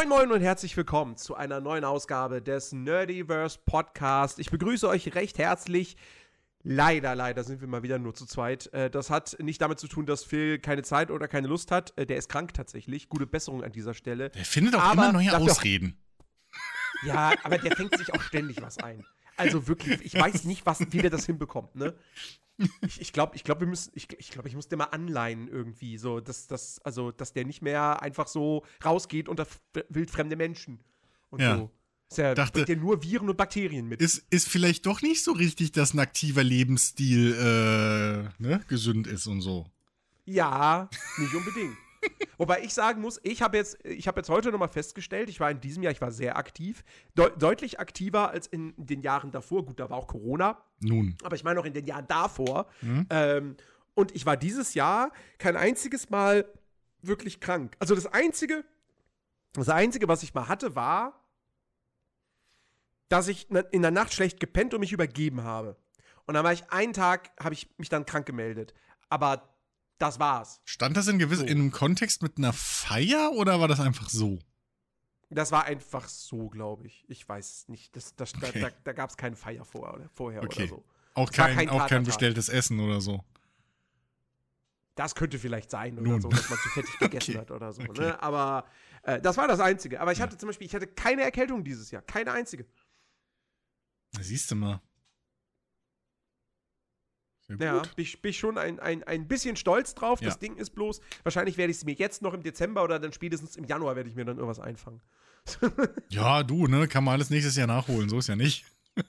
Moin Moin und herzlich willkommen zu einer neuen Ausgabe des Nerdiverse Podcast. Ich begrüße euch recht herzlich. Leider, leider sind wir mal wieder nur zu zweit. Äh, das hat nicht damit zu tun, dass Phil keine Zeit oder keine Lust hat. Äh, der ist krank tatsächlich. Gute Besserung an dieser Stelle. Der findet auch aber immer neue Ausreden. Auch, ja, aber der fängt sich auch ständig was ein. Also wirklich, ich weiß nicht, was, wie der das hinbekommt, ne? Ich, ich glaube, ich glaub, wir müssen, ich, ich glaube, ich muss den mal anleihen irgendwie, so, dass, dass, also, dass der nicht mehr einfach so rausgeht unter wildfremde Menschen und ja. so. Ist ja, Dachte, bringt ja nur Viren und Bakterien mit. Ist, ist vielleicht doch nicht so richtig, dass ein aktiver Lebensstil äh, ne, gesund ist und so. Ja, nicht unbedingt. Wobei ich sagen muss, ich habe jetzt, hab jetzt heute nochmal festgestellt, ich war in diesem Jahr, ich war sehr aktiv, de deutlich aktiver als in den Jahren davor. Gut, da war auch Corona. Nun. Aber ich meine auch in den Jahren davor. Mhm. Ähm, und ich war dieses Jahr kein einziges Mal wirklich krank. Also das Einzige, das Einzige, was ich mal hatte, war, dass ich in der Nacht schlecht gepennt und mich übergeben habe. Und dann war ich einen Tag, habe ich mich dann krank gemeldet. Aber das war's. Stand das in, gewiss, so. in einem Kontext mit einer Feier oder war das einfach so? Das war einfach so, glaube ich. Ich weiß nicht. Das, das, okay. Da, da, da gab es keine Feier vor, oder, vorher okay. oder so. Auch kein, kein, auch kein bestelltes Essen oder so. Das könnte vielleicht sein oder Nun. so, dass man zu fettig gegessen okay. hat oder so. Ne? Aber äh, das war das Einzige. Aber ich hatte zum Beispiel, ich hatte keine Erkältung dieses Jahr. Keine einzige. Siehst du mal. Ja, bin ich, bin ich schon ein, ein, ein bisschen stolz drauf. Ja. Das Ding ist bloß, wahrscheinlich werde ich es mir jetzt noch im Dezember oder dann spätestens im Januar werde ich mir dann irgendwas einfangen. ja, du, ne, kann man alles nächstes Jahr nachholen, so ist ja nicht.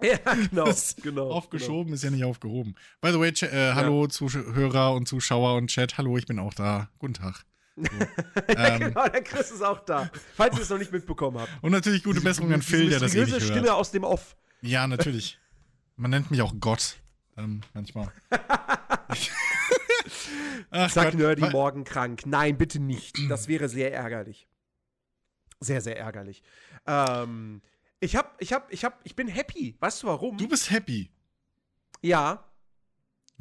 ja, genau, genau. Aufgeschoben genau. ist ja nicht aufgehoben. By the way, äh, hallo ja. Zuhörer und Zuschauer und Chat, hallo, ich bin auch da. Guten Tag. So. ja, ähm, genau, der Chris ist auch da. Falls ihr es noch nicht mitbekommen habt. Und natürlich gute Besserung an Phil, der das eh nicht hört. Stimme aus dem Off. Ja, natürlich. Man nennt mich auch Gott ähm, manchmal. Ach Sag Gott. Nerdy morgen krank. Nein, bitte nicht. Das wäre sehr ärgerlich. Sehr, sehr ärgerlich. Ähm, ich hab, ich hab, ich hab, ich bin happy. Weißt du warum? Du bist happy. Ja.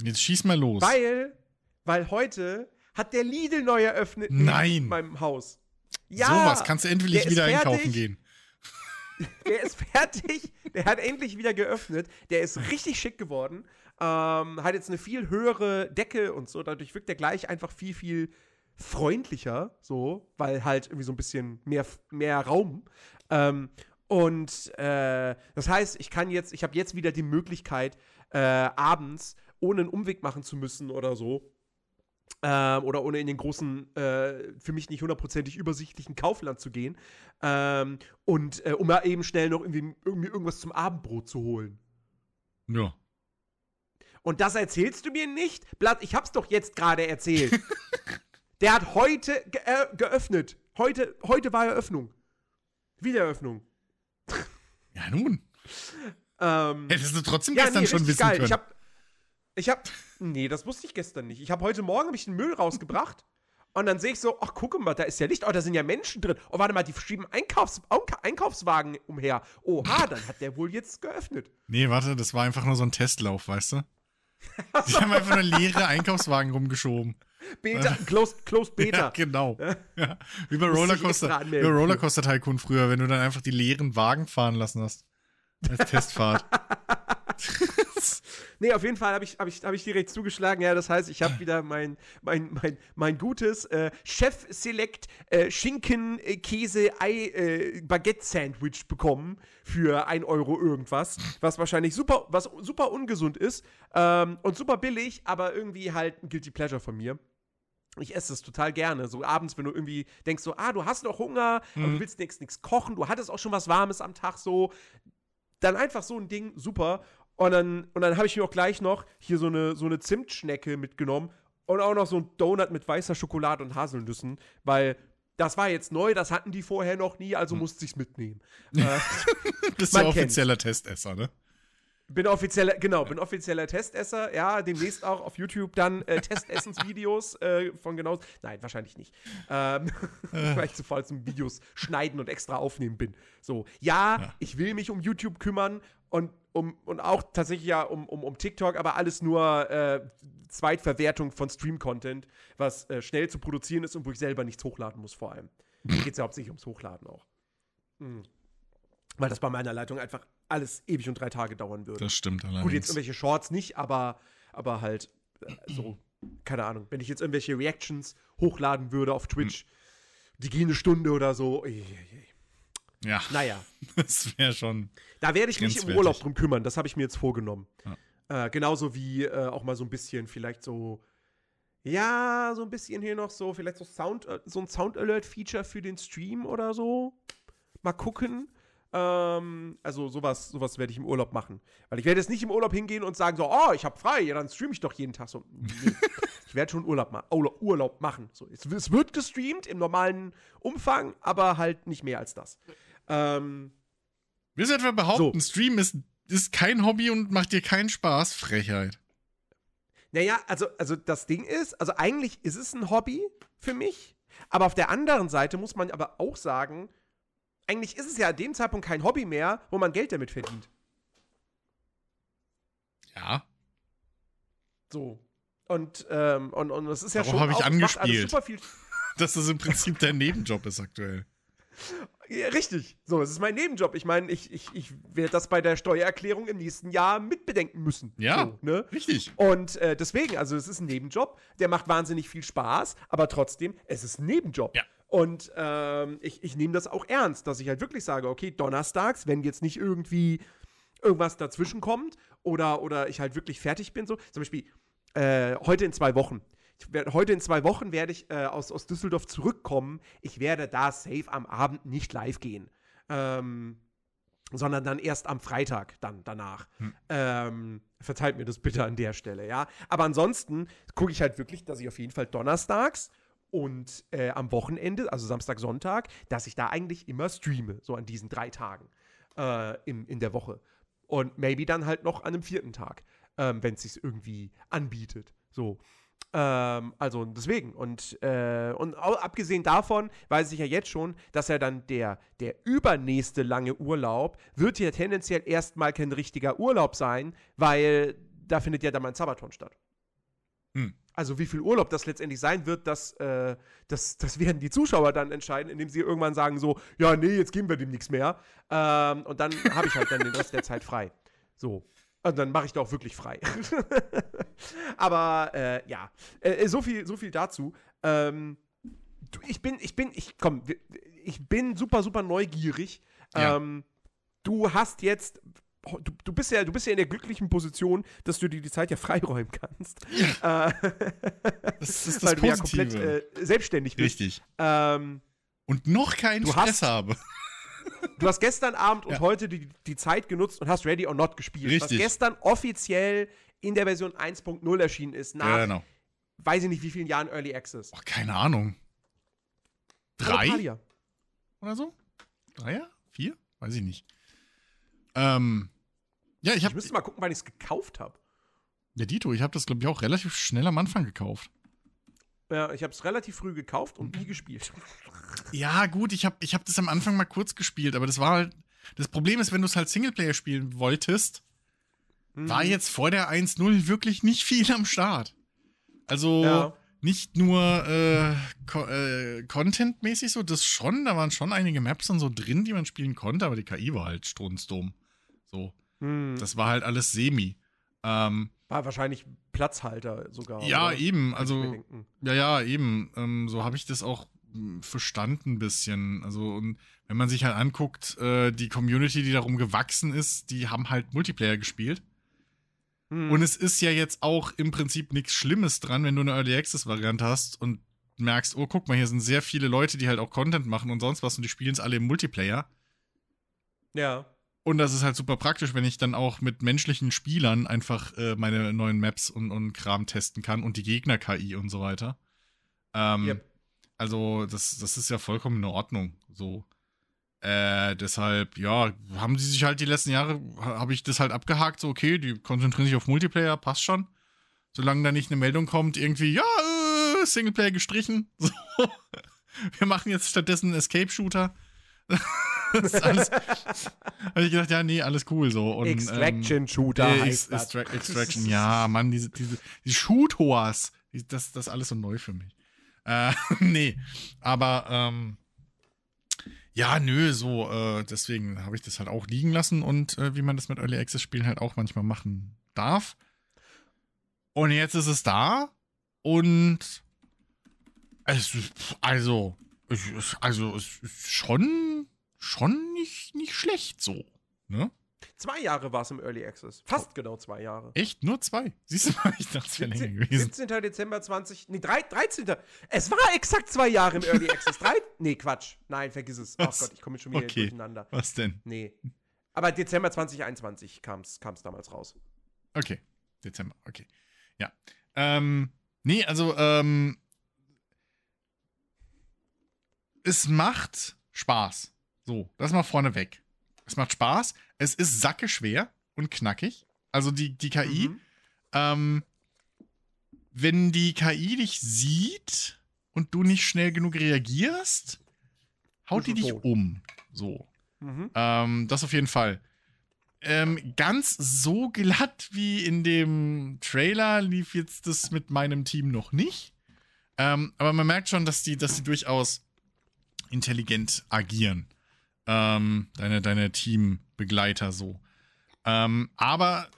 Jetzt schieß mal los. Weil, weil heute hat der Lidl neu eröffnet Nein. in meinem Haus. Ja. Sowas kannst du endlich wieder einkaufen gehen. Der ist fertig. Der hat endlich wieder geöffnet. Der ist richtig schick geworden. Ähm, hat jetzt eine viel höhere Decke und so. Dadurch wirkt der gleich einfach viel, viel freundlicher, so, weil halt irgendwie so ein bisschen mehr, mehr Raum. Ähm, und äh, das heißt, ich kann jetzt, ich habe jetzt wieder die Möglichkeit, äh, abends, ohne einen Umweg machen zu müssen oder so, ähm, oder ohne in den großen, äh, für mich nicht hundertprozentig übersichtlichen Kaufland zu gehen. Ähm, und äh, um da eben schnell noch irgendwie, irgendwie irgendwas zum Abendbrot zu holen. Ja. Und das erzählst du mir nicht? Blatt, ich hab's doch jetzt gerade erzählt. Der hat heute ge äh, geöffnet. Heute, heute war Eröffnung. Wiedereröffnung. Ja, nun. Ähm, Hättest du trotzdem ja, gestern nee, schon wissen geil. können. Ich hab, ich hab, nee, das wusste ich gestern nicht. Ich habe heute Morgen hab ich den Müll rausgebracht und dann sehe ich so, ach, guck mal, da ist ja Licht. Oh, da sind ja Menschen drin. Oh, warte mal, die schieben Einkaufs Einkaufswagen umher. Oha, dann hat der wohl jetzt geöffnet. Nee, warte, das war einfach nur so ein Testlauf, weißt du? Die haben einfach nur leere Einkaufswagen rumgeschoben. Beta, closed, closed Beta. Ja, genau. Ja. Wie bei Rollercoaster, wie bei Rollercoaster Tycoon früher, wenn du dann einfach die leeren Wagen fahren lassen hast. Als Testfahrt. Nee, auf jeden Fall habe ich, hab ich, hab ich direkt zugeschlagen. Ja, das heißt, ich habe wieder mein, mein, mein, mein gutes äh, Chef Select äh, Schinken, äh, Käse, Ei, Baguette Sandwich bekommen für 1 Euro irgendwas. Was wahrscheinlich super, was super ungesund ist ähm, und super billig, aber irgendwie halt ein Guilty Pleasure von mir. Ich esse es total gerne. So abends, wenn du irgendwie denkst, so, ah, du hast noch Hunger, mhm. aber du willst nichts kochen, du hattest auch schon was Warmes am Tag, so. Dann einfach so ein Ding, super. Und dann, und dann habe ich mir auch gleich noch hier so eine, so eine Zimtschnecke mitgenommen und auch noch so ein Donut mit weißer Schokolade und Haselnüssen, weil das war jetzt neu, das hatten die vorher noch nie, also hm. musste ich es mitnehmen. äh, Bist du offizieller Testesser, ne? Bin offizieller, genau, bin offizieller Testesser. Ja, demnächst auch auf YouTube dann äh, Testessensvideos äh, von genau. Nein, wahrscheinlich nicht. Ähm, äh. weil ich zu faul zum Videos schneiden und extra aufnehmen bin. So, ja, ja, ich will mich um YouTube kümmern und um und auch tatsächlich ja um, um, um TikTok, aber alles nur äh, Zweitverwertung von Stream-Content, was äh, schnell zu produzieren ist und wo ich selber nichts hochladen muss, vor allem. geht es ja hauptsächlich ums Hochladen auch. Mhm. Weil das bei meiner Leitung einfach alles ewig und drei Tage dauern würde. Das stimmt allerdings. Gut, jetzt irgendwelche Shorts nicht, aber, aber halt äh, so, keine Ahnung, wenn ich jetzt irgendwelche Reactions hochladen würde auf Twitch, hm. die gehen eine Stunde oder so. Ey, ey, ey. Ja. Naja. Das wäre schon. Da werde ich mich im Urlaub drum kümmern, das habe ich mir jetzt vorgenommen. Ja. Äh, genauso wie äh, auch mal so ein bisschen vielleicht so. Ja, so ein bisschen hier noch so, vielleicht so Sound, äh, so ein Sound Alert Feature für den Stream oder so. Mal gucken. Ähm, also sowas, sowas werde ich im Urlaub machen. Weil ich werde jetzt nicht im Urlaub hingehen und sagen so, oh, ich habe frei, ja, dann streame ich doch jeden Tag so. Nee. ich werde schon Urlaub, ma Urlaub machen. So, es, es, wird gestreamt im normalen Umfang, aber halt nicht mehr als das. Ähm, Willst du etwa behaupten, so. Stream ist, ist kein Hobby und macht dir keinen Spaß? Frechheit. Naja, also, also das Ding ist, also eigentlich ist es ein Hobby für mich, aber auf der anderen Seite muss man aber auch sagen, eigentlich ist es ja an dem Zeitpunkt kein Hobby mehr, wo man Geld damit verdient. Ja. So. Und, ähm, und, und das ist ja Warum schon. habe ich angespielt? Dass das im Prinzip dein Nebenjob ist aktuell. Ja, richtig. So, es ist mein Nebenjob. Ich meine, ich, ich, ich werde das bei der Steuererklärung im nächsten Jahr mitbedenken müssen. Ja, so, ne? richtig. Und äh, deswegen, also es ist ein Nebenjob, der macht wahnsinnig viel Spaß, aber trotzdem, es ist ein Nebenjob. Ja. Und ähm, ich, ich nehme das auch ernst, dass ich halt wirklich sage, okay, donnerstags, wenn jetzt nicht irgendwie irgendwas dazwischen kommt oder, oder ich halt wirklich fertig bin, so, zum Beispiel äh, heute in zwei Wochen. Werd, heute in zwei Wochen werde ich äh, aus, aus Düsseldorf zurückkommen. Ich werde da safe am Abend nicht live gehen. Ähm, sondern dann erst am Freitag dann danach. Hm. Ähm, verzeiht mir das bitte an der Stelle, ja. Aber ansonsten gucke ich halt wirklich, dass ich auf jeden Fall donnerstags und äh, am Wochenende, also Samstag, Sonntag, dass ich da eigentlich immer streame, so an diesen drei Tagen äh, in, in der Woche. Und maybe dann halt noch an einem vierten Tag, ähm, wenn es sich irgendwie anbietet. So. Ähm, also deswegen. Und, äh, und abgesehen davon weiß ich ja jetzt schon, dass ja dann der, der übernächste lange Urlaub wird ja tendenziell erstmal kein richtiger Urlaub sein, weil da findet ja dann mein Sabaton statt. Hm. Also wie viel Urlaub das letztendlich sein wird, das, äh, das, das werden die Zuschauer dann entscheiden, indem sie irgendwann sagen so, ja, nee, jetzt geben wir dem nichts mehr. Ähm, und dann habe ich halt dann den Rest der Zeit frei. So. Und dann mache ich da auch wirklich frei. Aber äh, ja, äh, so, viel, so viel dazu. Ähm, du, ich bin, ich bin, ich komm, ich bin super, super neugierig. Ja. Ähm, du hast jetzt, du, du, bist ja, du bist ja in der glücklichen Position, dass du dir die Zeit ja freiräumen kannst. Ja. Äh, das ist das weil Positive. du ja komplett äh, selbstständig bist. Richtig. Ähm, und noch keinen Stress hast, habe. Du hast gestern Abend und ja. heute die, die Zeit genutzt und hast Ready or Not gespielt. Richtig. Was gestern offiziell in der Version 1.0 erschienen ist, nach, ja, genau. weiß ich nicht, wie vielen Jahren Early Access. Ach, keine Ahnung. Drei? Oder so? Drei? Vier? Weiß ich nicht. Ähm, ja, ich habe. Ich müsste mal gucken, wann ich es gekauft habe. Ja, Dito, ich habe das, glaube ich, auch relativ schnell am Anfang gekauft. Ja, ich habe es relativ früh gekauft und nie gespielt. Ja, gut, ich habe ich hab das am Anfang mal kurz gespielt, aber das war halt. Das Problem ist, wenn du es halt Singleplayer spielen wolltest, mhm. war jetzt vor der 1.0 wirklich nicht viel am Start. Also ja. nicht nur äh, Co äh, Content-mäßig so, das schon, da waren schon einige Maps dann so drin, die man spielen konnte, aber die KI war halt strunzdom. So. Mhm. Das war halt alles semi. Ähm, war wahrscheinlich Platzhalter sogar. Ja, oder? eben. Also, ja, ja, eben. Ähm, so habe ich das auch hm, verstanden ein bisschen. Also, und wenn man sich halt anguckt, äh, die Community, die darum gewachsen ist, die haben halt Multiplayer gespielt. Hm. Und es ist ja jetzt auch im Prinzip nichts Schlimmes dran, wenn du eine Early Access Variante hast und merkst, oh, guck mal, hier sind sehr viele Leute, die halt auch Content machen und sonst was und die spielen es alle im Multiplayer. Ja. Und das ist halt super praktisch, wenn ich dann auch mit menschlichen Spielern einfach äh, meine neuen Maps und, und Kram testen kann und die Gegner-KI und so weiter. Ähm, yep. Also, das, das ist ja vollkommen in Ordnung. So. Äh, deshalb, ja, haben sie sich halt die letzten Jahre, habe ich das halt abgehakt, so, okay, die konzentrieren sich auf Multiplayer, passt schon. Solange da nicht eine Meldung kommt, irgendwie, ja, äh, Singleplayer gestrichen. So. Wir machen jetzt stattdessen einen Escape-Shooter. alles, habe ich gedacht, ja, nee, alles cool so. Und, Extraction-Shooter ähm, heißt das. Extraction, ja, Mann, diese, diese, die Shoot-Hoas, das, das ist alles so neu für mich. Äh, nee, aber, ähm, ja, nö, so, äh, deswegen habe ich das halt auch liegen lassen und äh, wie man das mit Early Access Spielen halt auch manchmal machen darf. Und jetzt ist es da und es, also, also, es ist schon, schon nicht, nicht schlecht so, ne? Zwei Jahre war es im Early Access. Fast oh. genau zwei Jahre. Echt? Nur zwei? Siehst du mal, ich dachte, es wäre länger gewesen. 17. Dezember 20. Nee, 13. Es war exakt zwei Jahre im Early Access. Drei, nee, Quatsch. Nein, vergiss es. Was? Oh Gott, ich komme schon wieder okay. durcheinander. Was denn? Nee. Aber Dezember 2021 kam es damals raus. Okay. Dezember, okay. Ja. Ähm, nee, also, ähm, es macht Spaß. So, das mal vorneweg. Es macht Spaß. Es ist sacke schwer und knackig. Also die, die KI. Mhm. Ähm, wenn die KI dich sieht und du nicht schnell genug reagierst, haut die dich tot. um. So. Mhm. Ähm, das auf jeden Fall. Ähm, ganz so glatt wie in dem Trailer lief jetzt das mit meinem Team noch nicht. Ähm, aber man merkt schon, dass die, dass die durchaus intelligent agieren ähm, deine, deine Teambegleiter so. Ähm, aber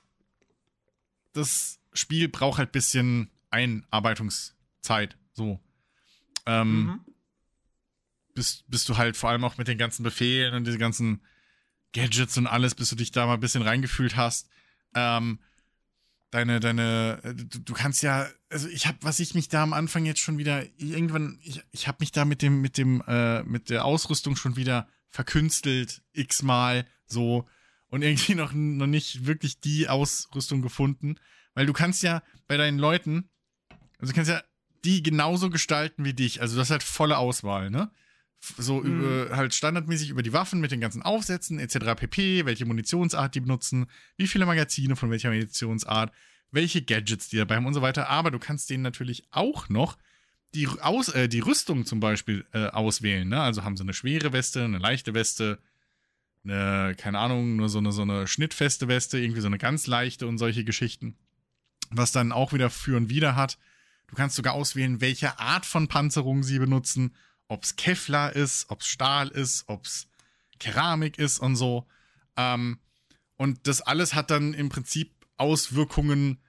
das Spiel braucht halt ein bisschen Einarbeitungszeit, so. Ähm, mhm. bis, bis du halt vor allem auch mit den ganzen Befehlen und diese ganzen Gadgets und alles, bis du dich da mal ein bisschen reingefühlt hast. Ähm, deine, deine, äh, du, du, kannst ja, also ich habe, was ich mich da am Anfang jetzt schon wieder, irgendwann, ich, ich habe mich da mit dem, mit dem, äh, mit der Ausrüstung schon wieder verkünstelt x-mal so und irgendwie noch, noch nicht wirklich die Ausrüstung gefunden. Weil du kannst ja bei deinen Leuten, also du kannst ja die genauso gestalten wie dich. Also du hast halt volle Auswahl, ne? So mhm. über, halt standardmäßig über die Waffen mit den ganzen Aufsätzen etc. pp, welche Munitionsart die benutzen, wie viele Magazine von welcher Munitionsart, welche Gadgets die dabei haben und so weiter. Aber du kannst denen natürlich auch noch die, Aus, äh, die Rüstung zum Beispiel äh, auswählen. Ne? Also haben sie eine schwere Weste, eine leichte Weste, eine, keine Ahnung, nur so eine, so eine schnittfeste Weste, irgendwie so eine ganz leichte und solche Geschichten. Was dann auch wieder für und wieder hat. Du kannst sogar auswählen, welche Art von Panzerung sie benutzen. Ob es Kevlar ist, ob es Stahl ist, ob es Keramik ist und so. Ähm, und das alles hat dann im Prinzip Auswirkungen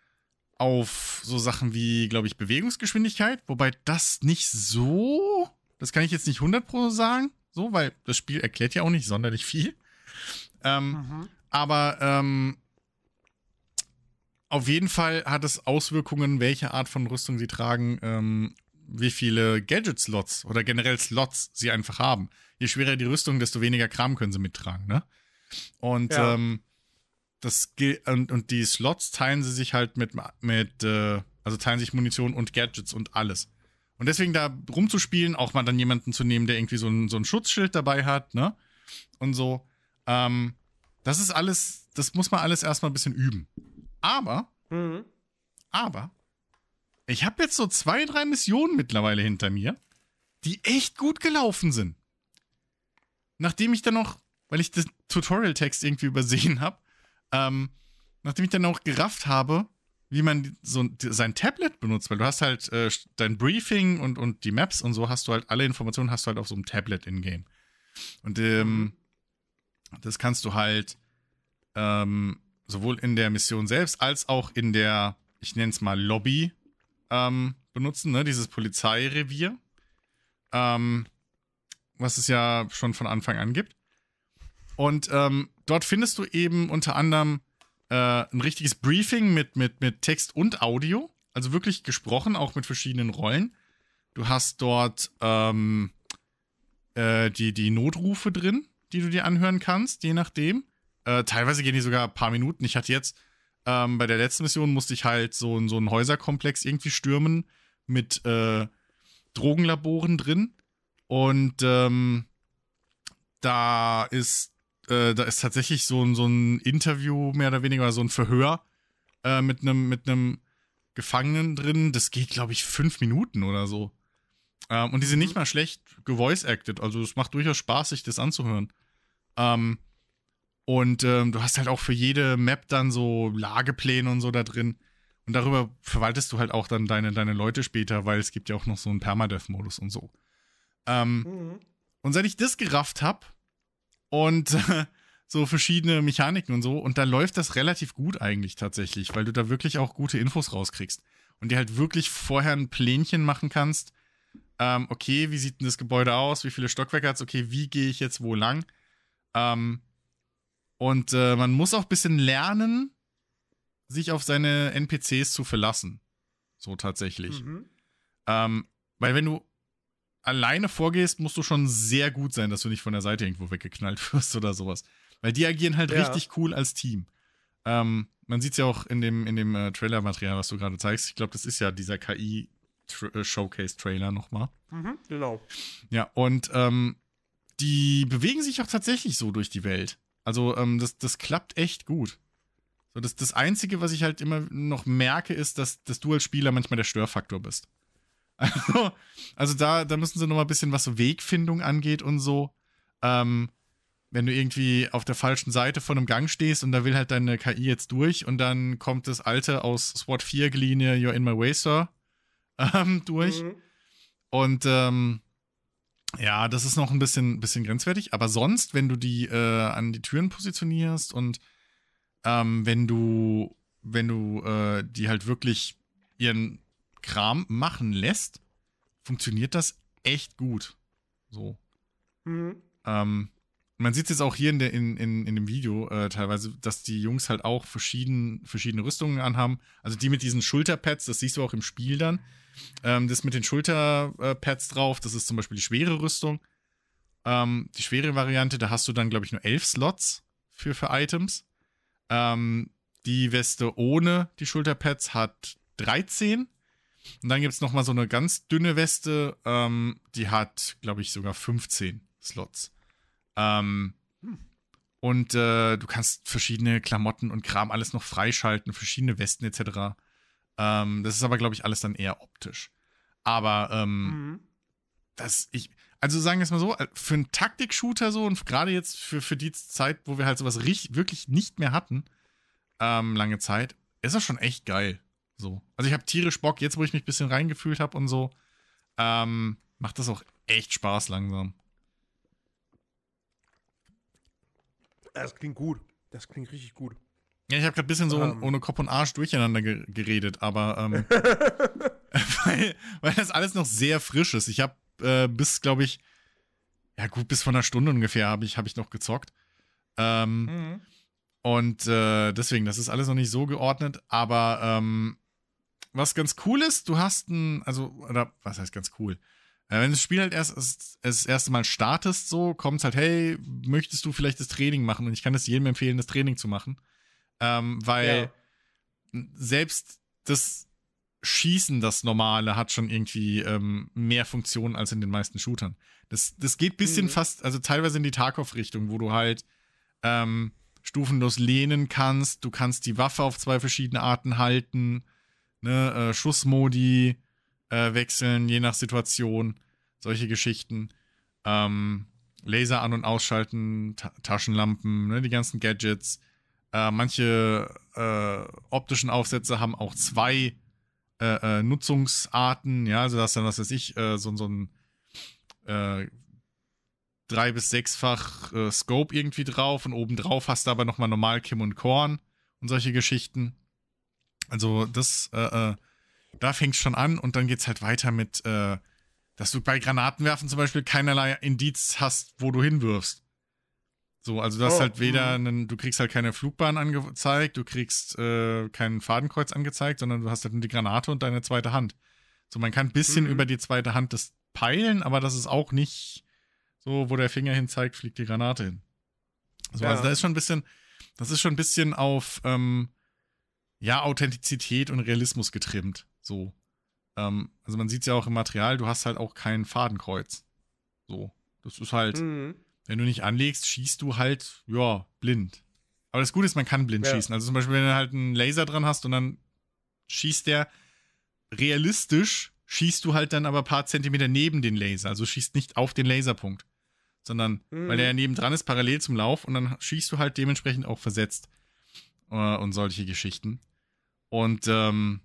auf so Sachen wie, glaube ich, Bewegungsgeschwindigkeit, wobei das nicht so, das kann ich jetzt nicht 100% sagen, so, weil das Spiel erklärt ja auch nicht sonderlich viel. Ähm, mhm. Aber ähm, auf jeden Fall hat es Auswirkungen, welche Art von Rüstung sie tragen, ähm, wie viele Gadget-Slots oder generell Slots sie einfach haben. Je schwerer die Rüstung, desto weniger Kram können sie mittragen, ne? Und ja. ähm, das und, und die Slots teilen sie sich halt mit, mit äh, also teilen sich Munition und Gadgets und alles. Und deswegen da rumzuspielen, auch mal dann jemanden zu nehmen, der irgendwie so ein, so ein Schutzschild dabei hat, ne? Und so. Ähm, das ist alles, das muss man alles erstmal ein bisschen üben. Aber, mhm. aber, ich habe jetzt so zwei, drei Missionen mittlerweile hinter mir, die echt gut gelaufen sind. Nachdem ich dann noch, weil ich den Tutorial-Text irgendwie übersehen habe, ähm, nachdem ich dann auch gerafft habe, wie man so sein Tablet benutzt, weil du hast halt äh, dein Briefing und, und die Maps und so hast du halt, alle Informationen hast du halt auf so einem Tablet in-game. Und ähm, mhm. das kannst du halt ähm, sowohl in der Mission selbst als auch in der, ich nenne es mal Lobby, ähm, benutzen, ne? Dieses Polizeirevier. Ähm, was es ja schon von Anfang an gibt. Und ähm, dort findest du eben unter anderem äh, ein richtiges Briefing mit, mit, mit Text und Audio. Also wirklich gesprochen, auch mit verschiedenen Rollen. Du hast dort ähm, äh, die, die Notrufe drin, die du dir anhören kannst, je nachdem. Äh, teilweise gehen die sogar ein paar Minuten. Ich hatte jetzt ähm, bei der letzten Mission musste ich halt so, so einen Häuserkomplex irgendwie stürmen mit äh, Drogenlaboren drin. Und ähm, da ist äh, da ist tatsächlich so, ein so ein Interview, mehr oder weniger, so ein Verhör äh, mit einem mit Gefangenen drin. Das geht, glaube ich, fünf Minuten oder so. Ähm, und die sind nicht mhm. mal schlecht gevoice-acted. Also es macht durchaus Spaß, sich das anzuhören. Ähm, und ähm, du hast halt auch für jede Map dann so Lagepläne und so da drin. Und darüber verwaltest du halt auch dann deine, deine Leute später, weil es gibt ja auch noch so einen Permadeath-Modus und so. Ähm, mhm. Und seit ich das gerafft habe und äh, so verschiedene Mechaniken und so, und da läuft das relativ gut eigentlich tatsächlich, weil du da wirklich auch gute Infos rauskriegst. Und dir halt wirklich vorher ein Plänchen machen kannst. Ähm, okay, wie sieht denn das Gebäude aus? Wie viele Stockwerke hat es? Okay, wie gehe ich jetzt wo lang? Ähm, und äh, man muss auch ein bisschen lernen, sich auf seine NPCs zu verlassen. So tatsächlich. Mhm. Ähm, weil wenn du alleine vorgehst, musst du schon sehr gut sein, dass du nicht von der Seite irgendwo weggeknallt wirst oder sowas. Weil die agieren halt ja. richtig cool als Team. Ähm, man sieht es ja auch in dem, in dem äh, Trailer-Material, was du gerade zeigst. Ich glaube, das ist ja dieser KI-Showcase-Trailer äh, nochmal. Mhm, genau. Ja, und ähm, die bewegen sich auch tatsächlich so durch die Welt. Also, ähm, das, das klappt echt gut. So, das, das Einzige, was ich halt immer noch merke, ist, dass, dass du als Spieler manchmal der Störfaktor bist. Also, also da, da müssen sie noch mal ein bisschen, was so Wegfindung angeht und so. Ähm, wenn du irgendwie auf der falschen Seite von einem Gang stehst und da will halt deine KI jetzt durch und dann kommt das alte aus SWAT 4 geliehene You're in my way, Sir ähm, durch. Mhm. Und ähm, ja, das ist noch ein bisschen, bisschen grenzwertig, aber sonst, wenn du die äh, an die Türen positionierst und ähm, wenn du, wenn du äh, die halt wirklich ihren Kram machen lässt, funktioniert das echt gut. So. Mhm. Ähm, man sieht es jetzt auch hier in, der, in, in, in dem Video äh, teilweise, dass die Jungs halt auch verschieden, verschiedene Rüstungen anhaben. Also die mit diesen Schulterpads, das siehst du auch im Spiel dann. Ähm, das mit den Schulterpads drauf, das ist zum Beispiel die schwere Rüstung. Ähm, die schwere Variante, da hast du dann, glaube ich, nur elf Slots für, für Items. Ähm, die Weste ohne die Schulterpads hat 13. Und dann gibt es nochmal so eine ganz dünne Weste, ähm, die hat, glaube ich, sogar 15 Slots. Ähm, hm. Und äh, du kannst verschiedene Klamotten und Kram alles noch freischalten, verschiedene Westen etc. Ähm, das ist aber, glaube ich, alles dann eher optisch. Aber ähm, mhm. das, ich, also sagen wir es mal so, äh, für einen Taktik-Shooter so und gerade jetzt für, für die Zeit, wo wir halt sowas richtig, wirklich nicht mehr hatten, ähm, lange Zeit, ist das schon echt geil. So. Also ich habe tierisch Bock, jetzt wo ich mich ein bisschen reingefühlt habe und so, ähm, macht das auch echt Spaß langsam. Das klingt gut. Das klingt richtig gut. Ja, ich habe gerade ein bisschen so um. ohne Kopf und Arsch durcheinander ge geredet, aber ähm, weil, weil das alles noch sehr frisch ist. Ich habe äh, bis, glaube ich, ja gut, bis vor einer Stunde ungefähr habe ich, hab ich noch gezockt. Ähm, mhm. Und äh, deswegen, das ist alles noch nicht so geordnet, aber ähm, was ganz cool ist, du hast ein, also, oder was heißt ganz cool? Äh, wenn das Spiel halt erst das, das erste Mal startest, so kommt es halt, hey, möchtest du vielleicht das Training machen? Und ich kann es jedem empfehlen, das Training zu machen. Ähm, weil ja. selbst das Schießen, das normale, hat schon irgendwie ähm, mehr Funktionen als in den meisten Shootern. Das, das geht bisschen mhm. fast, also teilweise in die Tarkov-Richtung, wo du halt ähm, stufenlos lehnen kannst. Du kannst die Waffe auf zwei verschiedene Arten halten, ne, äh, Schussmodi äh, wechseln, je nach Situation, solche Geschichten. Ähm, Laser an- und ausschalten, Ta Taschenlampen, ne, die ganzen Gadgets. Äh, manche äh, optischen Aufsätze haben auch zwei äh, äh, Nutzungsarten, ja, also das dann, was weiß ich, so, so ein drei- bis sechsfach Scope irgendwie drauf und obendrauf hast du aber nochmal normal Kim und Korn und solche Geschichten. Also das, äh, äh, da fängt schon an und dann geht's halt weiter mit, äh, dass du bei Granatenwerfen zum Beispiel keinerlei Indiz hast, wo du hinwirfst. So, also du hast oh, halt weder mhm. einen, du kriegst halt keine Flugbahn angezeigt, du kriegst äh, kein Fadenkreuz angezeigt, sondern du hast halt nur die Granate und deine zweite Hand. So, man kann ein bisschen mhm. über die zweite Hand das peilen, aber das ist auch nicht so, wo der Finger hin zeigt, fliegt die Granate hin. So, ja. also da ist schon ein bisschen, das ist schon ein bisschen auf, ähm, ja, Authentizität und Realismus getrimmt. So. Ähm, also man sieht es ja auch im Material, du hast halt auch kein Fadenkreuz. So. Das ist halt, mhm. wenn du nicht anlegst, schießt du halt, ja, blind. Aber das Gute ist, man kann blind ja. schießen. Also zum Beispiel, wenn du halt einen Laser dran hast und dann schießt der realistisch, schießt du halt dann aber ein paar Zentimeter neben den Laser. Also schießt nicht auf den Laserpunkt. Sondern, mhm. weil der ja nebendran ist, parallel zum Lauf und dann schießt du halt dementsprechend auch versetzt. Uh, und solche Geschichten. Und ähm,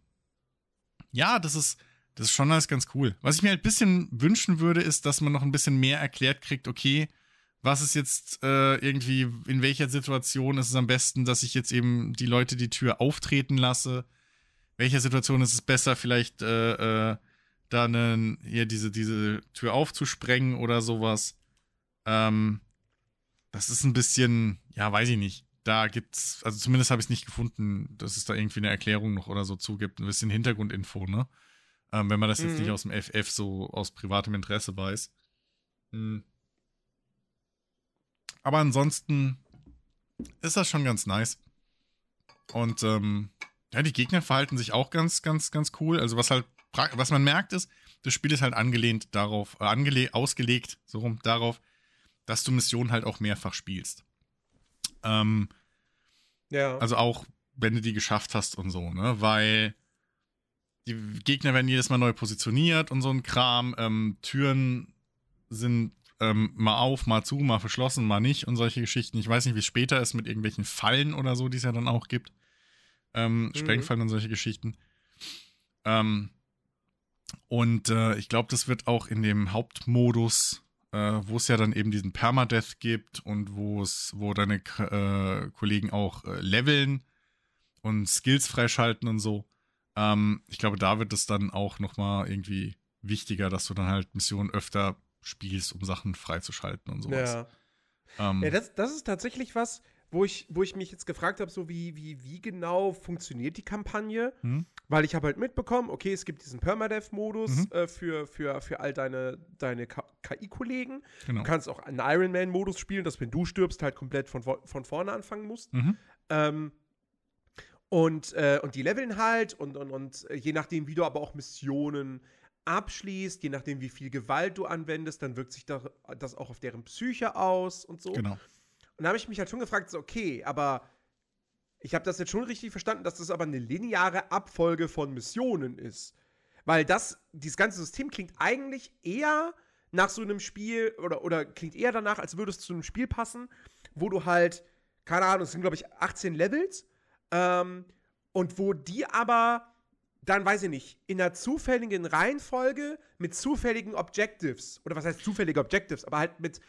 ja, das ist, das ist schon alles ganz cool. Was ich mir halt ein bisschen wünschen würde, ist, dass man noch ein bisschen mehr erklärt kriegt, okay, was ist jetzt äh, irgendwie, in welcher Situation ist es am besten, dass ich jetzt eben die Leute die Tür auftreten lasse? Welcher Situation ist es besser, vielleicht äh, äh, da hier diese, diese Tür aufzusprengen oder sowas? Ähm, das ist ein bisschen, ja, weiß ich nicht. Da gibt's, also zumindest habe ich es nicht gefunden, dass es da irgendwie eine Erklärung noch oder so zugibt. Ein bisschen Hintergrundinfo, ne? Ähm, wenn man das jetzt mhm. nicht aus dem FF so aus privatem Interesse weiß. Mhm. Aber ansonsten ist das schon ganz nice. Und ähm, ja, die Gegner verhalten sich auch ganz, ganz, ganz cool. Also was halt, was man merkt ist, das Spiel ist halt angelehnt darauf, äh, angele ausgelegt, so rum, darauf, dass du Missionen halt auch mehrfach spielst. Ähm, ja. Also auch, wenn du die geschafft hast und so, ne? Weil die Gegner werden jedes Mal neu positioniert und so ein Kram. Ähm, Türen sind ähm, mal auf, mal zu, mal verschlossen, mal nicht und solche Geschichten. Ich weiß nicht, wie es später ist mit irgendwelchen Fallen oder so, die es ja dann auch gibt. Ähm, mhm. Sprengfallen und solche Geschichten. Ähm, und äh, ich glaube, das wird auch in dem Hauptmodus, äh, wo es ja dann eben diesen Permadeath gibt und wo es, wo deine äh, Kollegen auch äh, leveln und Skills freischalten und so. Ähm, ich glaube, da wird es dann auch nochmal irgendwie wichtiger, dass du dann halt Missionen öfter spielst, um Sachen freizuschalten und sowas. Ja, ähm, ja das, das ist tatsächlich was, wo ich, wo ich mich jetzt gefragt habe, so wie, wie, wie genau funktioniert die Kampagne? Hm? Weil ich habe halt mitbekommen, okay, es gibt diesen Permadeath-Modus mhm. äh, für, für, für all deine, deine KI-Kollegen. Genau. Du kannst auch einen Iron-Man-Modus spielen, dass wenn du stirbst, halt komplett von, von vorne anfangen musst. Mhm. Ähm, und, äh, und die leveln halt und, und, und je nachdem, wie du aber auch Missionen abschließt, je nachdem, wie viel Gewalt du anwendest, dann wirkt sich das auch auf deren Psyche aus und so. Genau. Und da habe ich mich halt schon gefragt, so, okay, aber ich habe das jetzt schon richtig verstanden, dass das aber eine lineare Abfolge von Missionen ist. Weil das, dieses ganze System klingt eigentlich eher nach so einem Spiel oder, oder klingt eher danach, als würde es zu einem Spiel passen, wo du halt, keine Ahnung, es sind, glaube ich, 18 Levels ähm, und wo die aber dann weiß ich nicht, in einer zufälligen Reihenfolge mit zufälligen Objectives, oder was heißt zufällige Objectives, aber halt mit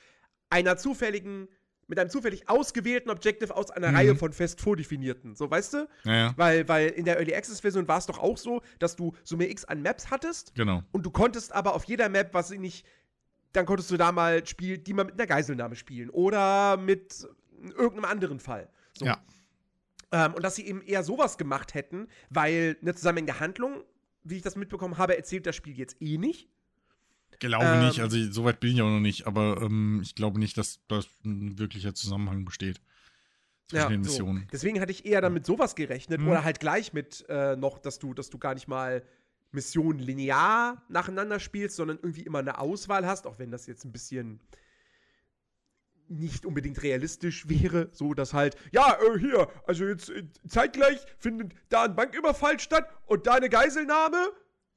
einer zufälligen, mit einem zufällig ausgewählten Objective aus einer mhm. Reihe von fest vordefinierten. So, weißt du? Ja, ja. Weil, weil in der Early Access Version war es doch auch so, dass du Summe X an Maps hattest. Genau. Und du konntest aber auf jeder Map, was ich nicht, dann konntest du da mal spielen, die mal mit einer Geiselnahme spielen. Oder mit irgendeinem anderen Fall. So. Ja. Ähm, und dass sie eben eher sowas gemacht hätten, weil eine zusammenhängende Handlung, wie ich das mitbekommen habe, erzählt das Spiel jetzt eh nicht. Glaube ähm, nicht, also soweit bin ich auch noch nicht, aber ähm, ich glaube nicht, dass da ein wirklicher Zusammenhang besteht zwischen ja, den Missionen. So. Deswegen hatte ich eher dann mit sowas gerechnet mhm. oder halt gleich mit äh, noch, dass du, dass du gar nicht mal Missionen linear nacheinander spielst, sondern irgendwie immer eine Auswahl hast, auch wenn das jetzt ein bisschen nicht unbedingt realistisch wäre, so dass halt, ja, äh, hier, also jetzt äh, zeitgleich findet da ein Banküberfall statt und da eine Geiselnahme.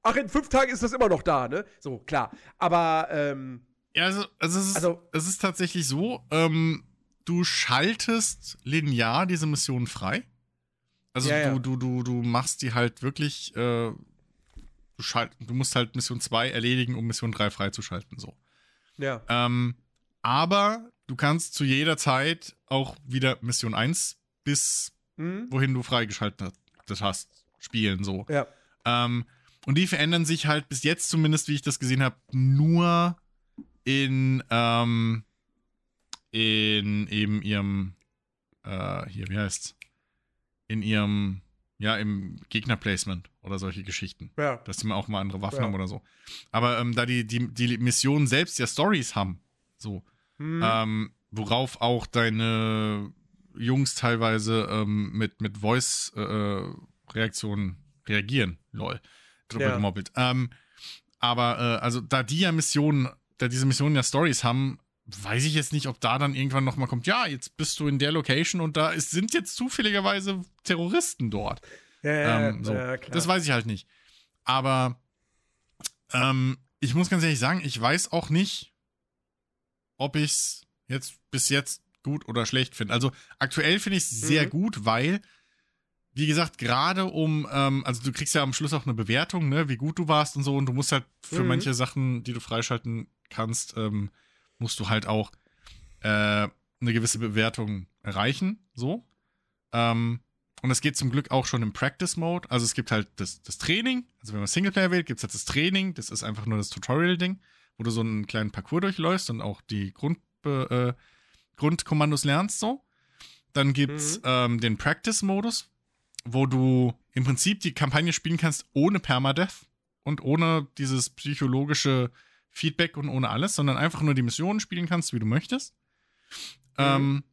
Ach, in fünf Tagen ist das immer noch da, ne? So, klar. Aber, ähm. Ja, also, also, es, ist, also es ist tatsächlich so, ähm, du schaltest linear diese Mission frei. Also ja, du, ja. du, du, du machst die halt wirklich, äh, du, schalt, du musst halt Mission 2 erledigen, um Mission 3 freizuschalten, so. Ja. Ähm, aber du kannst zu jeder Zeit auch wieder Mission 1 bis mhm. wohin du freigeschaltet hast, spielen so. Ja. Ähm, und die verändern sich halt bis jetzt zumindest, wie ich das gesehen habe, nur in, ähm, in eben ihrem, äh, hier, wie heißt's? In ihrem, ja, im Gegnerplacement oder solche Geschichten. Ja. Dass die mal auch mal andere Waffen ja. haben oder so. Aber ähm, da die, die, die Missionen selbst ja Stories haben, so, hm. Ähm, worauf auch deine Jungs teilweise ähm, mit, mit Voice-Reaktionen äh, reagieren. Lol. Drüber ja. gemobbelt. Ähm, aber äh, also da die ja Missionen, da diese Missionen ja Stories haben, weiß ich jetzt nicht, ob da dann irgendwann nochmal kommt, ja, jetzt bist du in der Location und da ist, sind jetzt zufälligerweise Terroristen dort. Ja, ähm, so. ja klar. Das weiß ich halt nicht. Aber ähm, ich muss ganz ehrlich sagen, ich weiß auch nicht, ob ich es jetzt bis jetzt gut oder schlecht finde. Also aktuell finde ich es sehr mhm. gut, weil wie gesagt, gerade um, ähm, also du kriegst ja am Schluss auch eine Bewertung, ne, wie gut du warst und so, und du musst halt für mhm. manche Sachen, die du freischalten kannst, ähm, musst du halt auch äh, eine gewisse Bewertung erreichen, so. Ähm, und es geht zum Glück auch schon im Practice-Mode. Also es gibt halt das, das Training. Also wenn man Singleplayer wählt, gibt es halt das Training. Das ist einfach nur das Tutorial-Ding, wo du so einen kleinen Parcours durchläufst und auch die Grund, äh, Grundkommandos lernst so. Dann gibt es mhm. ähm, den Practice-Modus, wo du im Prinzip die Kampagne spielen kannst ohne Permadeath und ohne dieses psychologische Feedback und ohne alles, sondern einfach nur die Missionen spielen kannst, wie du möchtest. Mhm. Ähm,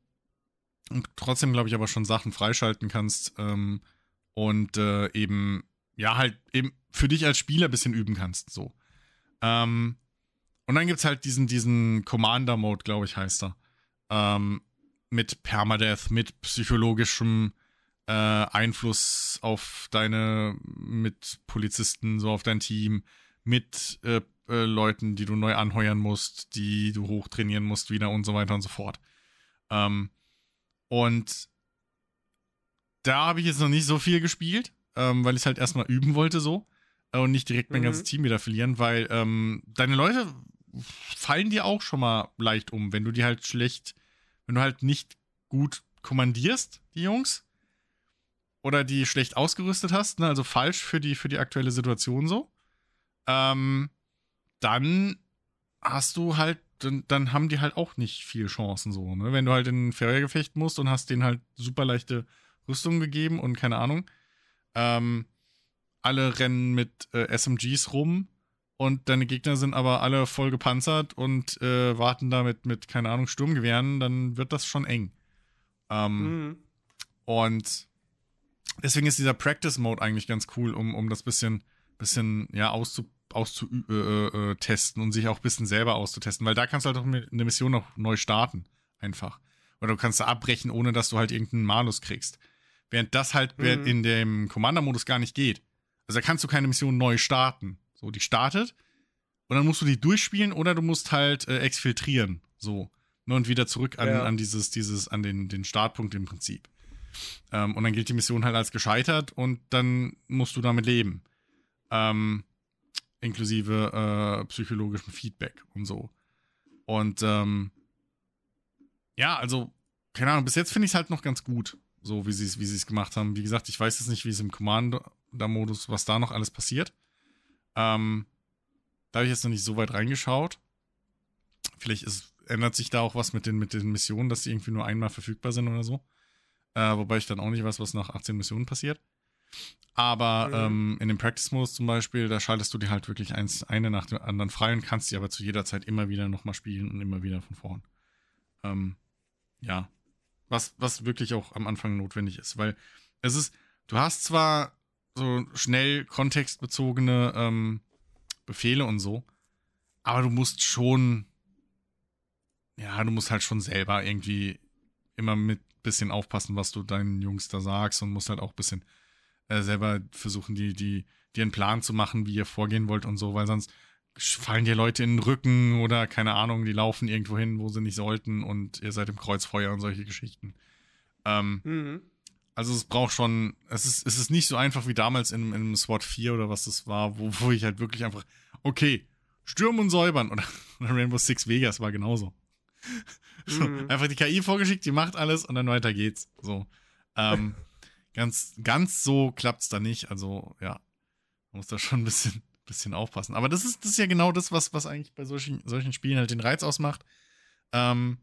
und trotzdem, glaube ich, aber schon Sachen freischalten kannst ähm, und äh, eben, ja, halt eben für dich als Spieler ein bisschen üben kannst. So. Ähm, und dann gibt es halt diesen, diesen Commander-Mode, glaube ich, heißt er. Ähm, mit Permadeath, mit psychologischem äh, Einfluss auf deine Mitpolizisten, so auf dein Team, mit äh, äh, Leuten, die du neu anheuern musst, die du hochtrainieren musst wieder und so weiter und so fort. Ähm, und da habe ich jetzt noch nicht so viel gespielt, ähm, weil ich es halt erstmal üben wollte so äh, und nicht direkt mein mhm. ganzes Team wieder verlieren, weil ähm, deine Leute fallen dir auch schon mal leicht um, wenn du die halt schlecht, wenn du halt nicht gut kommandierst, die Jungs, oder die schlecht ausgerüstet hast, ne, also falsch für die, für die aktuelle Situation so, ähm, dann hast du halt dann, dann haben die halt auch nicht viel Chancen so, ne? Wenn du halt in ein Feuergefecht musst und hast denen halt super leichte Rüstung gegeben und keine Ahnung. Ähm, alle rennen mit äh, SMGs rum und deine Gegner sind aber alle voll gepanzert und äh, warten da mit, mit, keine Ahnung, Sturmgewehren, dann wird das schon eng. Ähm, mhm. Und deswegen ist dieser Practice-Mode eigentlich ganz cool, um, um das bisschen, bisschen ja, auszuprobieren auszutesten äh, äh, und sich auch ein bisschen selber auszutesten, weil da kannst du halt auch eine Mission noch neu starten. Einfach. Oder du kannst da abbrechen, ohne dass du halt irgendeinen Malus kriegst. Während das halt mhm. in dem Commander-Modus gar nicht geht. Also da kannst du keine Mission neu starten. So, die startet und dann musst du die durchspielen oder du musst halt äh, exfiltrieren. So. Ne, und wieder zurück an, ja. an dieses, dieses, an den, den Startpunkt im Prinzip. Ähm, und dann gilt die Mission halt als gescheitert und dann musst du damit leben. Ähm, inklusive äh, psychologischem Feedback und so. Und ähm, ja, also, keine Ahnung, bis jetzt finde ich es halt noch ganz gut, so wie sie es wie gemacht haben. Wie gesagt, ich weiß jetzt nicht, wie es im Commander-Modus, was da noch alles passiert. Ähm, da habe ich jetzt noch nicht so weit reingeschaut. Vielleicht ist, ändert sich da auch was mit den, mit den Missionen, dass die irgendwie nur einmal verfügbar sind oder so. Äh, wobei ich dann auch nicht weiß, was nach 18 Missionen passiert. Aber mhm. ähm, in dem Practice-Modus zum Beispiel, da schaltest du dir halt wirklich eins, eine nach dem anderen frei und kannst die aber zu jeder Zeit immer wieder nochmal spielen und immer wieder von vorn. Ähm, ja. Was, was wirklich auch am Anfang notwendig ist, weil es ist, du hast zwar so schnell kontextbezogene ähm, Befehle und so, aber du musst schon, ja, du musst halt schon selber irgendwie immer mit bisschen aufpassen, was du deinen Jungs da sagst und musst halt auch bisschen äh, selber versuchen, die, die, dir einen Plan zu machen, wie ihr vorgehen wollt und so, weil sonst fallen dir Leute in den Rücken oder keine Ahnung, die laufen irgendwo hin, wo sie nicht sollten und ihr seid im Kreuzfeuer und solche Geschichten. Ähm, mhm. Also es braucht schon, es ist, es ist nicht so einfach wie damals in, in SWAT 4 oder was das war, wo, wo ich halt wirklich einfach, okay, stürmen und säubern. Oder, oder Rainbow Six Vegas war genauso. Mhm. einfach die KI vorgeschickt, die macht alles und dann weiter geht's. So. Ähm, ganz, ganz so klappt's da nicht. Also, ja, man muss da schon ein bisschen, bisschen aufpassen. Aber das ist, das ist ja genau das, was, was eigentlich bei solchen, solchen Spielen halt den Reiz ausmacht. Ähm,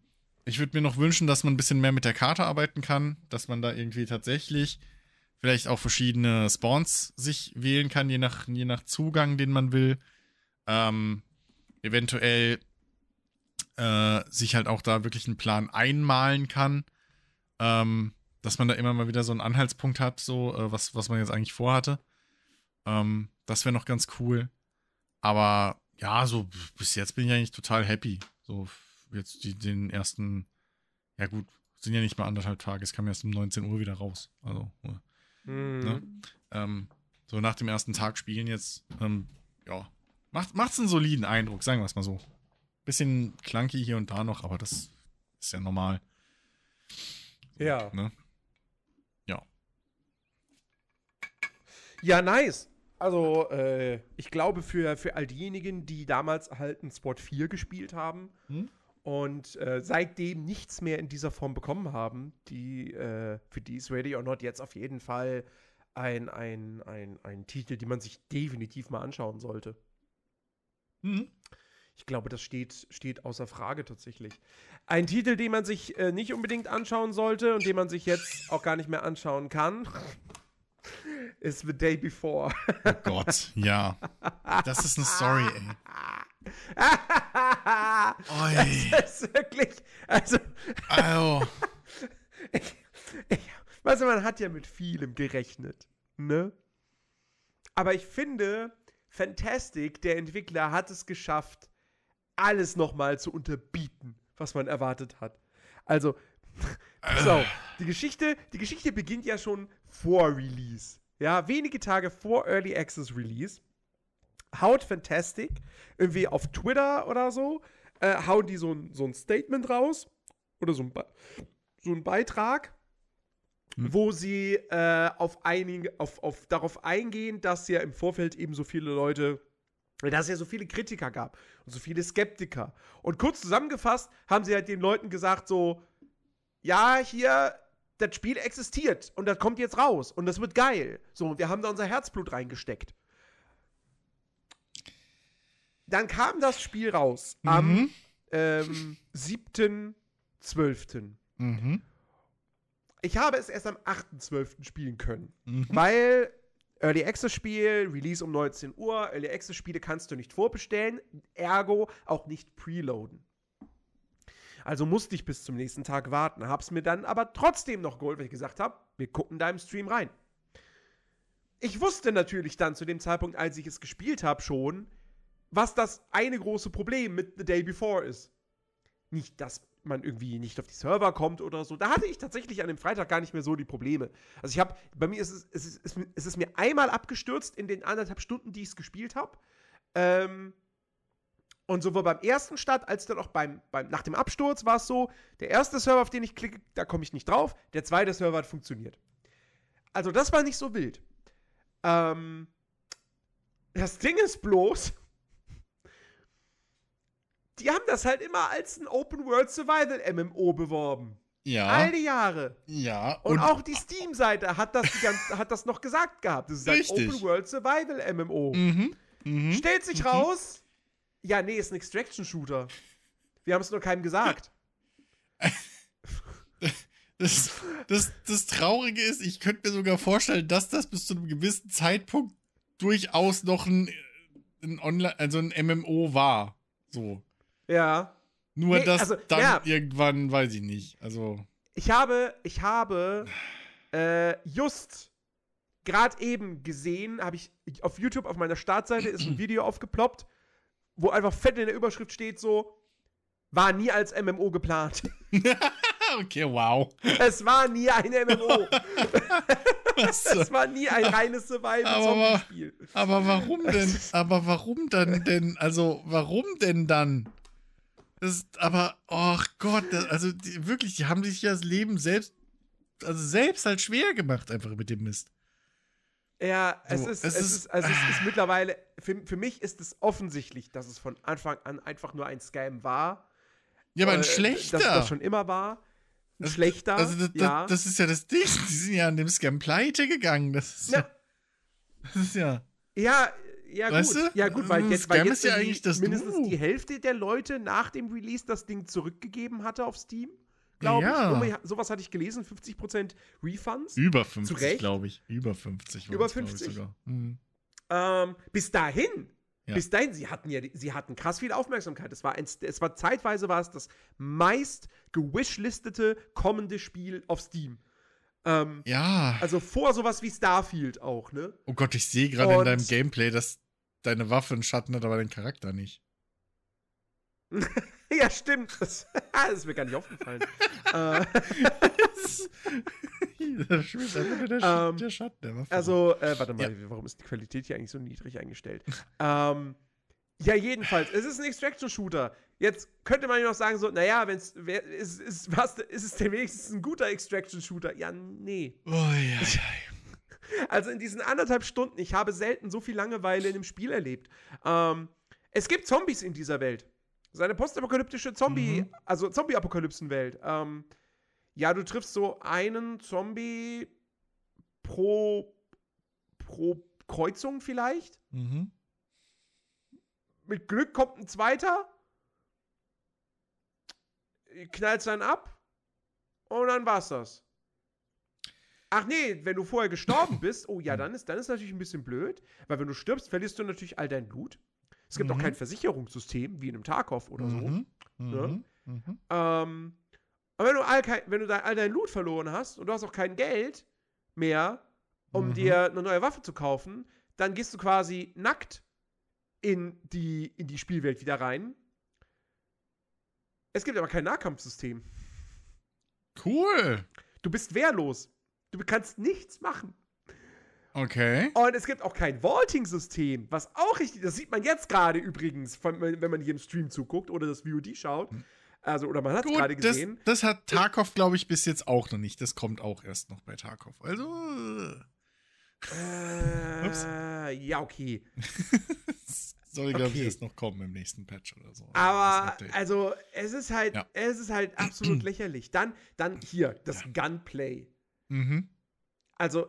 ich würde mir noch wünschen, dass man ein bisschen mehr mit der Karte arbeiten kann, dass man da irgendwie tatsächlich vielleicht auch verschiedene Spawns sich wählen kann, je nach, je nach Zugang, den man will. Ähm, eventuell äh, sich halt auch da wirklich einen Plan einmalen kann. Ähm, dass man da immer mal wieder so einen Anhaltspunkt hat, so äh, was, was man jetzt eigentlich vorhatte. Ähm, das wäre noch ganz cool. Aber ja, so bis jetzt bin ich eigentlich total happy. So jetzt die, den ersten, ja gut, sind ja nicht mal anderthalb Tage, es kam erst um 19 Uhr wieder raus. Also, mhm. ne? ähm, so nach dem ersten Tag spielen jetzt, ähm, ja, macht, macht's einen soliden Eindruck, sagen wir es mal so. Bisschen clunky hier und da noch, aber das ist ja normal. Ja. Ne? Ja, nice. Also, äh, ich glaube, für, für all diejenigen, die damals halt ein Sport 4 gespielt haben hm? und äh, seitdem nichts mehr in dieser Form bekommen haben, die, äh, für die ist Ready or Not jetzt auf jeden Fall ein, ein, ein, ein Titel, den man sich definitiv mal anschauen sollte. Mhm. Ich glaube, das steht, steht außer Frage tatsächlich. Ein Titel, den man sich äh, nicht unbedingt anschauen sollte und den man sich jetzt auch gar nicht mehr anschauen kann, ist The Day Before. Oh Gott, ja. Das ist eine Story, ey. Oi. Das ist wirklich, also. also. ich, ich, weißt du, man hat ja mit vielem gerechnet, ne? Aber ich finde, Fantastic, der Entwickler, hat es geschafft, alles nochmal zu unterbieten, was man erwartet hat. Also, so, die Geschichte, die Geschichte beginnt ja schon vor Release. Ja, wenige Tage vor Early Access Release haut Fantastic irgendwie auf Twitter oder so, äh, hauen die so ein, so ein Statement raus oder so ein, so ein Beitrag, hm. wo sie äh, auf einige, auf, auf, darauf eingehen, dass ja im Vorfeld eben so viele Leute, dass es ja so viele Kritiker gab und so viele Skeptiker. Und kurz zusammengefasst haben sie halt den Leuten gesagt so, ja, hier, das Spiel existiert und das kommt jetzt raus und das wird geil. So, wir haben da unser Herzblut reingesteckt. Dann kam das Spiel raus mhm. am ähm, 7.12. Mhm. Ich habe es erst am 8.12. spielen können, mhm. weil Early Access Spiel, Release um 19 Uhr, Early Access Spiele kannst du nicht vorbestellen, ergo auch nicht preloaden. Also musste ich bis zum nächsten Tag warten. Hab's mir dann aber trotzdem noch geholt, weil ich gesagt habe, wir gucken da im Stream rein. Ich wusste natürlich dann zu dem Zeitpunkt, als ich es gespielt habe, schon, was das eine große Problem mit The Day Before ist. Nicht, dass man irgendwie nicht auf die Server kommt oder so. Da hatte ich tatsächlich an dem Freitag gar nicht mehr so die Probleme. Also ich habe, bei mir ist es, es, ist, es ist mir einmal abgestürzt in den anderthalb Stunden, die ich es gespielt habe. Ähm, und sowohl beim ersten Start als dann auch beim, beim nach dem Absturz war es so, der erste Server, auf den ich klicke, da komme ich nicht drauf. Der zweite Server hat funktioniert. Also das war nicht so wild. Ähm, das Ding ist bloß, die haben das halt immer als ein Open World Survival MMO beworben. Ja. All die Jahre. Ja. Und, und auch die Steam-Seite hat, das hat das noch gesagt gehabt. Das ist ein Open World Survival MMO. Mhm. Mhm. Stellt sich mhm. raus, ja, nee, ist ein Extraction-Shooter. Wir haben es nur keinem gesagt. Das, das, das Traurige ist, ich könnte mir sogar vorstellen, dass das bis zu einem gewissen Zeitpunkt durchaus noch ein, ein Online, also ein MMO war. So. Ja. Nur nee, dass also, dann ja. irgendwann, weiß ich nicht. Also. Ich habe, ich habe äh, just gerade eben gesehen, habe ich auf YouTube auf meiner Startseite ist ein Video aufgeploppt wo einfach fett in der Überschrift steht so, war nie als MMO geplant. okay, wow. Es war nie ein MMO. es war nie ein reines Survival-Zombie-Spiel. Aber, aber warum denn? Aber warum dann denn? Also, warum denn dann? Das, aber, oh Gott, das, also die, wirklich, die haben sich ja das Leben selbst, also selbst halt schwer gemacht, einfach mit dem Mist. Ja, so, es, ist, es, es, ist, also es ist mittlerweile, für, für mich ist es offensichtlich, dass es von Anfang an einfach nur ein Scam war. Ja, aber ein äh, schlechter. Dass das schon immer war. Ein also, schlechter. Also, das, ja. das, ist ja das Ding. Die sind ja an dem Scam pleite gegangen. Das ist ja. Das ist ja. Ja, ja, weißt gut. Du? Ja, gut, weil jetzt, weil jetzt ja mindestens du. die Hälfte der Leute nach dem Release das Ding zurückgegeben hatte auf Steam glaube ja. ich. Sowas hatte ich gelesen, 50% Refunds. Über 50, glaube ich. Über 50. Über 50 sogar. Mhm. Ähm, bis dahin. Ja. Bis dahin, sie hatten ja, sie hatten krass viel Aufmerksamkeit. Es war, ein, es war zeitweise war es das meist gewishlistete kommende Spiel auf Steam. Ähm, ja. Also vor sowas wie Starfield auch, ne? Oh Gott, ich sehe gerade in deinem Gameplay, dass deine Waffe einen Schatten hat, aber den Charakter nicht. ja, stimmt. Das, das, ist mir gar nicht aufgefallen. äh, der, ähm, der Schatten der Waffe. Also, äh, warte mal, ja. warum ist die Qualität hier eigentlich so niedrig eingestellt? ähm, ja, jedenfalls, es ist ein Extraction-Shooter. Jetzt könnte man ja noch sagen, so, naja, wenn es ist, ist, was, ist es denn wenigstens ein guter Extraction-Shooter? Ja, nee. Oh, ja, ja. Also in diesen anderthalb Stunden, ich habe selten so viel Langeweile in einem Spiel erlebt. Ähm, es gibt Zombies in dieser Welt. Seine postapokalyptische Zombie, mhm. also Zombie-Apokalypsen-Welt. Ähm, ja, du triffst so einen Zombie pro, pro Kreuzung vielleicht. Mhm. Mit Glück kommt ein zweiter, knallt dann ab und dann war's das. Ach nee, wenn du vorher gestorben bist, oh ja, dann ist, dann ist natürlich ein bisschen blöd, weil wenn du stirbst, verlierst du natürlich all dein Blut. Es gibt mhm. auch kein Versicherungssystem wie in einem Tarkov oder so. Mhm. Ne? Mhm. Ähm, aber wenn du, all, wenn du all dein Loot verloren hast und du hast auch kein Geld mehr, um mhm. dir eine neue Waffe zu kaufen, dann gehst du quasi nackt in die, in die Spielwelt wieder rein. Es gibt aber kein Nahkampfsystem. Cool. Du bist wehrlos. Du kannst nichts machen. Okay. Und es gibt auch kein Vaulting-System, was auch richtig, das sieht man jetzt gerade übrigens, wenn man hier im Stream zuguckt oder das VOD schaut. Also, oder man hat es gerade gesehen. Das, das hat Tarkov, glaube ich, bis jetzt auch noch nicht. Das kommt auch erst noch bei Tarkov. Also. Äh, ja, okay. Soll, glaube okay. ich, erst noch kommen im nächsten Patch oder so. Aber, also, es ist halt, ja. es ist halt absolut lächerlich. Dann, dann hier, das ja. Gunplay. Mhm. Also,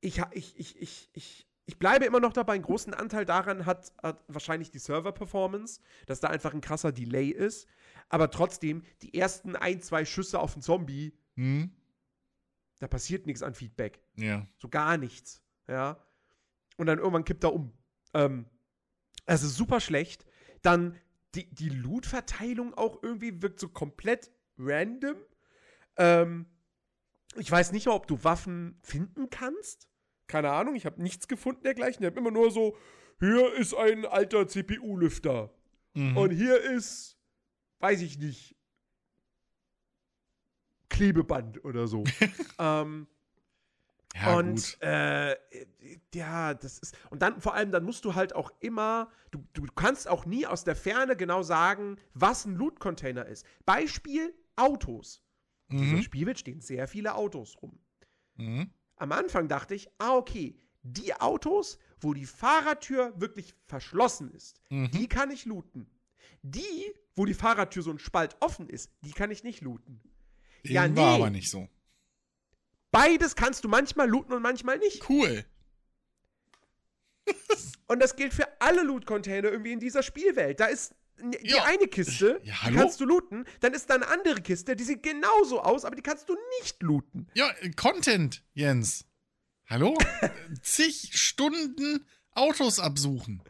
ich, ich, ich, ich, ich, ich bleibe immer noch dabei, einen großen Anteil daran hat, hat wahrscheinlich die Server-Performance, dass da einfach ein krasser Delay ist. Aber trotzdem, die ersten ein, zwei Schüsse auf einen Zombie, mhm. da passiert nichts an Feedback. Ja. So gar nichts. Ja. Und dann irgendwann kippt er um. Ähm, also super schlecht. Dann die, die Loot-Verteilung auch irgendwie wirkt so komplett random. Ähm, ich weiß nicht, ob du Waffen finden kannst. Keine Ahnung, ich habe nichts gefunden dergleichen. Ich habe immer nur so, hier ist ein alter CPU-Lüfter. Mhm. Und hier ist, weiß ich nicht, Klebeband oder so. ähm, ja, und äh, ja, das ist. Und dann vor allem, dann musst du halt auch immer, du, du kannst auch nie aus der Ferne genau sagen, was ein Loot-Container ist. Beispiel Autos. In mhm. dieser Spielwelt stehen sehr viele Autos rum. Mhm. Am Anfang dachte ich, ah, okay, die Autos, wo die Fahrertür wirklich verschlossen ist, mhm. die kann ich looten. Die, wo die Fahrertür so ein Spalt offen ist, die kann ich nicht looten. Eben ja, nee. war aber nicht so. Beides kannst du manchmal looten und manchmal nicht. Cool. und das gilt für alle Loot-Container irgendwie in dieser Spielwelt. Da ist die ja. eine Kiste, ja, die kannst du looten, dann ist da eine andere Kiste, die sieht genauso aus, aber die kannst du nicht looten. Ja, Content, Jens. Hallo? Zig Stunden Autos absuchen.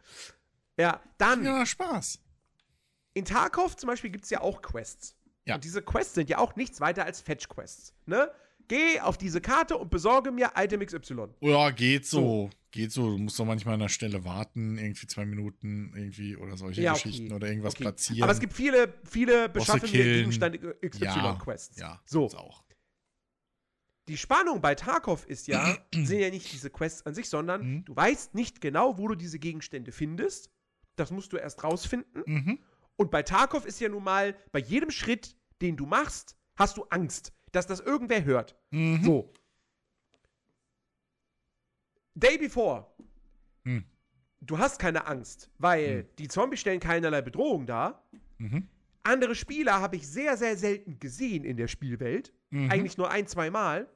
Ja, dann. Ja, Spaß. In Tarkov zum Beispiel gibt es ja auch Quests. Ja. Und diese Quests sind ja auch nichts weiter als Fetch-Quests. Ne? Geh auf diese Karte und besorge mir Item XY. Ja, geht so. so. Geht so. Du musst doch manchmal an der Stelle warten, irgendwie zwei Minuten irgendwie oder solche ja, okay. Geschichten oder irgendwas okay. platzieren. Aber es gibt viele, viele beschaffen mir Gegenstand XY-Quests. Ja, ja, so. auch. Die Spannung bei Tarkov ist ja, sind ja nicht diese Quests an sich, sondern mhm. du weißt nicht genau, wo du diese Gegenstände findest. Das musst du erst rausfinden. Mhm. Und bei Tarkov ist ja nun mal, bei jedem Schritt, den du machst, hast du Angst dass das irgendwer hört. Mhm. So. Day before. Mhm. Du hast keine Angst, weil mhm. die Zombies stellen keinerlei Bedrohung dar. Mhm. Andere Spieler habe ich sehr, sehr selten gesehen in der Spielwelt. Mhm. Eigentlich nur ein, zwei Mal.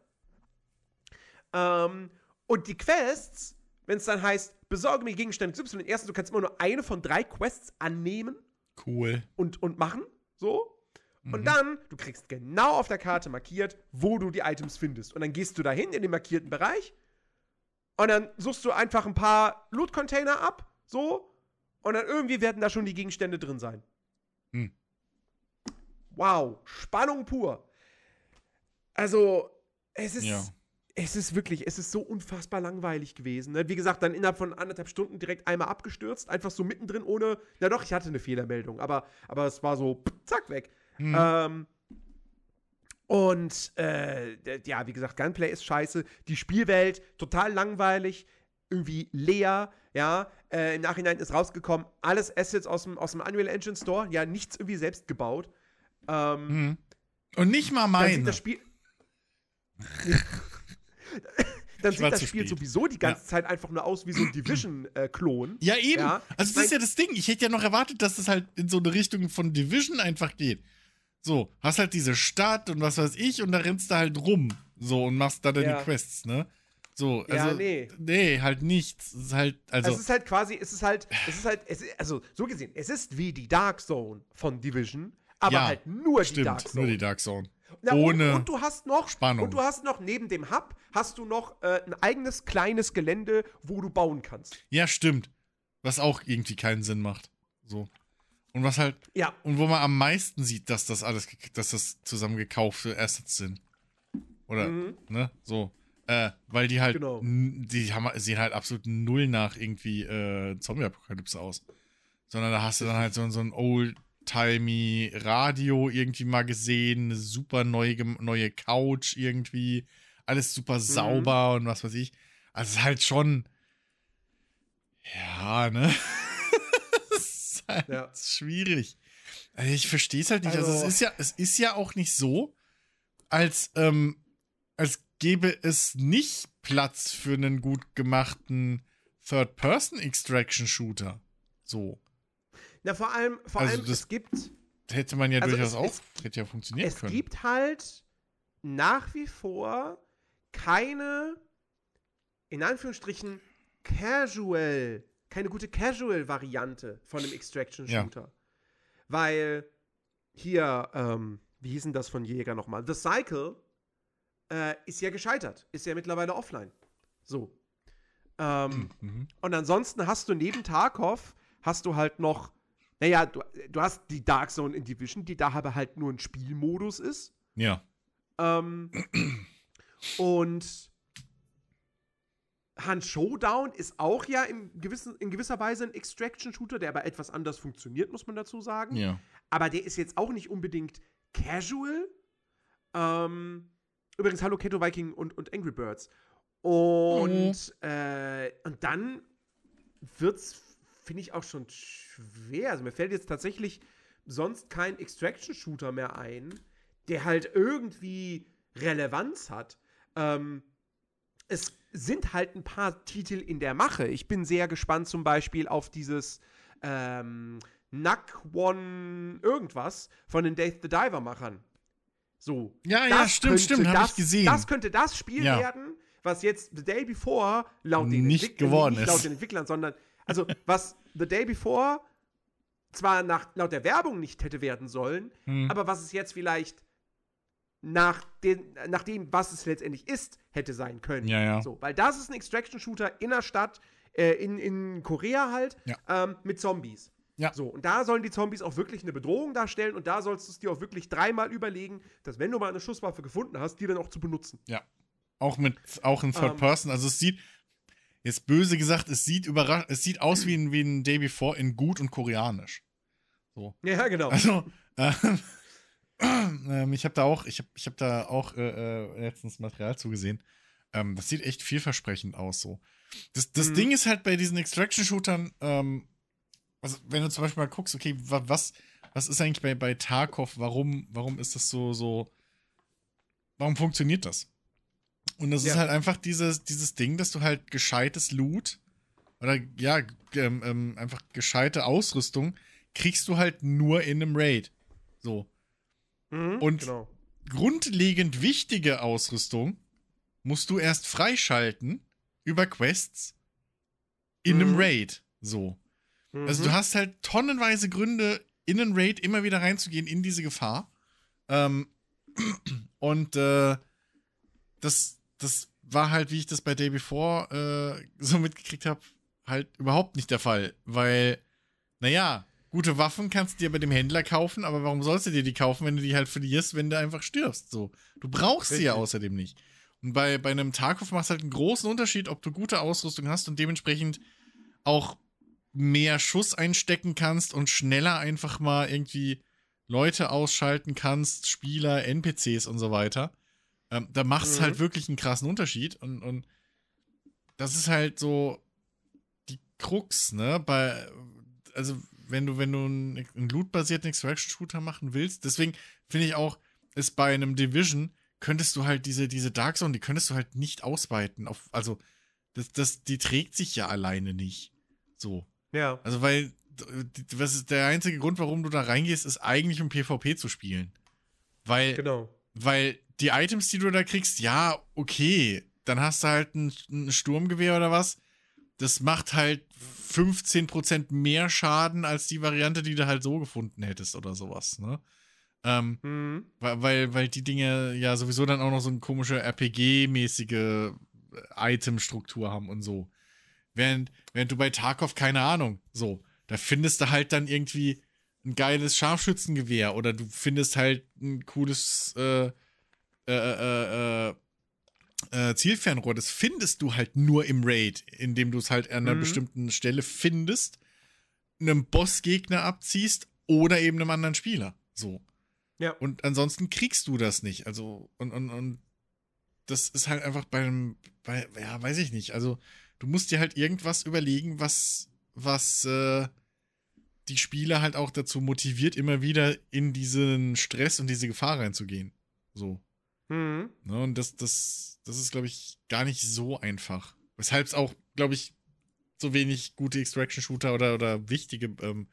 Ähm, und die Quests, wenn es dann heißt, besorge mir Gegenstände Y, erstens, du kannst immer nur eine von drei Quests annehmen. Cool. Und, und machen. So. Und mhm. dann, du kriegst genau auf der Karte markiert, wo du die Items findest. Und dann gehst du dahin in den markierten Bereich und dann suchst du einfach ein paar Loot-Container ab, so, und dann irgendwie werden da schon die Gegenstände drin sein. Mhm. Wow, Spannung pur. Also, es ist. Ja. Es ist wirklich, es ist so unfassbar langweilig gewesen. Ne? Wie gesagt, dann innerhalb von anderthalb Stunden direkt einmal abgestürzt, einfach so mittendrin ohne. Na doch, ich hatte eine Fehlermeldung, aber, aber es war so, zack, weg. Mhm. Ähm, und äh, ja, wie gesagt, Gunplay ist scheiße. Die Spielwelt total langweilig, irgendwie leer. Ja, äh, im Nachhinein ist rausgekommen, alles Assets aus dem, aus dem Unreal Engine Store. Ja, nichts irgendwie selbst gebaut. Ähm, mhm. Und nicht mal meine. Das Spiel dann sieht das Spiel spät. sowieso die ganze ja. Zeit einfach nur aus wie so ein Division-Klon. Äh, ja, eben. Ja? Also, das ist ja das Ding. Ich hätte ja noch erwartet, dass es das halt in so eine Richtung von Division einfach geht. So, hast halt diese Stadt und was weiß ich und da rennst du halt rum. So, und machst da deine ja. Quests, ne? So, also, ja, nee. Nee, halt nichts. Es ist halt, also. Es ist halt quasi, es ist halt, es ist halt, es ist, also, so gesehen, es ist wie die Dark Zone von Division, aber ja, halt nur stimmt, die Dark Zone. Nur die Dark Zone. Ja, Ohne und, und, du hast noch Spannung. Und du hast noch neben dem Hub hast du noch äh, ein eigenes kleines Gelände, wo du bauen kannst. Ja, stimmt. Was auch irgendwie keinen Sinn macht. So. Und was halt. Ja. Und wo man am meisten sieht, dass das alles, dass das zusammen gekaufte Assets sind. Oder, mhm. ne? So. Äh, weil die halt, genau. die haben, sehen halt absolut null nach irgendwie äh, Zombie-Apokalypse aus. Sondern da hast du dann halt so, so ein old-timey Radio irgendwie mal gesehen, eine super neue, neue Couch irgendwie, alles super mhm. sauber und was weiß ich. Also es ist halt schon, ja, ne? ist halt ja. schwierig. Also ich verstehe es halt nicht. Also, also, es ist ja, es ist ja auch nicht so, als, ähm, als gäbe es nicht Platz für einen gut gemachten Third-Person-Extraction-Shooter. So. Na, vor allem, vor also allem, es gibt. Hätte man ja also durchaus es, auch, es, hätte ja funktionieren es können. Es gibt halt nach wie vor keine, in Anführungsstrichen, Casual, keine gute Casual-Variante von einem Extraction-Shooter. Ja. Weil hier, ähm, wie hieß denn das von Jäger nochmal? The Cycle äh, ist ja gescheitert. Ist ja mittlerweile offline. So. Ähm, mhm. Und ansonsten hast du neben Tarkov, hast du halt noch, naja, du, du hast die Dark Zone in Division, die da aber halt nur ein Spielmodus ist. Ja. Ähm, und Han Showdown ist auch ja in, gewissen, in gewisser Weise ein Extraction-Shooter, der aber etwas anders funktioniert, muss man dazu sagen. Ja. Aber der ist jetzt auch nicht unbedingt casual. Ähm, Übrigens, Hallo Keto Viking und, und Angry Birds. Und, mhm. äh, und dann wird's, finde ich, auch schon schwer. Also mir fällt jetzt tatsächlich sonst kein Extraction-Shooter mehr ein, der halt irgendwie Relevanz hat. Ähm, es sind halt ein paar Titel in der Mache. Ich bin sehr gespannt zum Beispiel auf dieses ähm, Nuck One irgendwas von den Death the Diver-Machern. So. Ja, ja, stimmt, stimmt, habe ich gesehen. Das könnte das Spiel ja. werden, was jetzt The Day Before laut den nicht geworden nicht laut den Entwicklern, sondern also was The Day Before zwar nach, laut der Werbung nicht hätte werden sollen, hm. aber was es jetzt vielleicht nach, den, nach dem, was es letztendlich ist, hätte sein können. Ja, ja. So, weil das ist ein Extraction-Shooter in der Stadt, äh, in, in Korea halt, ja. ähm, mit Zombies. Ja. So, und da sollen die Zombies auch wirklich eine Bedrohung darstellen und da sollst du es dir auch wirklich dreimal überlegen, dass wenn du mal eine Schusswaffe gefunden hast, die dann auch zu benutzen. Ja. Auch mit, auch in Third ähm. Person. Also es sieht, jetzt böse gesagt, es sieht überrasch es sieht aus wie ein, wie ein Day Before in gut und koreanisch. So. Ja, genau. Also, äh, äh, ich habe da auch, ich habe ich hab da auch äh, äh, letztens Material zugesehen. Ähm, das sieht echt vielversprechend aus, so. Das, das mhm. Ding ist halt bei diesen Extraction-Shootern, ähm, also wenn du zum Beispiel mal guckst, okay, was, was ist eigentlich bei, bei Tarkov, warum, warum ist das so, so, warum funktioniert das? Und das ja. ist halt einfach dieses, dieses Ding, dass du halt gescheites Loot oder ja, ähm, ähm, einfach gescheite Ausrüstung kriegst du halt nur in einem Raid. So. Mhm, Und genau. grundlegend wichtige Ausrüstung musst du erst freischalten über Quests in mhm. einem Raid. So. Mhm. Also du hast halt tonnenweise Gründe, in einen Raid immer wieder reinzugehen in diese Gefahr. Ähm, und äh, das, das war halt, wie ich das bei Day Before äh, so mitgekriegt habe, halt überhaupt nicht der Fall. Weil, naja, gute Waffen kannst du dir bei dem Händler kaufen, aber warum sollst du dir die kaufen, wenn du die halt verlierst, wenn du einfach stirbst? So. Du brauchst Richtig. sie ja außerdem nicht. Und bei, bei einem Tarkov machst du halt einen großen Unterschied, ob du gute Ausrüstung hast und dementsprechend auch mehr Schuss einstecken kannst und schneller einfach mal irgendwie Leute ausschalten kannst, Spieler, NPCs und so weiter. Ähm, da macht es mhm. halt wirklich einen krassen Unterschied. Und, und das ist halt so die Krux, ne? Bei, also, wenn du, wenn du einen, einen loot-basierten Extraction-Shooter machen willst, deswegen finde ich auch, ist bei einem Division könntest du halt diese, diese Dark Zone, die könntest du halt nicht ausweiten. Auf, also, das, das, die trägt sich ja alleine nicht. So. Ja. Also, weil, was ist der einzige Grund, warum du da reingehst, ist eigentlich, um PvP zu spielen. Weil, genau. weil die Items, die du da kriegst, ja, okay, dann hast du halt ein, ein Sturmgewehr oder was. Das macht halt 15% mehr Schaden als die Variante, die du halt so gefunden hättest oder sowas, ne? Ähm, mhm. weil, weil die Dinge ja sowieso dann auch noch so eine komische RPG-mäßige äh, Item-Struktur haben und so. Während, während du bei Tarkov, keine Ahnung, so, da findest du halt dann irgendwie ein geiles Scharfschützengewehr oder du findest halt ein cooles äh, äh, äh, äh, äh Zielfernrohr. Das findest du halt nur im Raid, indem du es halt an einer mhm. bestimmten Stelle findest, einem Bossgegner abziehst oder eben einem anderen Spieler. So. Ja. Und ansonsten kriegst du das nicht. Also, und, und, und das ist halt einfach beim, bei, ja, weiß ich nicht. Also, du musst dir halt irgendwas überlegen, was, was äh, die Spieler halt auch dazu motiviert, immer wieder in diesen Stress und diese Gefahr reinzugehen. So. Mhm. Ne, und das, das, das ist, glaube ich, gar nicht so einfach. Weshalb es auch, glaube ich, so wenig gute Extraction-Shooter oder, oder wichtige, ähm,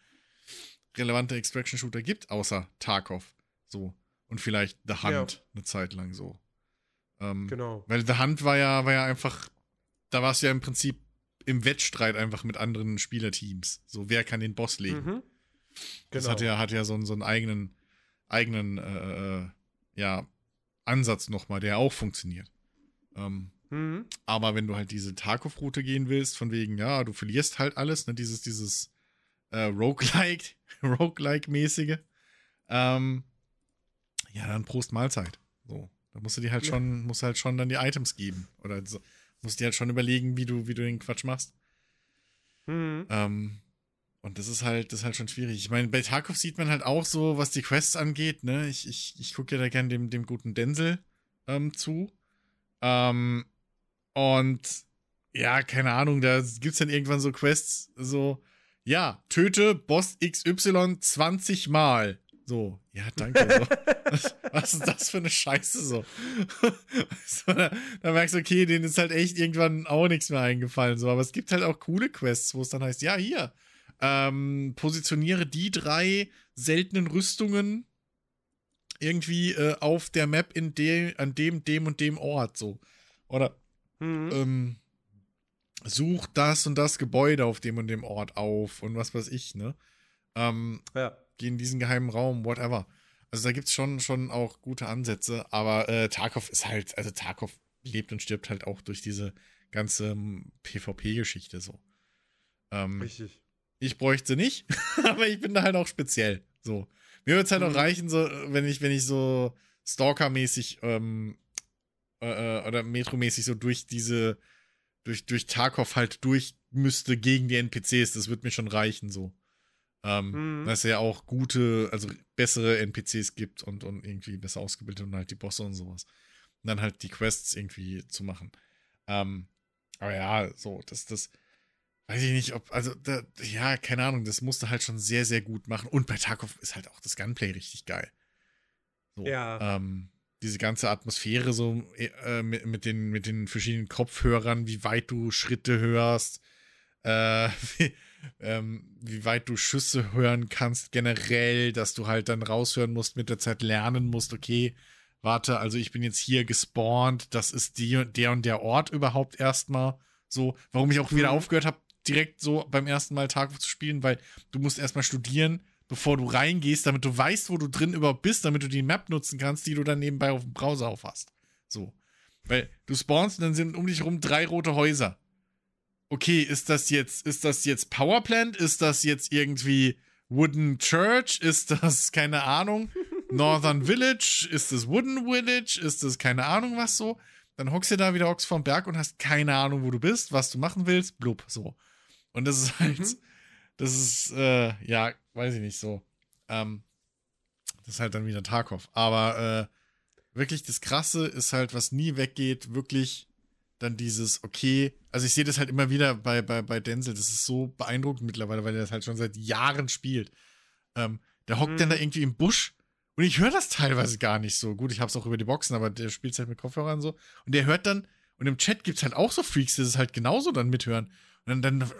relevante Extraction-Shooter gibt, außer Tarkov. So. Und vielleicht The Hunt ja. eine Zeit lang so. Ähm, genau. Weil The Hunt war ja, war ja einfach, da war es ja im Prinzip im Wettstreit einfach mit anderen Spielerteams. So, wer kann den Boss legen? Mhm. Genau. Das hat ja, hat ja so, einen, so einen eigenen, eigenen, äh, äh, ja, Ansatz nochmal, der auch funktioniert. Ähm, mhm. Aber wenn du halt diese Tarkov-Route gehen willst, von wegen, ja, du verlierst halt alles, ne, dieses, dieses äh, Roguelike, Roguelike-mäßige, ähm, ja, dann Prost Mahlzeit. So. Da musst du dir halt ja. schon, musst halt schon dann die Items geben. Oder so, musst dir halt schon überlegen, wie du, wie du den Quatsch machst. Mhm. Ähm, und das ist halt, das ist halt schon schwierig. Ich meine, bei Tarkov sieht man halt auch so, was die Quests angeht, ne? Ich, ich, ich gucke ja da gerne dem, dem guten Denzel ähm, zu. Ähm, und ja, keine Ahnung, da gibt es dann irgendwann so Quests, so, ja, töte Boss XY 20 Mal. So, ja, danke. So. was, was, ist das für eine Scheiße so? so da, da, merkst du, okay, denen ist halt echt irgendwann auch nichts mehr eingefallen. So, aber es gibt halt auch coole Quests, wo es dann heißt, ja, hier, ähm, positioniere die drei seltenen Rüstungen irgendwie äh, auf der Map in de, an dem, dem und dem Ort. So. Oder mhm. ähm, such das und das Gebäude auf dem und dem Ort auf und was weiß ich, ne? Ähm, ja geh in diesen geheimen Raum, whatever. Also da gibt es schon, schon auch gute Ansätze, aber äh, Tarkov ist halt, also Tarkov lebt und stirbt halt auch durch diese ganze ähm, PvP-Geschichte so. Ähm, Richtig. Ich bräuchte sie nicht, aber ich bin da halt auch speziell. So. Mir würde es halt mhm. auch reichen, so, wenn ich, wenn ich so Stalker-mäßig ähm, äh, äh, oder Metro-mäßig so durch diese, durch, durch Tarkov halt durch müsste gegen die NPCs. Das würde mir schon reichen, so. Ähm, mhm. Dass es ja auch gute, also bessere NPCs gibt und, und irgendwie besser ausgebildet und halt die Bosse und sowas. Und dann halt die Quests irgendwie zu machen. Ähm, aber ja, so, das, das, weiß ich nicht, ob, also, da, ja, keine Ahnung, das musste halt schon sehr, sehr gut machen. Und bei Tarkov ist halt auch das Gunplay richtig geil. So, ja. Ähm, diese ganze Atmosphäre so äh, mit, mit, den, mit den verschiedenen Kopfhörern, wie weit du Schritte hörst, äh, wie, ähm, wie weit du Schüsse hören kannst, generell, dass du halt dann raushören musst, mit der Zeit lernen musst, okay, warte, also ich bin jetzt hier gespawnt, das ist die, der und der Ort überhaupt erstmal. So, warum ich auch wieder mhm. aufgehört habe, direkt so beim ersten Mal Tag zu spielen, weil du musst erstmal studieren, bevor du reingehst, damit du weißt, wo du drin überhaupt bist, damit du die Map nutzen kannst, die du dann nebenbei auf dem Browser aufhast. So. Weil du spawnst und dann sind um dich rum drei rote Häuser okay, ist das jetzt, ist das jetzt Powerplant? Ist das jetzt irgendwie Wooden Church? Ist das, keine Ahnung, Northern Village? Ist das Wooden Village? Ist das keine Ahnung was so? Dann hockst du da wieder Ochs vom Berg und hast keine Ahnung, wo du bist, was du machen willst, blub, so. Und das ist halt, mhm. das ist, äh, ja, weiß ich nicht so. Ähm, das ist halt dann wieder Tarkov. Aber äh, wirklich das Krasse ist halt, was nie weggeht, wirklich dann dieses, okay, also ich sehe das halt immer wieder bei, bei, bei Denzel, das ist so beeindruckend mittlerweile, weil er das halt schon seit Jahren spielt. Ähm, der hockt mhm. dann da irgendwie im Busch Und ich höre das teilweise gar nicht so. Gut, ich habe es auch über die Boxen, aber der spielt halt mit Kopfhörern so. Und der hört dann, und im Chat gibt es halt auch so Freaks, die das halt genauso dann mithören. Und dann, dann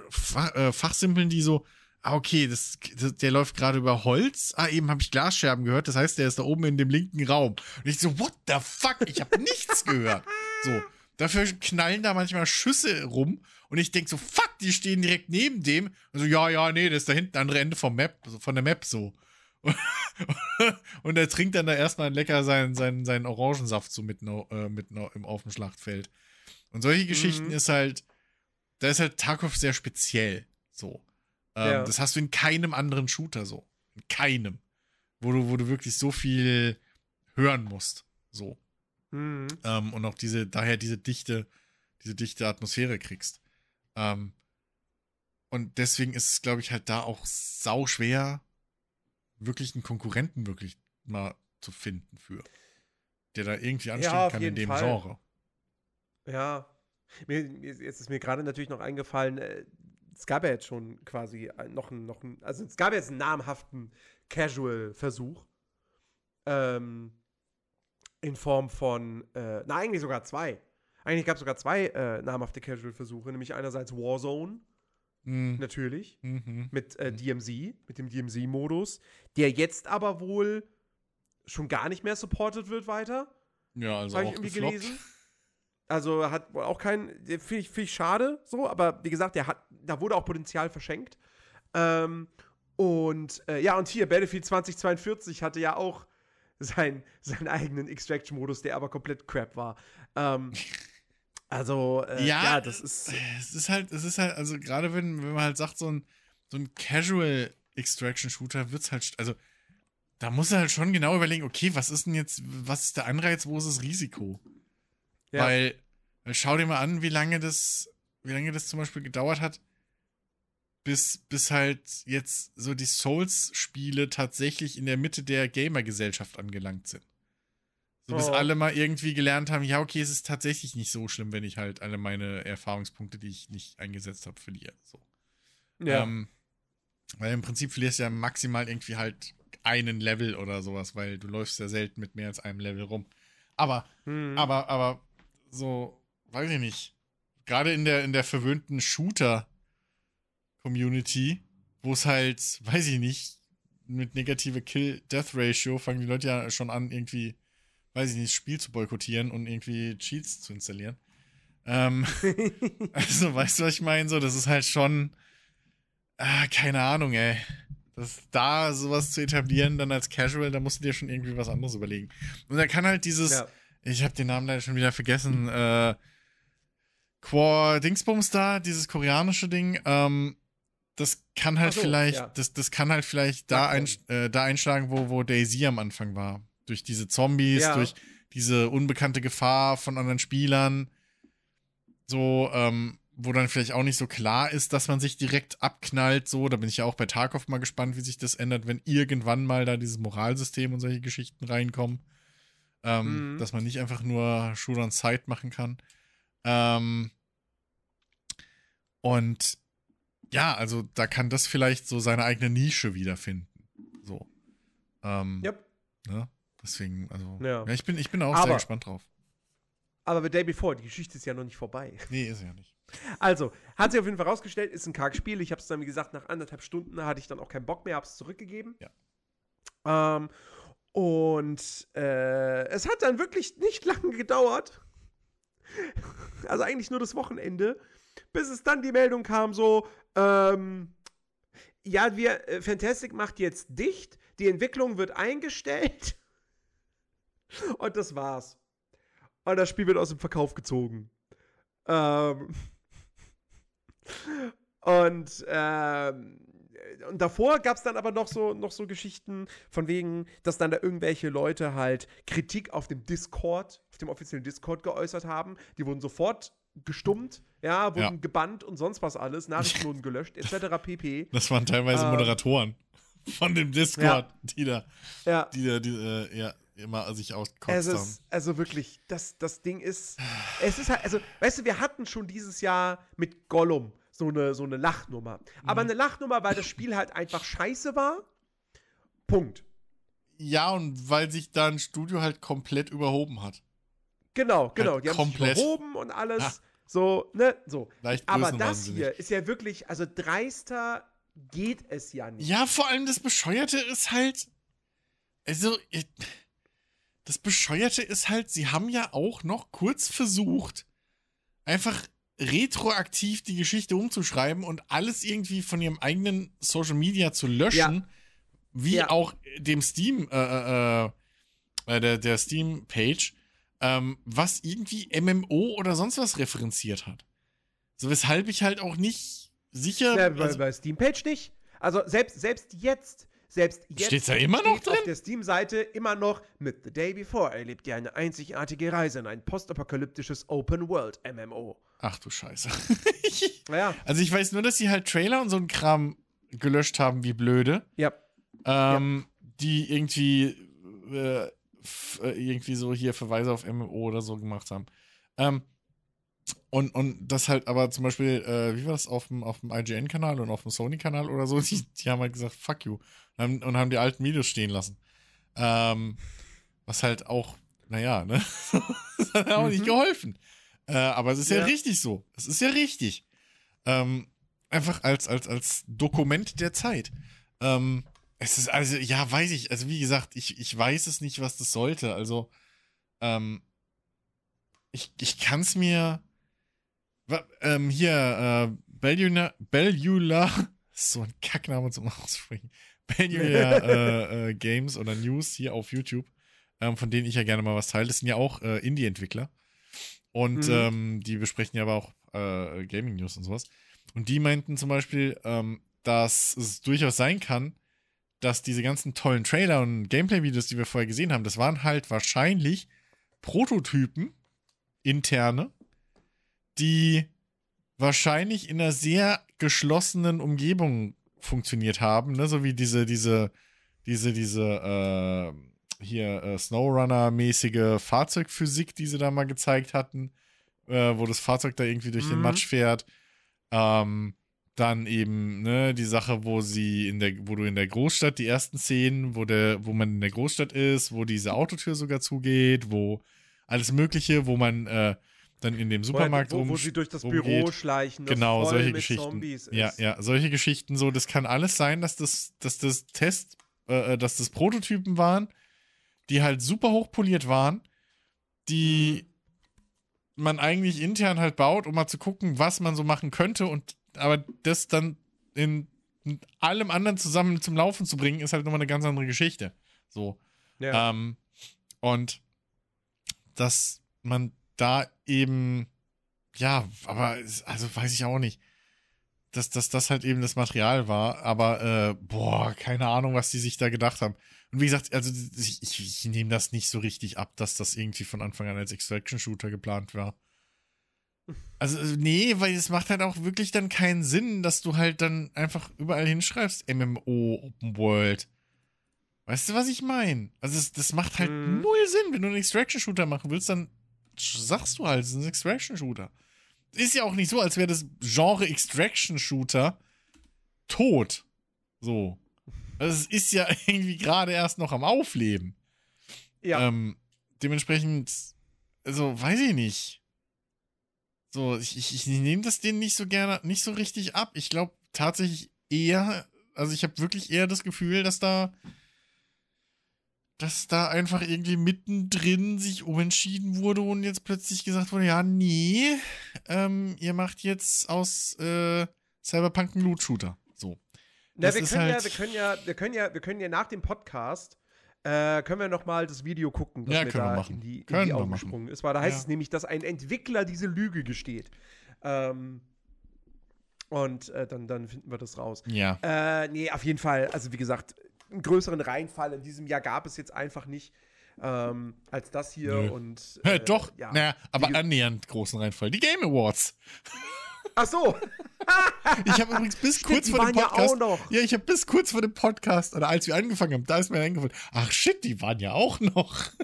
äh, fachsimpeln die so, ah, okay, das, das der läuft gerade über Holz. Ah, eben habe ich Glasscherben gehört. Das heißt, der ist da oben in dem linken Raum. Und ich so, what the fuck? Ich habe nichts gehört. So. Dafür knallen da manchmal Schüsse rum und ich denke so, fuck, die stehen direkt neben dem. Also, ja, ja, nee, das ist da hinten andere Ende vom Map, also von der Map so. und er trinkt dann da erstmal lecker seinen, seinen, seinen Orangensaft so mitten, äh, mitten im, auf dem Schlachtfeld. Und solche mhm. Geschichten ist halt, da ist halt Tarkov sehr speziell. So. Ähm, ja. Das hast du in keinem anderen Shooter so. In keinem. Wo du, wo du wirklich so viel hören musst. So. Mhm. Ähm, und auch diese, daher diese dichte, diese dichte Atmosphäre kriegst. Ähm, und deswegen ist es, glaube ich, halt da auch sau schwer, wirklich einen Konkurrenten wirklich mal zu finden für. Der da irgendwie anstehen ja, kann in dem Fall. Genre. Ja. Mir, jetzt ist mir gerade natürlich noch eingefallen, äh, es gab ja jetzt schon quasi noch einen, noch einen, also es gab jetzt einen namhaften Casual-Versuch. Ähm, in Form von, äh, na, eigentlich sogar zwei. Eigentlich gab es sogar zwei äh, namhafte Casual-Versuche, nämlich einerseits Warzone, mhm. natürlich, mhm. mit äh, DMZ, mit dem DMZ-Modus, der jetzt aber wohl schon gar nicht mehr supported wird weiter. Ja, also. Habe ich irgendwie gefloppt. gelesen. Also hat wohl auch kein, finde ich, find ich schade so, aber wie gesagt, der hat, da wurde auch Potenzial verschenkt. Ähm, und äh, ja, und hier, Battlefield 2042 hatte ja auch sein, seinen eigenen Extraction-Modus, der aber komplett crap war. Ähm, also, äh, ja, ja, das ist. Es ist halt, es ist halt, also gerade wenn, wenn man halt sagt, so ein, so ein Casual Extraction-Shooter wird's halt, also da muss er halt schon genau überlegen, okay, was ist denn jetzt, was ist der Anreiz, wo ist das Risiko? Ja. Weil, schau dir mal an, wie lange das, wie lange das zum Beispiel gedauert hat, bis, bis halt jetzt so die Souls-Spiele tatsächlich in der Mitte der Gamer-Gesellschaft angelangt sind. So bis oh. alle mal irgendwie gelernt haben, ja, okay, es ist tatsächlich nicht so schlimm, wenn ich halt alle meine Erfahrungspunkte, die ich nicht eingesetzt habe, verliere. So. Ja. Ähm, weil im Prinzip verlierst du ja maximal irgendwie halt einen Level oder sowas, weil du läufst ja selten mit mehr als einem Level rum. Aber, hm. aber, aber, so, weiß ich nicht. Gerade in der, in der verwöhnten Shooter- Community, wo es halt, weiß ich nicht, mit negative Kill-Death-Ratio fangen die Leute ja schon an, irgendwie, weiß ich nicht, das Spiel zu boykottieren und irgendwie Cheats zu installieren. Ähm, also, weißt du, was ich meine? So, das ist halt schon, ah, keine Ahnung, ey. Das, da sowas zu etablieren, dann als Casual, da musst du dir schon irgendwie was anderes überlegen. Und er kann halt dieses, ja. Ich habe den Namen leider schon wieder vergessen, äh, Quor Dingsbums da, dieses koreanische Ding, ähm, das kann halt so, vielleicht, ja. das, das kann halt vielleicht da, ein, äh, da einschlagen, wo, wo Daisy am Anfang war. Durch diese Zombies, ja. durch diese unbekannte Gefahr von anderen Spielern. So, ähm, wo dann vielleicht auch nicht so klar ist, dass man sich direkt abknallt. So, da bin ich ja auch bei Tarkov mal gespannt, wie sich das ändert, wenn irgendwann mal da dieses Moralsystem und solche Geschichten reinkommen. Ähm, mhm. Dass man nicht einfach nur Shoot on Sight machen kann. Ähm, und ja, also da kann das vielleicht so seine eigene Nische wiederfinden. So. Ähm, yep. ne? Deswegen, also. Ja. ja. ich, bin, ich bin auch aber, sehr gespannt drauf. Aber The Day Before, die Geschichte ist ja noch nicht vorbei. Nee, ist ja nicht. Also, hat sich auf jeden Fall rausgestellt, ist ein Karg-Spiel. Ich habe es dann, wie gesagt, nach anderthalb Stunden hatte ich dann auch keinen Bock mehr, habe es zurückgegeben. Ja. Ähm, und äh, es hat dann wirklich nicht lange gedauert. Also eigentlich nur das Wochenende, bis es dann die Meldung kam, so, ähm, ja, wir, äh, Fantastic macht jetzt dicht, die Entwicklung wird eingestellt. Und das war's. Und das Spiel wird aus dem Verkauf gezogen. Ähm. Und, ähm, und davor gab es dann aber noch so, noch so Geschichten von wegen, dass dann da irgendwelche Leute halt Kritik auf dem Discord, auf dem offiziellen Discord geäußert haben. Die wurden sofort gestummt, ja, wurden ja. gebannt und sonst was alles, Nachrichten wurden gelöscht, etc. pp. Das waren teilweise ähm, Moderatoren von dem Discord, ja. die da, ja. die da, die, äh, ja, immer sich ausgekotzt haben. Also wirklich, das, das Ding ist, es ist halt, also, weißt du, wir hatten schon dieses Jahr mit Gollum so eine, so eine Lachnummer. Aber mhm. eine Lachnummer, weil das Spiel halt einfach scheiße war. Punkt. Ja, und weil sich da ein Studio halt komplett überhoben hat. Genau, genau. Halt die haben komplett. sich überhoben und alles. Ja. So, ne, so. Leicht Aber das hier ist ja wirklich, also dreister geht es ja nicht. Ja, vor allem das Bescheuerte ist halt. Also, ich- das Bescheuerte ist halt, sie haben ja auch noch kurz versucht, einfach retroaktiv die Geschichte umzuschreiben und alles irgendwie von ihrem eigenen Social Media zu löschen, wie Ja. auch dem Steam, äh, äh, äh, der, der Steam-Page, ähm, was irgendwie MMO oder sonst was referenziert hat. So, weshalb ich halt auch nicht sicher. Ja, bei, also, bei Steam-Page nicht. Also selbst, selbst jetzt, selbst jetzt Steht's da immer noch steht auf drin? der Steam-Seite immer noch mit The Day Before erlebt ihr eine einzigartige Reise in ein postapokalyptisches Open-World-MMO. ach du Scheiße. Naja, Also ich weiß nur, dass sie halt Trailer und so einen Kram gelöscht haben, wie blöde. ja. Ähm, Die irgendwie, äh, äh, irgendwie so hier Verweise auf MMO oder so gemacht haben. Ähm, und, und das halt aber zum Beispiel, äh, wie war das auf dem, auf dem IGN-Kanal und auf dem Sony-Kanal oder so, die, die haben halt gesagt, fuck you. Und haben, und haben die alten Videos stehen lassen. Ähm, was halt auch, naja, ne? das hat auch nicht Mhm. geholfen. Äh, aber es ist ja. Ja. richtig so. Es ist ja richtig. Ähm, einfach als, als, als Dokument der Zeit. Ähm, es ist also, ja, weiß ich. Also, wie gesagt, ich, ich weiß es nicht, was das sollte. Also, ähm, ich, ich kann es mir. Ähm, hier, äh, Bellula, Bellula, so ein Kackname zum Aussprechen. Bellula äh, äh, Games oder News hier auf YouTube, ähm, von denen ich ja gerne mal was teile. Das sind ja auch äh, Indie-Entwickler. Und Mhm. ähm, die besprechen ja aber auch äh, Gaming-News und sowas. Und die meinten zum Beispiel, ähm, dass es durchaus sein kann, dass diese ganzen tollen Trailer und Gameplay-Videos, die wir vorher gesehen haben, das waren halt wahrscheinlich Prototypen, interne, die wahrscheinlich in einer sehr geschlossenen Umgebung funktioniert haben, ne? So wie diese, diese, diese, diese, äh, hier, äh, Snowrunner-mäßige Fahrzeugphysik, die sie da mal gezeigt hatten, äh, wo das Fahrzeug da irgendwie durch den Mhm. Matsch fährt. Ähm, dann eben, ne, die Sache, wo sie in der, wo du in der Großstadt, die ersten Szenen, wo der, wo man in der Großstadt ist, wo diese Autotür sogar zugeht, wo alles Mögliche, wo man äh, dann in dem Supermarkt wo, wo rum- sie durch das rumgeht. Büro schleichen, das Genau, solche mit Geschichten. Zombies ist. Ja, ja, solche Geschichten so, das kann alles sein, dass das, dass das Test, äh, äh, dass das Prototypen waren, die halt super hochpoliert waren, die Mhm. man eigentlich intern halt baut, um mal zu gucken, was man so machen könnte und aber das dann in, in allem anderen zusammen zum Laufen zu bringen, ist halt nochmal eine ganz andere Geschichte. So. Ja. Ähm, und dass man da eben, ja, aber also weiß ich auch nicht, dass, dass das halt eben das Material war, aber äh, boah, keine Ahnung, was die sich da gedacht haben. Und wie gesagt, also ich, ich, ich nehme das nicht so richtig ab, dass das irgendwie von Anfang an als Extraction-Shooter geplant war. Also, äh, nee, weil es macht halt auch wirklich dann keinen Sinn, dass du halt dann einfach überall hinschreibst, MMO, Open World. Weißt du, was ich meine? Also, es, das macht halt Mhm. null Sinn. Wenn du einen Extraction-Shooter machen willst, dann sagst du halt, es ist ein Extraction-Shooter. Ist ja auch nicht so, als wäre das Genre Extraction-Shooter tot. So. Also, es ist ja irgendwie gerade erst noch am Aufleben. ja. Ähm, dementsprechend, also weiß ich nicht. So, ich, ich, ich nehme das denen nicht so gerne, nicht so richtig ab. Ich glaube tatsächlich eher, also ich habe wirklich eher das Gefühl, dass da, dass da einfach irgendwie mittendrin sich umentschieden wurde und jetzt plötzlich gesagt wurde, ja, nee, ähm, ihr macht jetzt aus äh, Cyberpunk einen Loot-Shooter. So. Na, wir können, ja, halt- wir können ja, wir können ja, wir können ja nach dem Podcast äh, können wir noch mal das Video gucken, das Ja, mir da machen. in die, in Können die Augen gesprungen ist. Weil da heißt Ja. es nämlich, dass ein Entwickler diese Lüge gesteht. Ähm, und äh, dann, dann finden wir das raus. Ja. Äh, nee, auf jeden Fall. Also wie gesagt, einen größeren Reinfall in diesem Jahr gab es jetzt einfach nicht ähm, als das hier. Nö. Und äh, Doch, ja. naja, aber annähernd großen Reinfall. Die Game Awards. Ach so. Ich habe übrigens bis kurz die vor dem waren ja Podcast. auch noch. Ja, ich habe bis kurz vor dem Podcast, oder als wir angefangen haben, da ist mir eingefallen, ach shit, die waren ja auch noch.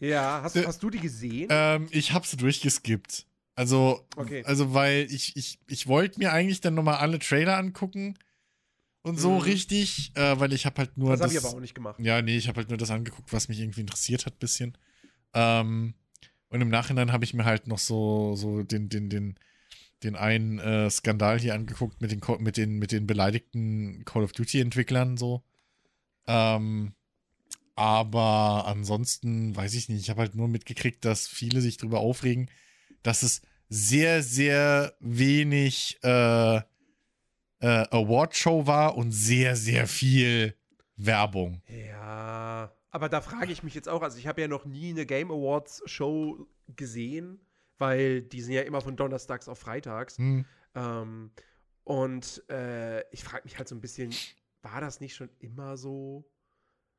Ja, hast, Äh, hast du die gesehen? Ähm, ich habe sie durchgeskippt. Also, Okay. also weil ich, ich, ich wollte mir eigentlich dann nochmal alle Trailer angucken und so mhm. richtig, äh, weil ich habe halt nur das. Das habe ich aber auch nicht gemacht. Ja, nee, ich habe halt nur das angeguckt, was mich irgendwie interessiert hat, bisschen. Ähm, und im Nachhinein habe ich mir halt noch so, so den, den, den, den einen äh, Skandal hier angeguckt mit den, mit den, mit den beleidigten Call of Duty-Entwicklern so. Ähm, aber ansonsten weiß ich nicht. Ich habe halt nur mitgekriegt, dass viele sich darüber aufregen, dass es sehr, sehr wenig äh, äh, Award-Show war und sehr, sehr viel Werbung. Ja, aber da frage ich mich jetzt auch, also ich habe ja noch nie eine Game Awards Show gesehen, weil die sind ja immer von Donnerstags auf Freitags. Hm. Ähm, und äh, ich frage mich halt so ein bisschen, war das nicht schon immer so?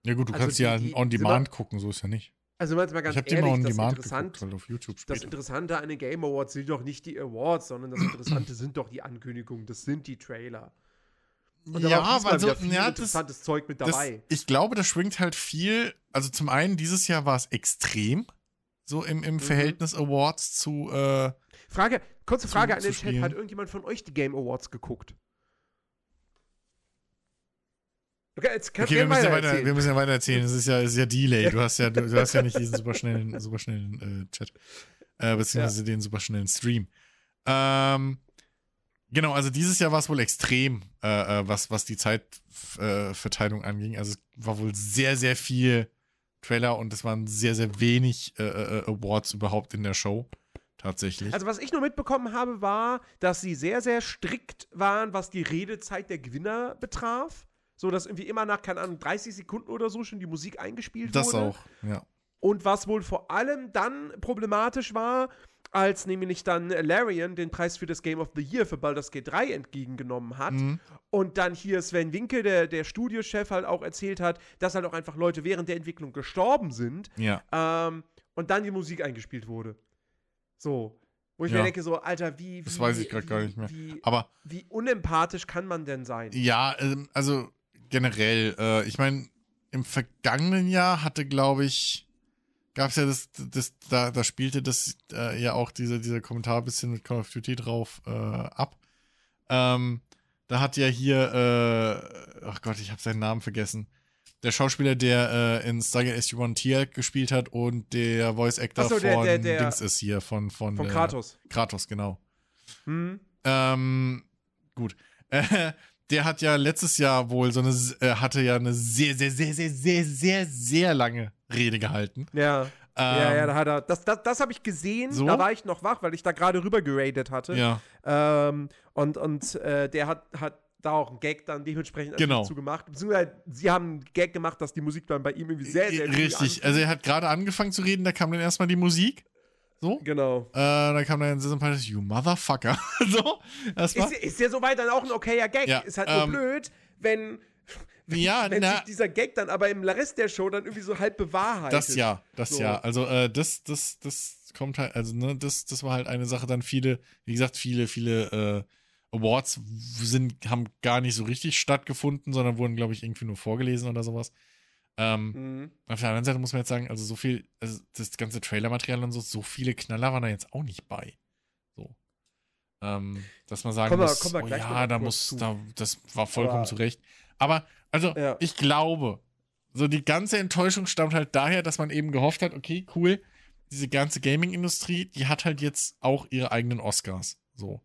Ja gut, du also kannst die, ja on Demand gucken, so ist ja nicht. Also mal ganz ich ehrlich, das, Interessant, geguckt, das Interessante an den Game Awards sind doch nicht die Awards, sondern das Interessante sind doch die Ankündigungen, das sind die Trailer. Und ja, aber so, ja, interessantes das, Zeug mit dabei. Das, ich glaube, das schwingt halt viel. Also zum einen, dieses Jahr war es extrem, so im, im mhm. Verhältnis Awards zu. Äh, Frage, kurze Frage zu, an den Chat: Hat irgendjemand von euch die Game Awards geguckt? Okay, jetzt kannst okay, wir, müssen ja weiter, wir müssen ja weiter erzählen. Es ist ja, ist ja Delay. Du hast ja, du, du hast ja nicht diesen superschnellen, superschnellen äh, Chat. Äh, beziehungsweise ja. den superschnellen Stream. Ähm, genau, also dieses Jahr war es wohl extrem, äh, äh was, was die Zeitverteilung äh, anging. Also es war wohl sehr, sehr viel Trailer und es waren sehr, sehr wenig äh, Awards überhaupt in der Show. Tatsächlich. Also, was ich nur mitbekommen habe, war, dass sie sehr, sehr strikt waren, was die Redezeit der Gewinner betraf. So, dass irgendwie immer nach, keine Ahnung, 30 Sekunden oder so schon die Musik eingespielt das wurde. Das auch, ja. Und was wohl vor allem dann problematisch war, als nämlich dann Larian den Preis für das Game of the Year für Baldur's Gate 3 entgegengenommen hat mhm. und dann hier Sven Winkel, der, der Studiochef, halt auch erzählt hat, dass halt auch einfach Leute während der Entwicklung gestorben sind ja. ähm, und dann die Musik eingespielt wurde. So. Wo ich ja. mir denke, so, Alter, wie. wie das weiß ich gerade gar nicht mehr. Wie, Aber. Wie unempathisch kann man denn sein? Ja, ähm, also generell, äh, ich meine, im vergangenen Jahr hatte, glaube ich, gab es ja das, das, da, da spielte das äh, ja auch diese, dieser Kommentar ein bisschen mit Call of Duty drauf äh, ab. Ähm, da hat ja hier, äh, ach Gott, ich habe seinen Namen vergessen. Der Schauspieler, der äh, in Stargate SG-1 Tier gespielt hat und der Voice Actor so, der, von der, der, Dings ist hier, von, von, von Kratos. Kratos, genau. Hm. Ähm, gut. Äh, der hat ja letztes Jahr wohl so eine, äh, hatte ja eine sehr, sehr, sehr, sehr, sehr, sehr, sehr lange Rede gehalten. Ja. Ähm, ja, ja, da hat er. Das, das, das habe ich gesehen. So? Da war ich noch wach, weil ich da gerade rüber geradet hatte. Ja. Ähm, und und äh, der hat, hat da auch einen Gag dann dementsprechend genau. dazu gemacht. Beziehungsweise sie haben einen Gag gemacht, dass die Musik dann bei ihm irgendwie sehr, sehr Richtig. Also er hat gerade angefangen zu reden, da kam dann erstmal die Musik. So? Genau. Äh, dann kam dann sehr sympathisch, you motherfucker. so. Das war, ist, ist ja soweit dann auch ein okayer Gag. Ja, ist halt ähm, nur blöd, wenn, wenn, ja, wenn na, sich dieser Gag dann aber im Rest der Show dann irgendwie so halb bewahrheitet. Das ja, das so. ja. Also äh, das, das, das kommt halt, also ne, das, das war halt eine Sache. Dann viele, wie gesagt, viele, viele äh, Awards sind, haben gar nicht so richtig stattgefunden, sondern wurden, glaube ich, irgendwie nur vorgelesen oder sowas. Ähm, mhm. Auf der anderen Seite muss man jetzt sagen, also so viel, also das ganze Trailermaterial und so, so viele Knaller waren da jetzt auch nicht bei. So. Ähm, dass man sagen komm muss, komm oh, ja, da muss, zu. da, das war vollkommen Aber, zurecht. Aber, also, ja. ich glaube, so die ganze Enttäuschung stammt halt daher, dass man eben gehofft hat, okay, cool, diese ganze Gaming-Industrie, die hat halt jetzt auch ihre eigenen Oscars. So.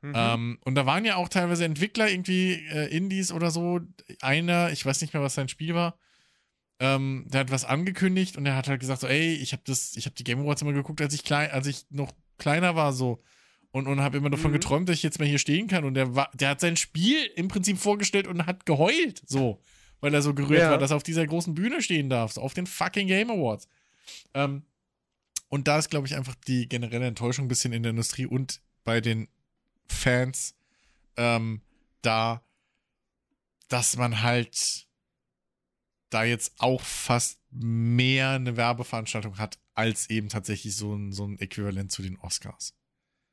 Mhm. Ähm, und da waren ja auch teilweise Entwickler, irgendwie äh, Indies oder so. Einer, ich weiß nicht mehr, was sein Spiel war, ähm, der hat was angekündigt und er hat halt gesagt so, ey, ich habe das, ich habe die Game Awards immer geguckt, als ich klein, als ich noch kleiner war so und, und habe immer davon mhm. geträumt, dass ich jetzt mal hier stehen kann und der war, der hat sein Spiel im Prinzip vorgestellt und hat geheult so, weil er so gerührt ja. war, dass er auf dieser großen Bühne stehen darf, so auf den fucking Game Awards. Ähm, und da ist, glaube ich, einfach die generelle Enttäuschung ein bisschen in der Industrie und bei den Fans ähm, da, dass man halt da jetzt auch fast mehr eine Werbeveranstaltung hat, als eben tatsächlich so ein, so ein Äquivalent zu den Oscars.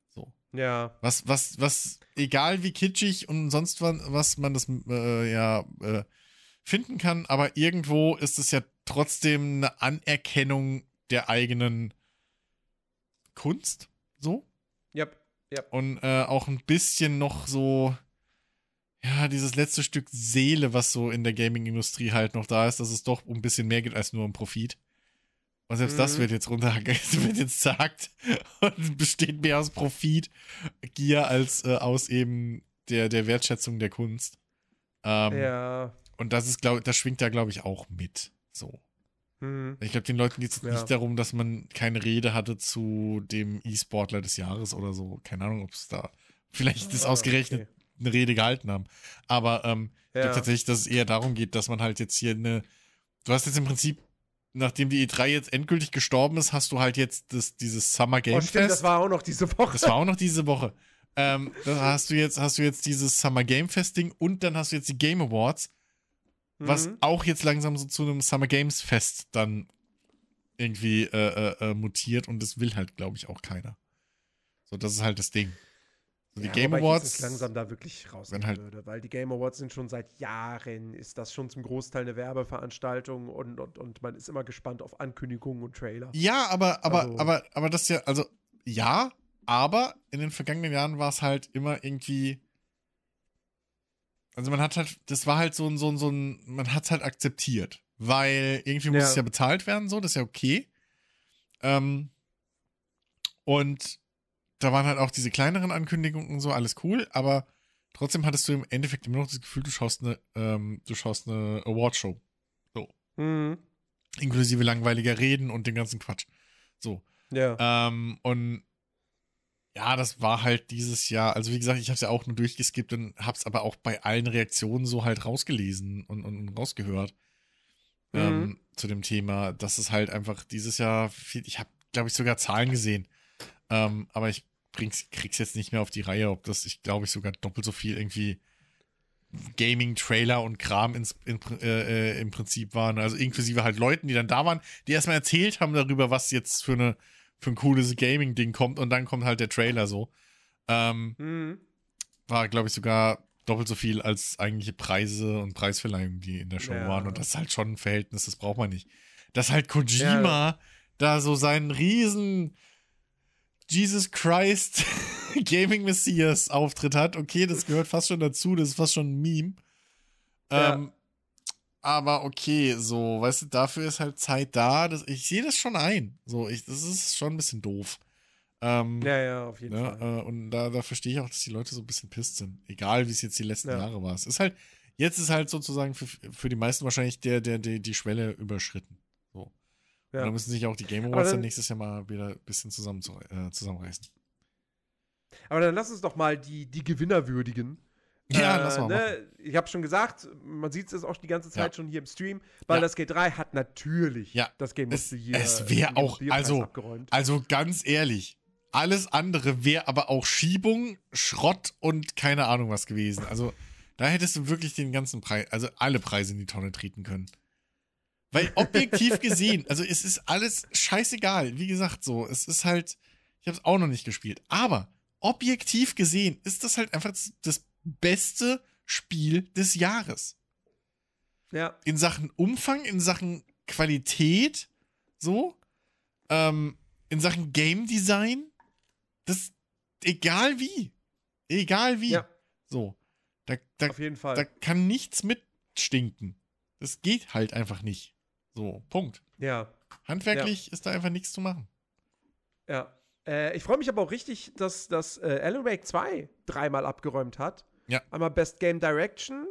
So. Ja. Was, was, was, egal wie kitschig und sonst was, was man das äh, ja äh, finden kann, aber irgendwo ist es ja trotzdem eine Anerkennung der eigenen Kunst. So. Yep. Yep. Und äh, auch ein bisschen noch so ja, dieses letzte Stück Seele, was so in der Gaming-Industrie halt noch da ist, dass es doch um ein bisschen mehr geht als nur um Profit. Und selbst mhm. das wird jetzt runter, wird jetzt sagt und besteht mehr aus Profit, Gier als äh, aus eben der, der Wertschätzung der Kunst. Ähm, ja. Und das ist, glaube das schwingt da, glaube ich, auch mit. So. Mhm. Ich glaube, den Leuten geht es ja. nicht darum, dass man keine Rede hatte zu dem E-Sportler des Jahres oder so. Keine Ahnung, ob es da vielleicht das ah, ausgerechnet okay. Eine Rede gehalten haben. Aber ähm, ja. tatsächlich, dass es eher darum geht, dass man halt jetzt hier eine. Du hast jetzt im Prinzip nachdem die E3 jetzt endgültig gestorben ist, hast du halt jetzt das, dieses Summer Game oh, stimmt, Fest. Das war auch noch diese Woche. Das war auch noch diese Woche. Ähm, da hast du jetzt, hast du jetzt dieses Summer Game Fest Ding und dann hast du jetzt die Game Awards, was mhm. auch jetzt langsam so zu einem Summer Games Fest dann irgendwie äh, äh, äh mutiert und das will halt, glaube ich, auch keiner. So, das ist halt das Ding. Die ja, Game Awards. Ich langsam da wirklich raus halt würde, weil die Game Awards sind schon seit Jahren, ist das schon zum Großteil eine Werbeveranstaltung und, und, und man ist immer gespannt auf Ankündigungen und Trailer. Ja, aber, aber, also, aber, aber das ja, also, ja, aber in den vergangenen Jahren war es halt immer irgendwie. Also man hat halt, das war halt so ein, so ein, so ein, man hat es halt akzeptiert. Weil irgendwie muss ja. es ja bezahlt werden, so, das ist ja okay. Ähm, und da waren halt auch diese kleineren Ankündigungen und so, alles cool, aber trotzdem hattest du im Endeffekt immer noch das Gefühl, du schaust eine, ähm, du schaust eine Awardshow. So. Mhm. Inklusive langweiliger Reden und den ganzen Quatsch. So. Ja. Ähm, und ja, das war halt dieses Jahr, also wie gesagt, ich habe es ja auch nur durchgeskippt und habe es aber auch bei allen Reaktionen so halt rausgelesen und, und rausgehört mhm. ähm, zu dem Thema, dass es halt einfach dieses Jahr viel, ich habe, glaube ich, sogar Zahlen gesehen, ähm, aber ich bring's, krieg's jetzt nicht mehr auf die Reihe, ob das, ich glaube, ich sogar doppelt so viel irgendwie Gaming-Trailer und Kram ins, in, äh, äh, im Prinzip waren. Also inklusive halt Leuten, die dann da waren, die erstmal erzählt haben darüber, was jetzt für eine für ein cooles Gaming-Ding kommt und dann kommt halt der Trailer so. Ähm, mhm. War, glaube ich, sogar doppelt so viel als eigentliche Preise und Preisverleihungen, die in der Show ja. waren. Und das ist halt schon ein Verhältnis, das braucht man nicht. Dass halt Kojima ja. da so seinen riesen Jesus Christ Gaming Messias Auftritt hat. Okay, das gehört fast schon dazu, das ist fast schon ein Meme. Ja. Ähm, aber okay, so, weißt du, dafür ist halt Zeit da. Das, ich sehe das schon ein. So, ich, das ist schon ein bisschen doof. Ähm, ja, ja, auf jeden ne, Fall. Äh, und da, da verstehe ich auch, dass die Leute so ein bisschen pisst sind. Egal, wie es jetzt die letzten ja. Jahre war. Es ist halt, jetzt ist halt sozusagen für, für die meisten wahrscheinlich der, der, der, die Schwelle überschritten. Ja. Da müssen sich auch die Game Awards dann, dann, nächstes Jahr mal wieder ein bisschen zusammen, äh, zusammenreißen. Aber dann lass uns doch mal die, die Gewinner würdigen. Ja, äh, lass mal. Ne? Ich habe schon gesagt, man sieht es auch die ganze Zeit ja. schon hier im Stream, weil ja. das G3 hat natürlich ja. das Game of the Year. Es wäre auch, also, also ganz ehrlich, alles andere wäre aber auch Schiebung, Schrott und keine Ahnung was gewesen. Also da hättest du wirklich den ganzen Preis, also alle Preise in die Tonne treten können. Weil objektiv gesehen, also es ist alles scheißegal. Wie gesagt, so, es ist halt, ich habe es auch noch nicht gespielt, aber objektiv gesehen ist das halt einfach das, das beste Spiel des Jahres. Ja. In Sachen Umfang, in Sachen Qualität, so, ähm, in Sachen Game Design, das, egal wie, egal wie, ja. so, da, da, Auf jeden Fall. da kann nichts mitstinken. Das geht halt einfach nicht. So, Punkt. Ja. Handwerklich ja. ist da einfach nichts zu machen. Ja. Äh, ich freue mich aber auch richtig, dass das äh, Alan Wake 2 dreimal abgeräumt hat. Ja. Einmal Best Game Direction,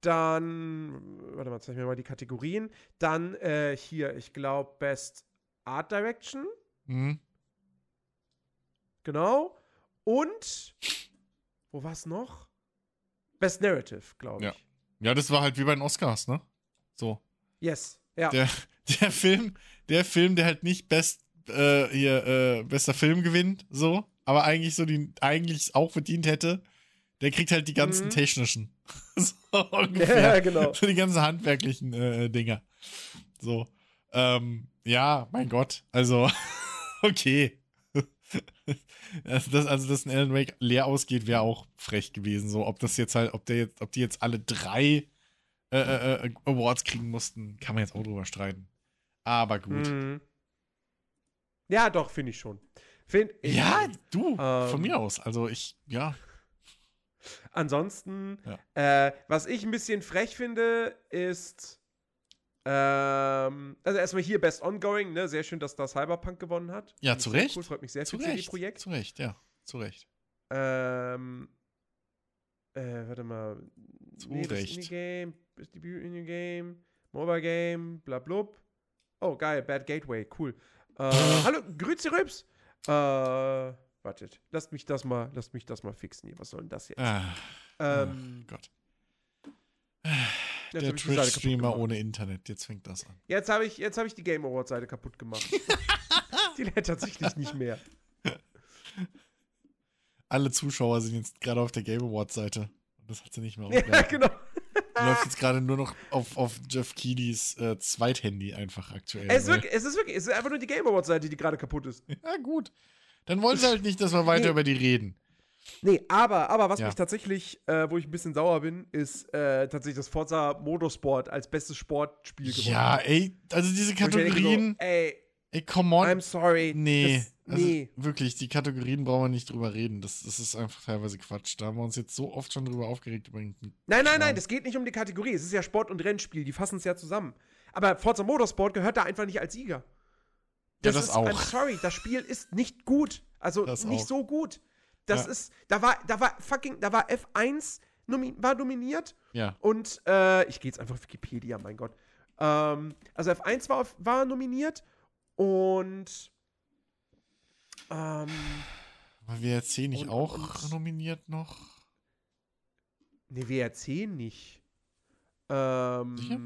dann, warte mal, zeig mir mal die Kategorien. Dann äh, hier, ich glaube, Best Art Direction. Mhm. Genau. Und, wo war es noch? Best Narrative, glaube ich. Ja. ja, das war halt wie bei den Oscars, ne? So. Yes, ja. Der, der Film, der Film, der halt nicht Best, äh, hier, äh, bester Film gewinnt, so, aber eigentlich so die, eigentlich auch verdient hätte, der kriegt halt die ganzen mhm. technischen. so ungefähr. Ja, genau. So die ganzen handwerklichen äh, Dinger. So. Ähm, ja, mein Gott. Also, okay. also, das, also, dass ein Alan Wake leer ausgeht, wäre auch frech gewesen. So, ob das jetzt halt, ob der jetzt, ob die jetzt alle drei äh, äh, äh Awards kriegen mussten, kann man jetzt auch drüber streiten. Aber gut. Mhm. Ja, doch, finde ich schon. Find ich ja, du, ähm, von mir aus. Also ich, ja. Ansonsten, ja. äh, was ich ein bisschen frech finde, ist. Ähm, also erstmal hier Best Ongoing, ne? Sehr schön, dass da Cyberpunk gewonnen hat. Ja, zu Recht. Cool, freut mich sehr zu für Recht. Projekt. Zu Recht, ja. Zu Recht. Ähm, äh, warte mal. Zu nee, Recht. Indie-Game, Debüt Indie-Game, Mobile Game, bla blub. Oh, geil, Bad Gateway, cool. Äh, hallo, Grüezi Rübs. Äh, wartet, lasst mich das mal, lasst mich das mal fixen hier. Was soll denn das jetzt? Ah, ähm, oh Gott. Der Twitch-Streamer ohne Internet, jetzt fängt das an. Jetzt habe ich, hab ich die Game Awards-Seite kaputt gemacht. die lädt tatsächlich nicht mehr. Alle Zuschauer sind jetzt gerade auf der Game Awards-Seite. Das hat sie nicht mehr aufgehört. Ja, genau. Läuft jetzt gerade nur noch auf, auf Jeff Keighley's äh, Zweithandy einfach aktuell. Es ist, wirklich, es ist wirklich, es ist einfach nur die Game Awards-Seite, die gerade kaputt ist. Ja, gut. Dann wollen sie halt nicht, dass wir weiter nee. über die reden. Nee, aber, aber was ja. mich tatsächlich, äh, wo ich ein bisschen sauer bin, ist äh, tatsächlich das Forza Motorsport als bestes Sportspiel gewonnen. Ja, ey, also diese Kategorien. So, ey, ey, come on. I'm sorry. Nee. Das, also, nee. Wirklich, die Kategorien brauchen wir nicht drüber reden. Das, das ist einfach teilweise Quatsch. Da haben wir uns jetzt so oft schon drüber aufgeregt. Über nein, nein, nein, das geht nicht um die Kategorie. Es ist ja Sport und Rennspiel. Die fassen es ja zusammen. Aber Forza Motorsport gehört da einfach nicht als Sieger. Das ja, das ist, auch. I'm sorry, das Spiel ist nicht gut. Also das nicht auch. so gut. Das ja. ist, da war, da war fucking, da war F1 nomi war nominiert. Ja. Und äh, ich gehe jetzt einfach auf Wikipedia, mein Gott. Ähm, also F1 war, war nominiert und ähm, war WRC nicht und, auch und, nominiert noch? Ne, WRC nicht. Ähm, Sicher?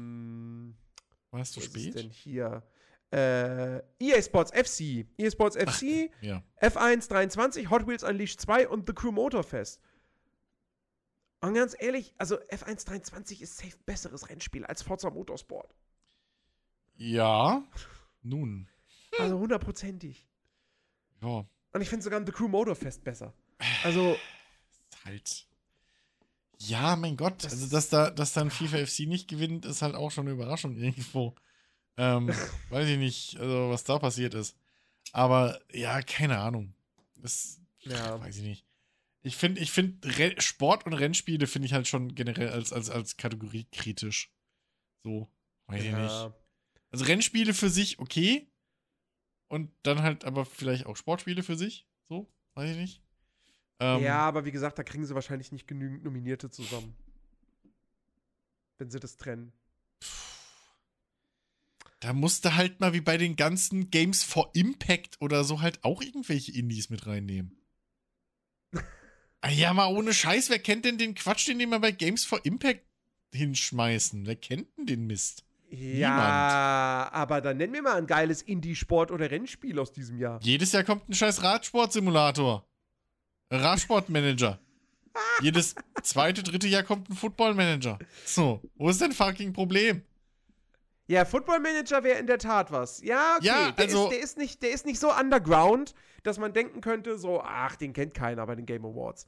War es zu spät? denn hier? äh, EA Sports FC, EA Sports FC, Ach, ja. F1 23, Hot Wheels Unleashed 2 und The Crew Motorfest. Und ganz ehrlich, also F1 23 ist safe besseres Rennspiel als Forza Motorsport. Ja, nun. Also hundertprozentig. Ja. Und ich finde sogar The Crew Motorfest besser. Also. Halt. Ja, mein Gott. Das also, dass da, dass dann FIFA FC nicht gewinnt, ist halt auch schon eine Überraschung irgendwo. Ähm, weiß ich nicht, also was da passiert ist. Aber ja, keine Ahnung. Das ja. weiß ich nicht. Ich finde, ich finde, Sport und Rennspiele finde ich halt schon generell als, als, als Kategorie kritisch. So, weiß ja. ich nicht. Also Rennspiele für sich okay. Und dann halt aber vielleicht auch Sportspiele für sich. So, weiß ich nicht. Ähm, ja, aber wie gesagt, da kriegen sie wahrscheinlich nicht genügend Nominierte zusammen. Wenn sie das trennen. Da musste halt mal wie bei den ganzen Games for Impact oder so halt auch irgendwelche Indies mit reinnehmen. ah, ja, mal ohne Scheiß, wer kennt denn den Quatsch, den die mal bei Games for Impact hinschmeißen? Wer kennt denn den Mist? Ja, Niemand. aber dann nennen wir mal ein geiles Indie-Sport- oder Rennspiel aus diesem Jahr. Jedes Jahr kommt ein scheiß Radsport-Simulator. Radsportmanager. Jedes zweite, dritte Jahr kommt ein Football-Manager. So, wo ist denn fucking Problem? Ja, Football Manager wäre in der Tat was. Ja, okay. Ja, der, also, ist, der, ist nicht, der ist nicht so underground, dass man denken könnte, so, ach, den kennt keiner bei den Game Awards.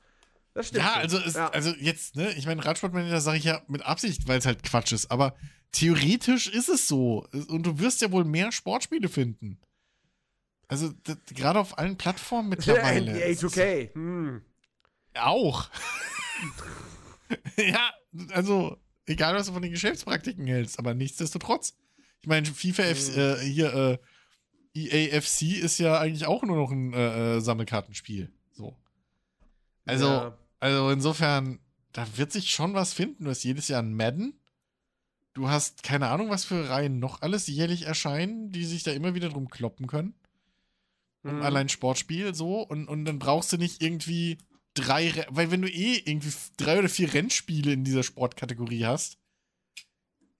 Das stimmt. Ja, also, ist, ja. also jetzt, ne, ich meine, Radsportmanager sage ich ja mit Absicht, weil es halt Quatsch ist, aber theoretisch ist es so. Und du wirst ja wohl mehr Sportspiele finden. Also, gerade auf allen Plattformen mittlerweile. NBA 2K. Hm. Auch. ja, also, Egal, was du von den Geschäftspraktiken hältst, aber nichtsdestotrotz. Ich meine, FIFA mhm. äh, hier, äh, EAFC ist ja eigentlich auch nur noch ein äh, äh, Sammelkartenspiel. So. Also, ja. Also insofern, da wird sich schon was finden. Du hast jedes Jahr ein Madden. Du hast keine Ahnung, was für Reihen noch alles jährlich erscheinen, die sich da immer wieder drum kloppen können. Mhm. allein Sportspiel so. Und, und dann brauchst du nicht irgendwie drei, weil wenn du eh irgendwie drei oder vier Rennspiele in dieser Sportkategorie hast,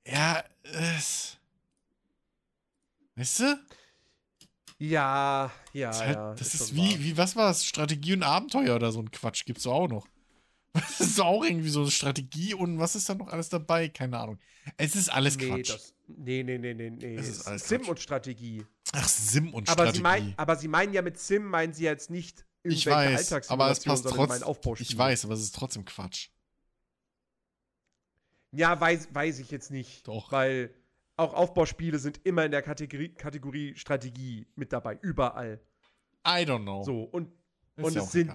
ja, es. Weißt du? Ja, ja, das ist halt, ja. Das ist, ist wie, wie, was war es? Strategie und Abenteuer oder so ein Quatsch gibt's auch noch. Das ist auch irgendwie so eine Strategie und was ist da noch alles dabei? Keine Ahnung. Es ist alles nee, Quatsch. Das, nee, nee, nee, nee, nee. Es ist alles Sim Quatsch. und Strategie. Ach, Sim und aber Strategie. Sie mein, aber Sie meinen ja mit Sim, meinen Sie jetzt nicht ich weiß, aber es passt trotzdem. Ich weiß, aber es ist trotzdem Quatsch. Ja, weiß, weiß ich jetzt nicht. Doch. Weil auch Aufbauspiele sind immer in der Kategorie, Kategorie Strategie mit dabei, überall. I don't know. So, und, und ja es sind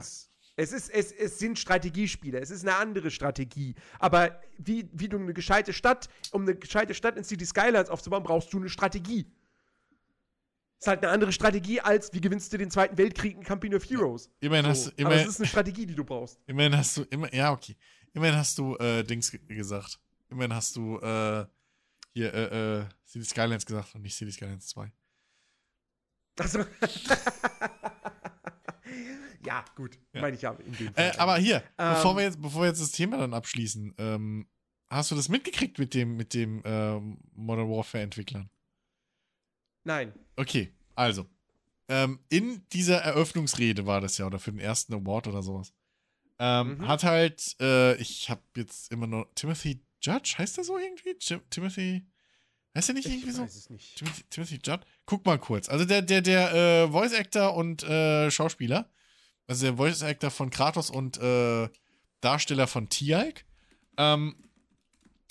Es, ist, es, es sind Strategiespiele, es ist eine andere Strategie. Aber wie, wie du eine gescheite Stadt, um eine gescheite Stadt in City Skylines aufzubauen, brauchst du eine Strategie. Ist halt eine andere Strategie als, wie gewinnst du den Zweiten Weltkrieg in Company of Heroes. Immerhin so. hast du, immerhin, Aber es ist eine Strategie, die du brauchst. Immerhin hast du, immer, ja, okay. Immerhin hast du, äh, Dings gesagt. Immerhin hast du, äh, hier, äh, äh, City Skylines gesagt und nicht City Skylines 2. Also. ja, gut. Ja. Meine ich ja in dem Fall. Äh, aber hier, ähm, bevor, wir jetzt, bevor wir jetzt das Thema dann abschließen, ähm, hast du das mitgekriegt mit dem, mit dem ähm, Modern Warfare-Entwicklern? Nein. Okay, also. Ähm, in dieser Eröffnungsrede war das ja, oder für den ersten Award oder sowas. Ähm, mhm. Hat halt, äh, ich habe jetzt immer nur Timothy Judge, heißt der so irgendwie? Jim, Timothy. Heißt der nicht ich irgendwie so? Weiß es nicht. Timothy, Timothy Judd? Guck mal kurz. Also der, der, der äh, Voice Actor und äh, Schauspieler, also der Voice Actor von Kratos und äh, Darsteller von Tialk, ähm,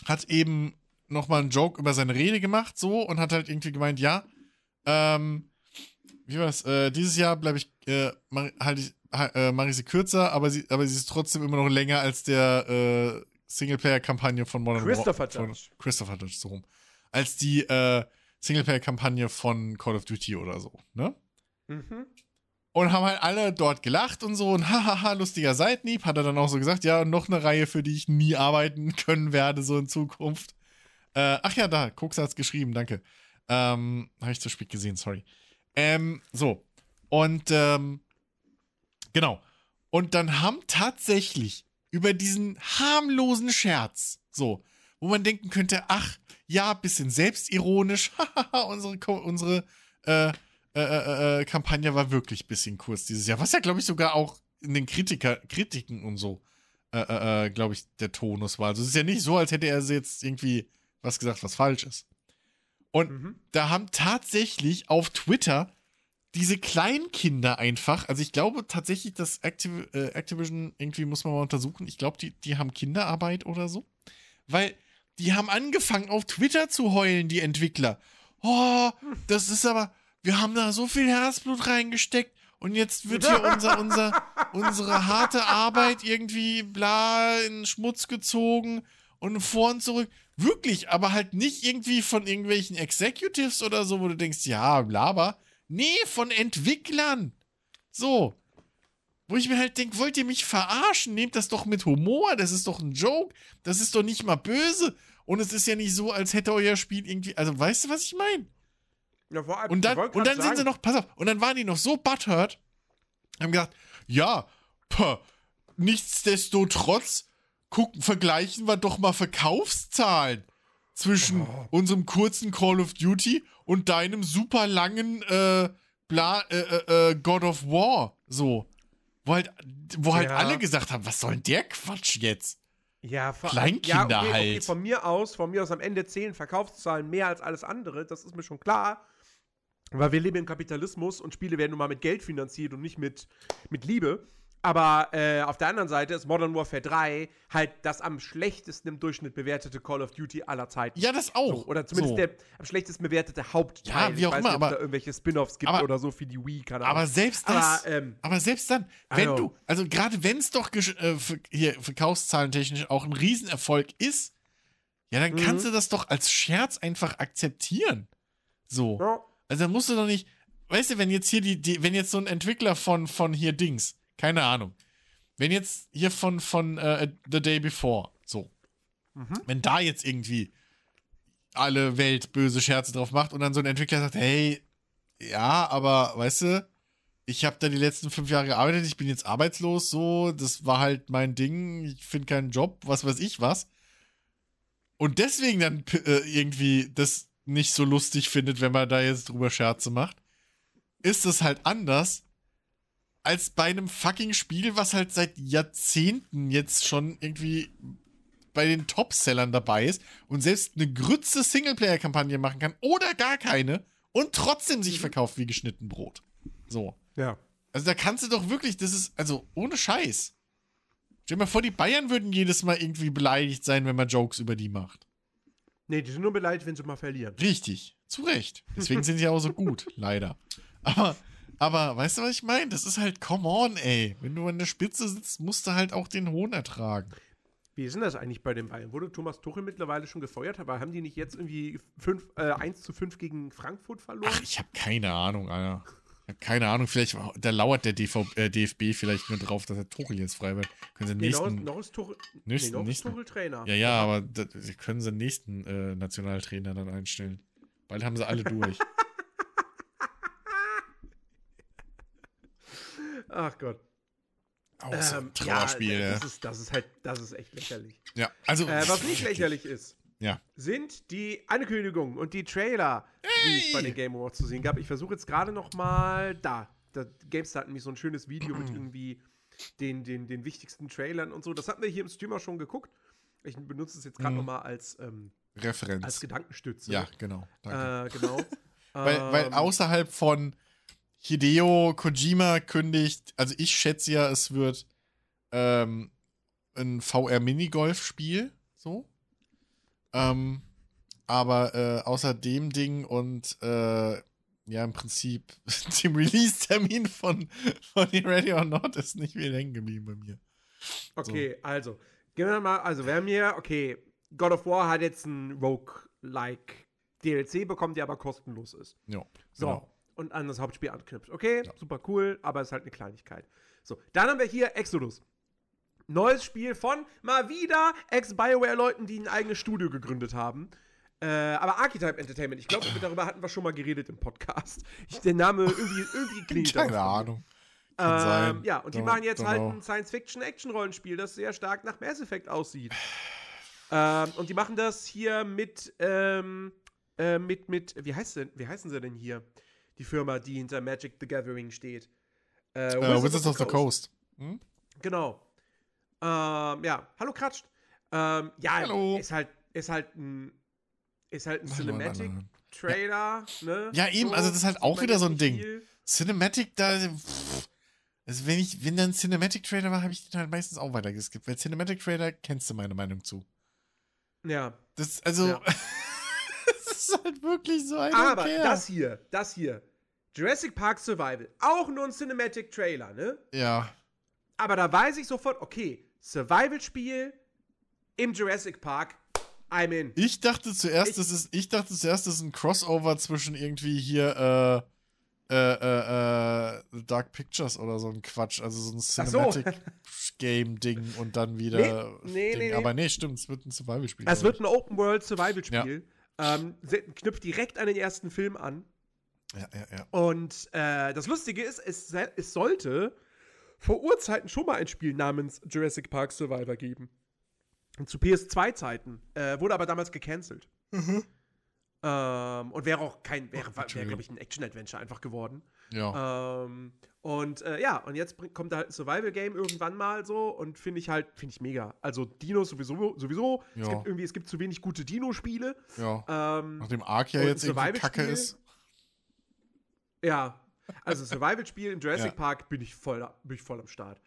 hat eben nochmal einen Joke über seine Rede gemacht, so, und hat halt irgendwie gemeint, ja, ähm, wie war das? Äh, dieses Jahr bleibe ich, äh, halt ich, äh, mache ich sie kürzer, aber sie, aber sie ist trotzdem immer noch länger als der äh, Singleplayer-Kampagne von Modern Christopher War Judge. Christopher Judge, so rum. Als die äh, Singleplayer-Kampagne von Call of Duty oder so, ne? Mhm. Und haben halt alle dort gelacht und so und hahaha, lustiger Seitenhieb. Hat er dann auch so gesagt, ja, noch eine Reihe, für die ich nie arbeiten können werde, so in Zukunft. Äh, ach ja, da, Koks hat's geschrieben, danke. Ähm, habe ich zu spät gesehen, sorry. Ähm, so. Und, ähm, genau. Und dann haben tatsächlich über diesen harmlosen Scherz, so, wo man denken könnte, ach, ja, bisschen selbstironisch, unsere, unsere äh, äh, äh, äh, Kampagne war wirklich ein bisschen kurz dieses Jahr, was ja, glaube ich, sogar auch in den Kritiker, Kritiken und so, äh, glaube ich, der Tonus war. Also es ist ja nicht so, als hätte er jetzt irgendwie was gesagt, was falsch ist. Und mhm. da haben tatsächlich auf Twitter diese Kleinkinder einfach, also ich glaube tatsächlich, dass Activ Activision irgendwie muss man mal untersuchen. Ich glaube, die, die haben Kinderarbeit oder so. Weil die haben angefangen auf Twitter zu heulen, die Entwickler. Oh, das ist aber, wir haben da so viel Herzblut reingesteckt und jetzt wird hier unser, unser, unsere harte Arbeit irgendwie bla in Schmutz gezogen und vor und zurück. Wirklich, aber halt nicht irgendwie von irgendwelchen Executives oder so, wo du denkst, ja, laber, Nee, von Entwicklern. So. Wo ich mir halt denke, wollt ihr mich verarschen? Nehmt das doch mit Humor. Das ist doch ein Joke. Das ist doch nicht mal böse. Und es ist ja nicht so, als hätte euer Spiel irgendwie. Also, weißt du, was ich meine? Ja, vor allem, und dann, und dann sind sie noch, pass auf, und dann waren die noch so butthurt, haben gesagt, ja, pah, nichtsdestotrotz, gucken, vergleichen wir doch mal Verkaufszahlen zwischen oh. unserem kurzen Call of Duty und deinem super langen äh, Bla, äh, äh, äh, God of War. So. Wo halt, wo halt ja. alle gesagt haben, was soll denn der Quatsch jetzt? Ja, Kleinkinder ja, okay, halt. Okay, von mir aus, von mir aus am Ende zählen Verkaufszahlen mehr als alles andere, das ist mir schon klar. Weil wir leben im Kapitalismus und Spiele werden nun mal mit Geld finanziert und nicht mit, mit Liebe. Aber äh, auf der anderen Seite ist Modern Warfare 3 halt das am schlechtesten im Durchschnitt bewertete Call of Duty aller Zeiten. Ja, das auch. So, oder zumindest so. der am schlechtesten bewertete Hauptteil. Ja, wie auch immer, nicht, aber da irgendwelche Spin-offs gibt aber, oder so für die Wii, keine Ahnung. Aber selbst das, aber, ähm, aber selbst dann, wenn also, du, also gerade wenn es doch äh, hier verkaufszahlentechnisch auch ein Riesenerfolg ist, ja, dann mhm. kannst du das doch als Scherz einfach akzeptieren. So. Ja. Also dann musst du doch nicht, weißt du, wenn jetzt hier die, die wenn jetzt so ein Entwickler von, von hier Dings, keine Ahnung. Wenn jetzt hier von, von uh, The Day Before, so. Mhm. Wenn da jetzt irgendwie alle Welt böse Scherze drauf macht und dann so ein Entwickler sagt, hey, ja, aber weißt du, ich habe da die letzten fünf Jahre gearbeitet, ich bin jetzt arbeitslos, so, das war halt mein Ding, ich finde keinen Job, was weiß ich was. Und deswegen dann äh, irgendwie das nicht so lustig findet, wenn man da jetzt drüber Scherze macht, ist es halt anders, als bei einem fucking Spiel, was halt seit Jahrzehnten jetzt schon irgendwie bei den Topsellern dabei ist und selbst eine grütze Singleplayer-Kampagne machen kann oder gar keine und trotzdem sich mhm. verkauft wie geschnitten Brot. So. Ja. Also da kannst du doch wirklich, das ist, also ohne Scheiß. Stell dir mal vor, die Bayern würden jedes Mal irgendwie beleidigt sein, wenn man Jokes über die macht. Nee, die sind nur beleidigt, wenn sie mal verlieren. Richtig. Zu Recht. Deswegen sind sie auch so gut, leider. Aber Aber weißt du, was ich meine? Das ist halt, come on, ey. Wenn du an der Spitze sitzt, musst du halt auch den Hohn ertragen. Wie ist denn das eigentlich bei den Bayern? Wurde Thomas Tuchel mittlerweile schon gefeuert? Aber haben die nicht jetzt irgendwie 5, äh, 1 zu 5 gegen Frankfurt verloren? Ach, ich habe keine Ahnung, Alter. Keine Ahnung, vielleicht, da lauert der DV, äh, DFB vielleicht nur drauf, dass der Tuchel jetzt frei wird. Können sie nee, nächsten, noch, ist Tuchel, nächsten, nee, noch nächsten, Tuchel Trainer. Ja, ja, aber da, können sie den nächsten äh, Nationaltrainer dann einstellen. Bald haben sie alle durch. Ach Gott. Außer ähm, Trauerspiel. Ja, das ist, das ist halt, das ist echt lächerlich. Ja, also. Äh, was nicht lächerlich ist, ja. sind die Ankündigungen und die Trailer, hey. die es bei den Game Awards zu sehen gab. Ich versuche jetzt gerade noch mal da. da GameStar hat nämlich so ein schönes Video mit irgendwie den, den, den wichtigsten Trailern und so. Das hatten wir hier im Streamer schon geguckt. Ich benutze es jetzt gerade mhm. noch mal als ähm, Referenz. Als Gedankenstütze. Ja, genau. Äh, genau. weil, weil ähm, außerhalb von Hideo Kojima kündigt, also ich schätze ja, es wird ähm, ein VR-Minigolf-Spiel, so. Ähm, aber äh, außer dem Ding und äh, ja, im Prinzip dem Release-Termin von, von Ready or Not ist nicht viel hängen geblieben bei mir. Okay, so. also, gehen wir mal, also wir haben hier, okay, God of War hat jetzt ein Rogue-like DLC bekommen, der aber kostenlos ist. Ja. So. Genau und an das Hauptspiel anknüpft. Okay, ja. super cool, aber es ist halt eine Kleinigkeit. So, dann haben wir hier Exodus. Neues Spiel von mal wieder Ex-Bioware-Leuten, die ein eigenes Studio gegründet haben. Äh, aber Archetype Entertainment, ich glaube, darüber hatten wir schon mal geredet im Podcast. Ich, der Name irgendwie, irgendwie klingt. Keine Ahnung. Kann ähm, sein. Ja, und die machen jetzt halt know. ein Science-Fiction-Action-Rollenspiel, das sehr stark nach Mass Effect aussieht. ähm, und die machen das hier mit, ähm, äh, mit, mit, wie heißt denn, wie heißen sie denn hier? die Firma, die hinter Magic the Gathering steht. Äh, uh, Wizards, Wizards of the Coast. Hm? Genau. Ähm, ja, hallo Kratsch. Ähm, ja, hallo. ist halt, ist halt ein, ist halt ein Cinematic Trailer, ne? Ja, eben, so, also das ist halt auch wieder so ein Ding. Viel. Cinematic, da. Pff, also wenn ich, wenn dann Cinematic Trailer war, habe ich den halt meistens auch weitergeskippt. Weil Cinematic Trailer kennst du meine Meinung zu. Ja. Das, also. Ja. ist halt wirklich so ein Aber Care. das hier, das hier. Jurassic Park Survival. Auch nur ein Cinematic Trailer, ne? Ja. Aber da weiß ich sofort, okay, Survival-Spiel im Jurassic Park. I'm in. Ich dachte zuerst, ich, das ist, ich dachte zuerst, das ist ein Crossover zwischen irgendwie hier, äh, äh, äh, äh Dark Pictures oder so ein Quatsch. Also so ein Cinematic-Game-Ding und dann wieder. Nee, nee, nee, Aber nee, stimmt, es wird ein Survival-Spiel. Es wird ein Open-World-Survival-Spiel. Ja. Ähm, knüpft direkt an den ersten Film an. Ja, ja, ja. Und äh, das Lustige ist, es, es sollte vor Urzeiten schon mal ein Spiel namens Jurassic Park Survivor geben. Zu PS2-Zeiten. Äh, wurde aber damals gecancelt. Mhm. Ähm, und wäre auch kein, wäre, wäre glaube ich, ein Action-Adventure einfach geworden. Ja. Ähm, und äh, ja, und jetzt kommt da halt ein Survival-Game irgendwann mal so und finde ich halt, finde ich mega. Also Dinos sowieso, sowieso. Ja. Es gibt irgendwie, es gibt zu wenig gute Dino-Spiele. Ja. Ähm, Nachdem Ark ja jetzt irgendwie Kacke ist. Ja. Also Survival-Spiel in Jurassic ja. Park bin ich voll, bin ich voll am Start.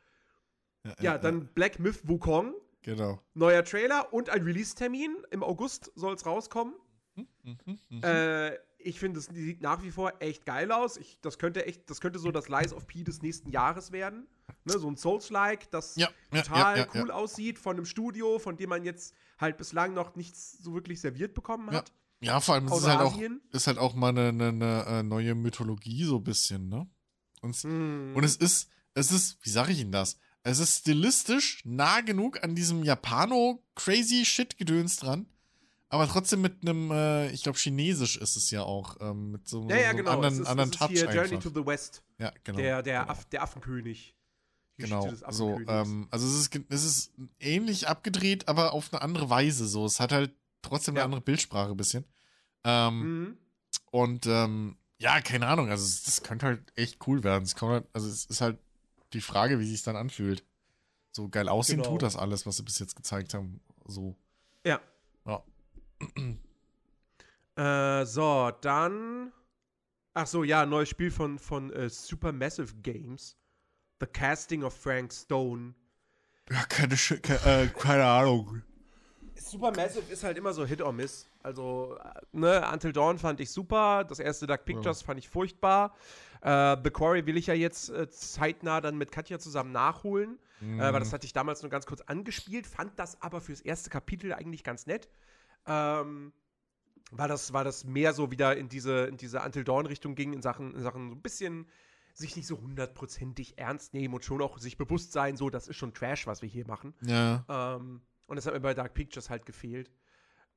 Ja, ja dann Black Myth Wukong. Genau. Neuer Trailer und ein Release-Termin. Im August soll es rauskommen. Mhm, mh, mh. Äh, ich finde, es sieht nach wie vor echt geil aus. Ich, das könnte echt, das könnte so das Lies of P des nächsten Jahres werden. Ne, so ein Souls-like, das ja, total ja, ja, cool aussieht von einem Studio, von dem man jetzt halt bislang noch nichts so wirklich serviert bekommen hat. Ja, vor allem ist es halt auch, ist halt auch mal eine, eine, eine äh, neue Mythologie so ein bisschen, ne? Und, mm. und es ist, es ist, wie sage ich Ihnen das? Es ist stilistisch nah genug an diesem Japano-Crazy-Shit-Gedöns dran, aber trotzdem mit einem, äh, ich glaube, Chinesisch ist es ja auch, ähm, mit so, ja, ja, so genau. anderen, es ist, anderen es ist Touch hier einfach. Journey to the West. Ja, genau. Der, der, genau. Aff, der Affenkönig. Genau, so, ähm, also es ist, es ist ähnlich abgedreht, aber auf eine andere Weise so. Es hat halt trotzdem eine ja. andere Bildsprache ein bisschen. Ähm, mhm. Und ähm, ja, keine Ahnung, also das könnte halt echt cool werden. Es kommt halt, also es ist halt die Frage, wie sich es dann anfühlt. So geil aussehen genau. tut das alles, was sie bis jetzt gezeigt haben. So. Ja. Ja. Äh, so, dann. Ach so, ja, neues Spiel von, von äh, Supermassive Games. The Casting of Frank Stone. Ja, keine, keine, äh, keine Ahnung. Supermassive ist halt immer so Hit or Miss. Also, ne, Until Dawn fand ich super. Das erste Dark Pictures ja. fand ich furchtbar. Äh, The Quarry will ich ja jetzt äh, zeitnah dann mit Katja zusammen nachholen. Mhm. Äh, weil das hatte ich damals nur ganz kurz angespielt, fand das aber fürs erste Kapitel eigentlich ganz nett. Ähm, war das, war das mehr so wieder in diese, in diese Until Dawn-Richtung ging, in Sachen, in Sachen so ein bisschen sich nicht so hundertprozentig ernst nehmen und schon auch sich bewusst sein, so, das ist schon Trash, was wir hier machen. Ja. Ähm, und das hat mir bei Dark Pictures halt gefehlt.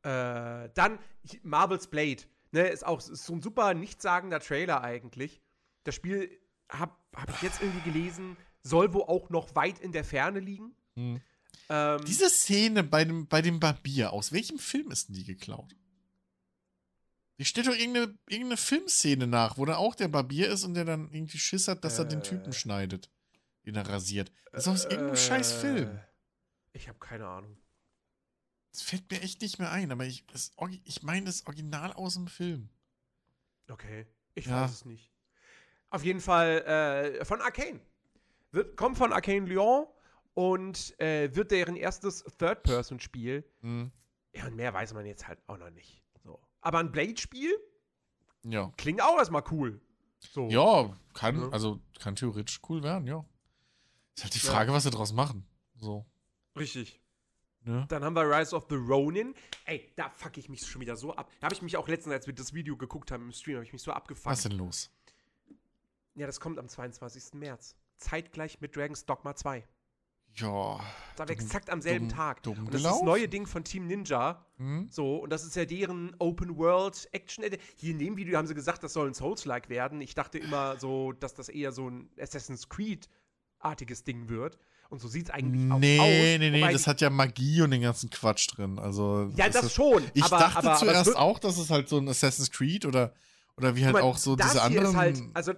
Äh, dann Marvel's Blade. Ne, ist auch ist so ein super nichtssagender Trailer eigentlich. Das Spiel habe hab ich jetzt irgendwie gelesen, soll wohl auch noch weit in der Ferne liegen. Hm. Ähm, Diese Szene bei dem, bei dem Barbier, aus welchem Film ist denn die geklaut? Die steht doch irgendeine, irgendeine Filmszene nach, wo da auch der Barbier ist und der dann irgendwie Schiss hat, dass äh, er den Typen äh. schneidet, den er rasiert. Das ist aus irgendeinem äh, scheiß Film. Ich habe keine Ahnung. Das fällt mir echt nicht mehr ein, aber ich, das, ich meine das Original aus dem Film. Okay, ich ja. weiß es nicht. Auf jeden Fall äh, von Arcane. Wird, kommt von Arcane Lyon und äh, wird deren erstes Third-Person-Spiel. Mhm. Ja, und mehr weiß man jetzt halt auch noch nicht. So. Aber ein Blade-Spiel ja. klingt auch erstmal cool. So. Ja, kann, ja. also kann theoretisch cool werden, ja. Ist halt die Frage, ja. was sie draus machen. So. Richtig. Ja. Dann haben wir Rise of the Ronin. Ey, da fuck ich mich schon wieder so ab. Da habe ich mich auch letztens, als wir das Video geguckt haben im Stream, habe ich mich so abgefuckt. Was ist denn los? Ja, das kommt am 22. März. Zeitgleich mit Dragon's Dogma 2. Ja. Da wir exakt am selben dumm, Tag. Dumm und das ist das neue Ding von Team Ninja. Mhm. So, und das ist ja deren Open World Action. Hier in dem Video haben sie gesagt, das soll ein Souls-like werden. Ich dachte immer so, dass das eher so ein Assassin's Creed-artiges Ding wird. Und so sieht es eigentlich auch nee, aus. Nee, nee, nee, das hat ja Magie und den ganzen Quatsch drin. Also, ja, das, das schon. Ich aber, dachte aber, zuerst aber auch, dass es halt so ein Assassin's Creed oder, oder wie halt mal, auch so diese anderen halt, also,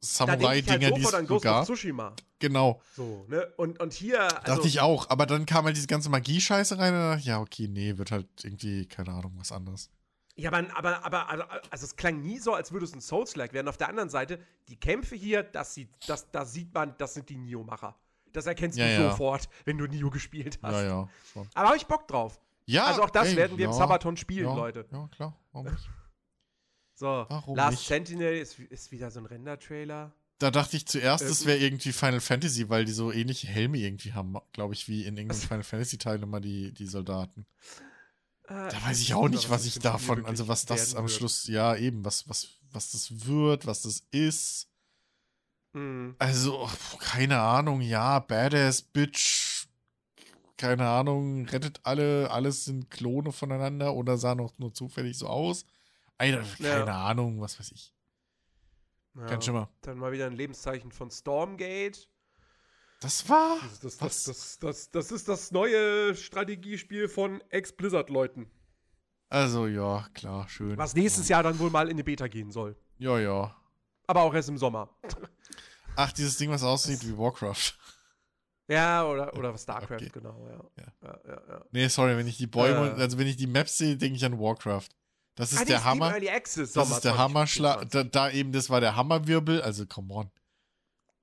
Samurai-Dinger, halt die es gab. Tsushima. Genau. So, ne? Und, und hier. Also, dachte ich auch, aber dann kam halt diese ganze Magie-Scheiße rein und dachte, ja, okay, nee, wird halt irgendwie, keine Ahnung, was anderes. Ja, aber, aber, aber also, also es klang nie so, als würde es ein Souls-like werden. Auf der anderen Seite, die Kämpfe hier, das sieht, das, da sieht man, das sind die Nio-Macher. Das erkennst ja, du ja. sofort, wenn du Nio gespielt hast. Ja. Aber habe ich Bock drauf. Ja. Also auch das ey, werden wir im Sabaton spielen, Leute. Ja, klar. Warum nicht? So, Warum Last nicht? Sentinel ist, ist wieder so ein Render-Trailer. Da dachte ich zuerst, es wäre irgendwie Final Fantasy, weil die so ähnliche Helme irgendwie haben, glaube ich, wie in irgendeinem Final Fantasy Teil immer die, die Soldaten. Äh, da weiß ich auch nicht, was, was ich davon, also was das am Schluss, ja, eben, was, was, was das wird, was das ist. Mhm. Also, keine Ahnung, ja, Badass Bitch, keine Ahnung, rettet alle, alles sind Klone voneinander oder sah noch nur zufällig so aus. Eine, keine ja. Ahnung, was weiß ich. Ja, Kein Schimmer. Dann mal wieder ein Lebenszeichen von Stormgate. Das war. Das, das, das, das, das, ist das neue Strategiespiel von Ex-Blizzard-Leuten. Also, ja, klar, schön. Was nächstes Jahr dann wohl mal in die Beta gehen soll. Ja, ja. Aber auch erst im Sommer. Ach, dieses Ding, was aussieht wie Warcraft. Ja, oder, oder StarCraft, okay. genau, ja. Ja. Ja, ja, ja. Nee, sorry, wenn ich die Bäume, äh. also wenn ich die Maps sehe, denke ich an Warcraft. Das ist ah, der Hammer. Access, das ist der Hammerschlag. Da, da, eben, das war der Hammerwirbel. Also, come on.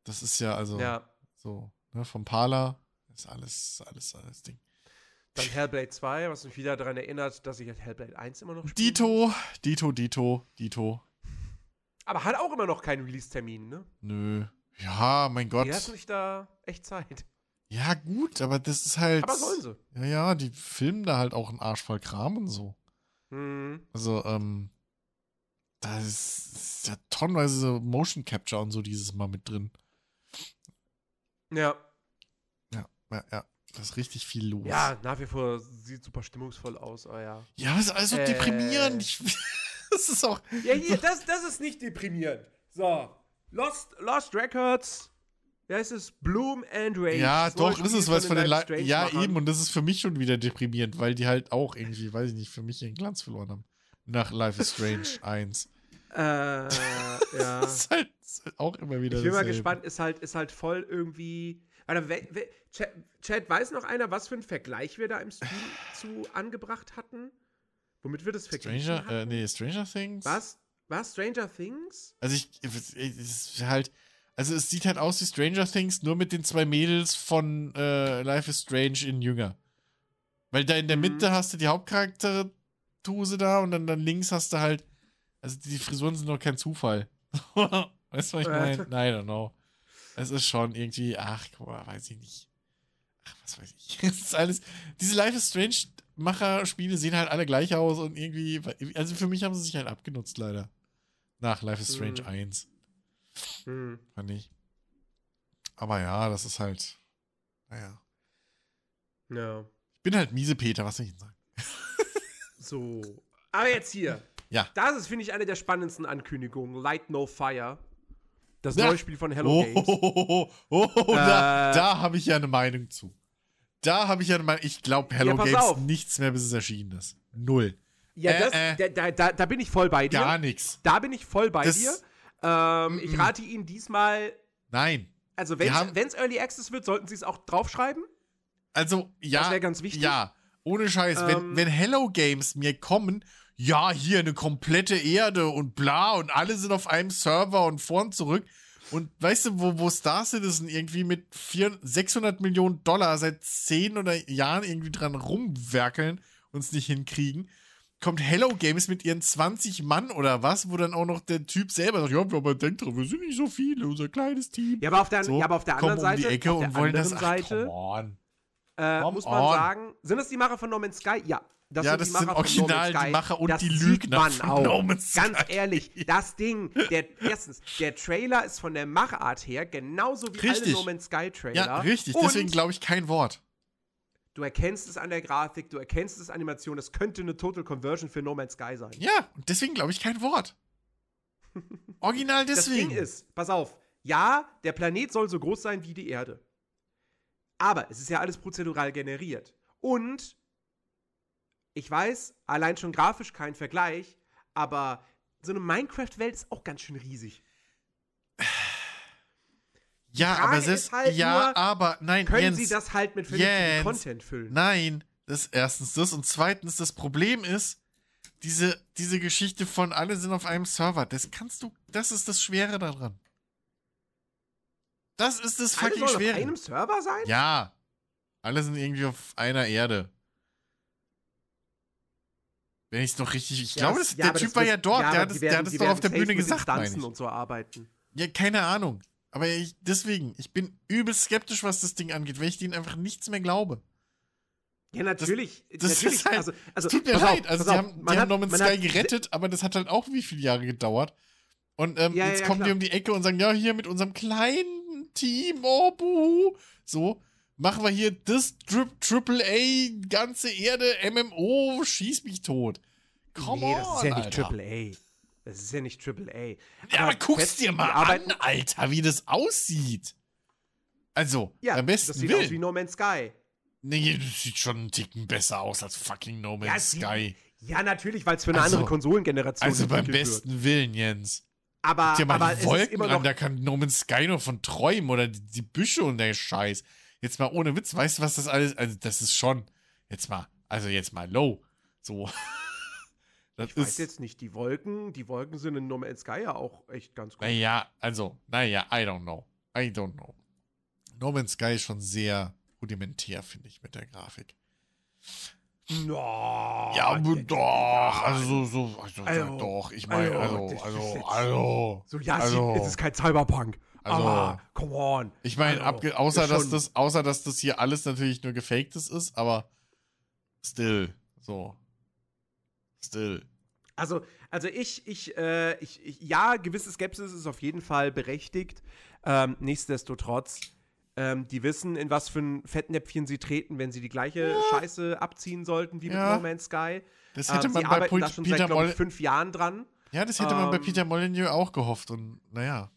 Das ist ja, also, ja. so, ne, vom Pala. Ist alles, alles, alles Ding. Dann Hellblade 2, was mich wieder daran erinnert, dass ich Hellblade 1 immer noch spiele. Dito, Dito, Dito, Dito. Aber hat auch immer noch keinen Release-Termin, ne? Nö. Ja, mein Gott. Die hast nicht da echt Zeit. Ja, gut, aber das ist halt. Aber sollen sie. Ja, ja, die filmen da halt auch einen Arsch voll Kram und so. Mhm. Also, ähm, da ist, ja tonnenweise Motion Capture und so dieses Mal mit drin. Ja. Ja, ja, ja. Da ist richtig viel los. Ja, nach wie vor sieht super stimmungsvoll aus, aber ja. Ja, das ist also äh, deprimierend. Ich, das ist auch. Ja, hier, das, das ist nicht deprimierend. So. Lost, Lost Records. Heißt es? Bloom and Rage. Ja, doch, ist es was von den Live Ja, machen. eben, und das ist für mich schon wieder deprimierend, weil die halt auch irgendwie, weiß ich nicht, für mich ihren Glanz verloren haben. Nach Life is Strange 1. Äh, ja. das ist halt, ist auch immer wieder. Ich bin mal gespannt, ist halt, ist halt voll irgendwie. Warte, Chat, Chat, weiß noch einer, was für einen Vergleich wir da im Stream zu angebracht hatten? Womit wir das verglichen Stranger, äh, nee, Stranger Things? Was? Was? Stranger Things? Also ich, es ist halt, also es sieht halt aus wie Stranger Things, nur mit den zwei Mädels von äh, Life is Strange in Jünger. Weil da in der mhm. Mitte hast du die Hauptcharaktere Tuse da und dann, dann links hast du halt. Also die Frisuren sind doch kein Zufall. weißt du, was ich meine? Nein, I don't know. Es ist schon irgendwie, ach, guck mal, weiß ich nicht. Ach, was weiß ich. Es ist alles. Diese Life is Strange Macher-Spiele sehen halt alle gleich aus und irgendwie. Also für mich haben sie sich halt abgenutzt, leider. Nach Life is Strange hm. 1. Hm. Fand ich. Aber ja, das ist halt. Naja. Ja. Ich bin halt miese Peter, was soll ich denn sagen? so. Aber jetzt hier. Ja. Das ist, finde ich, eine der spannendsten Ankündigungen. Light No Fire. Das ja. neue Spiel von Hello oh, Games. Oh, oh, oh, oh äh, da, da habe ich ja eine Meinung zu. Da habe ich ja Meinung. Ich glaube, Hello ja, Games auf. nichts mehr, bis es erschienen ist. Null. Ja, äh, das, äh, da, da, da, bin ich voll bei dir. Gar nichts. Da bin ich voll bei das, dir. Ähm, ich rate Ihnen diesmal. Nein. Also, wenn es Early Access wird, sollten Sie es auch draufschreiben. Also, ja. Das wäre ganz wichtig. Ja. Ohne Scheiß. Ähm, wenn, wenn Hello Games mir kommen ja, hier eine komplette Erde und bla und alle sind auf einem Server und vor und zurück. Und weißt du, wo, wo Star Citizen irgendwie mit 400, 600 Millionen Dollar seit 10 oder Jahren irgendwie dran rumwerkeln und es nicht hinkriegen, kommt Hello Games mit ihren 20 Mann oder was, wo dann auch noch der Typ selber sagt, ja, aber denkt dran, wir sind nicht so viele, unser kleines Team. Ja, aber auf der, so, ja, aber auf der anderen Seite, um die Ecke und wollen das, ach, Seite, äh, muss man on. sagen, sind das die Macher von No Man's Sky? Ja, das ja, sind das sind original no die Macher und das die Lügner von auch. No Ganz ehrlich, das Ding, der, erstens, der Trailer ist von der Machart her genauso wie richtig. alle No Man's Sky Trailer. Ja, richtig, und deswegen glaube ich kein Wort. Du erkennst es an der Grafik, du erkennst es an Animation, das könnte eine Total Conversion für No Man's Sky sein. Ja, und deswegen glaube ich kein Wort. Original deswegen. Das Ding ist, pass auf, ja, der Planet soll so groß sein wie die Erde. Aber es ist ja alles prozedural generiert. Und ich weiß, allein schon grafisch kein Vergleich, aber so eine Minecraft-Welt ist auch ganz schön riesig. Ja, aber es ist, halt ja, nur, aber nein, können Jens, sie das halt mit vernünftigem Content füllen? Nein, das ist erstens das und zweitens das Problem ist, diese, diese Geschichte von alle sind auf einem Server, das kannst du, das ist das Schwere daran. Das ist das fucking alle Schwere. auf einem Server sein? Ja. Alle sind irgendwie auf einer Erde. Wenn ich es noch richtig. Ich ja, glaube, das, ja, der Typ war ja dort. Ja, der hat es, der hat es doch auf der Bühne gesagt, meine ich. und so arbeiten. Ja, keine Ahnung. Aber ich, deswegen, ich bin übel skeptisch, was das Ding angeht, weil ich denen einfach nichts mehr glaube. Ja, natürlich. Das, das natürlich, ist halt, also, also, tut mir leid. Auf, also, die haben, die haben No Man's Sky gerettet, aber das hat halt auch wie viele Jahre gedauert. Und ähm, ja, jetzt kommen klar. die um die Ecke und sagen: Ja, hier mit unserem kleinen Team, oh, buh. So, machen wir hier das Triple A, ganze Erde, MMO, schieß mich tot. Come nee, on, das ist ja nicht Triple A. Das ist ja nicht Triple A. Ja, aber, guck's dir mal an, Alter, wie das aussieht. Also, ja, am besten das sieht will. aus wie No Man's Sky. Nee, das sieht schon einen Ticken besser aus als fucking No Man's ja, Sky. Ja, natürlich, weil es für eine also, andere Konsolengeneration ist. Also beim besten wird. Willen, Jens. Aber, Guck dir mal aber die Wolken an, da kann No Man's Sky nur von träumen oder die, die Büsche und der Scheiß. Jetzt mal ohne Witz, weißt du, was das alles, also das ist schon, jetzt mal, also jetzt mal low. So. Das ich weiß jetzt nicht, die Wolken, die Wolken sind in No Man's Sky ja auch echt ganz gut. Naja, also, naja, I don't know. I don't know. No Man's Sky ist schon sehr rudimentär, finde ich, mit der Grafik. No, ja, aber doch. Also, so, also, also doch. Ich meine, also, also, also, also. So, ja, also, es ist kein Cyberpunk. Also, aber, come on. Ich meine, also, außer, dass das, außer, dass das hier alles natürlich nur gefaktes ist, aber still, so. Still. Also, also ich, ich, äh, ich, ich, ja, gewisse Skepsis ist auf jeden Fall berechtigt. Ähm, nichtsdestotrotz, ähm, die wissen, in was für ein Fettnäpfchen sie treten, wenn sie die gleiche ja. Scheiße abziehen sollten wie ja. mit No Man's Sky. Das hätte ähm, man bei arbeiten da schon Peter seit, ich, fünf Jahren dran. Ja, das hätte man bei ähm, Peter Molyneux auch gehofft und naja.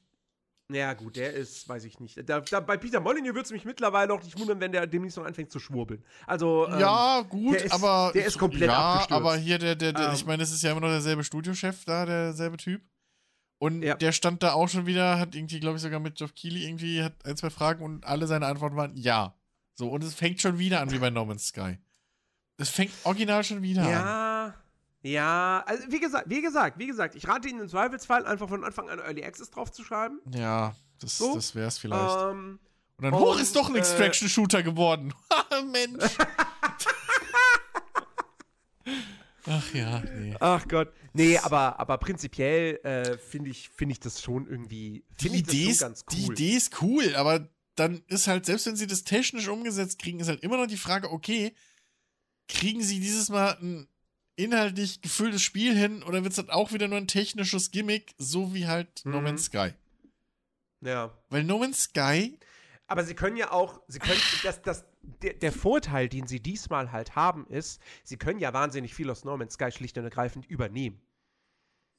Ja, gut, der ist, weiß ich nicht. Da, da, bei Peter Molyneux würde es mich mittlerweile auch nicht wundern, wenn der demnächst noch anfängt zu schwurbeln. Also, ähm, ja, gut, der ist, aber. Der ist komplett ja, abgestürzt. aber hier, der, der, der ähm, ich meine, es ist ja immer noch derselbe Studiochef da, derselbe Typ. Und ja. der stand da auch schon wieder, hat irgendwie, glaube ich, sogar mit Geoff Keighley irgendwie, hat ein, zwei Fragen und alle seine Antworten waren ja. So, und es fängt schon wieder an wie bei No Man's Sky. Es fängt original schon wieder ja. an. Ja. Ja, also wie gesagt, wie gesagt, wie gesagt, ich rate Ihnen im Zweifelsfall einfach von Anfang an Early Access draufzuschreiben. Ja, das, so. das wäre es vielleicht. Ähm, und dann, hoch ist doch ein äh, Extraction-Shooter geworden. Mensch. Ach ja, nee. Ach Gott. Nee, aber, aber prinzipiell äh, finde ich, find ich das schon irgendwie. Die ich das Idee, schon ist, ganz cool. die Idee ist cool, aber dann ist halt, selbst wenn sie das technisch umgesetzt kriegen, ist halt immer noch die Frage, okay, kriegen sie dieses Mal ein inhaltlich gefülltes Spiel hin oder wird es dann auch wieder nur ein technisches Gimmick, so wie halt No Mhm. Man's Sky? ja. Weil No Man's Sky, Aber sie können ja auch, sie können, das, das, der, der Vorteil, den sie diesmal halt haben, ist, sie können ja wahnsinnig viel aus No Man's Sky schlicht und ergreifend übernehmen.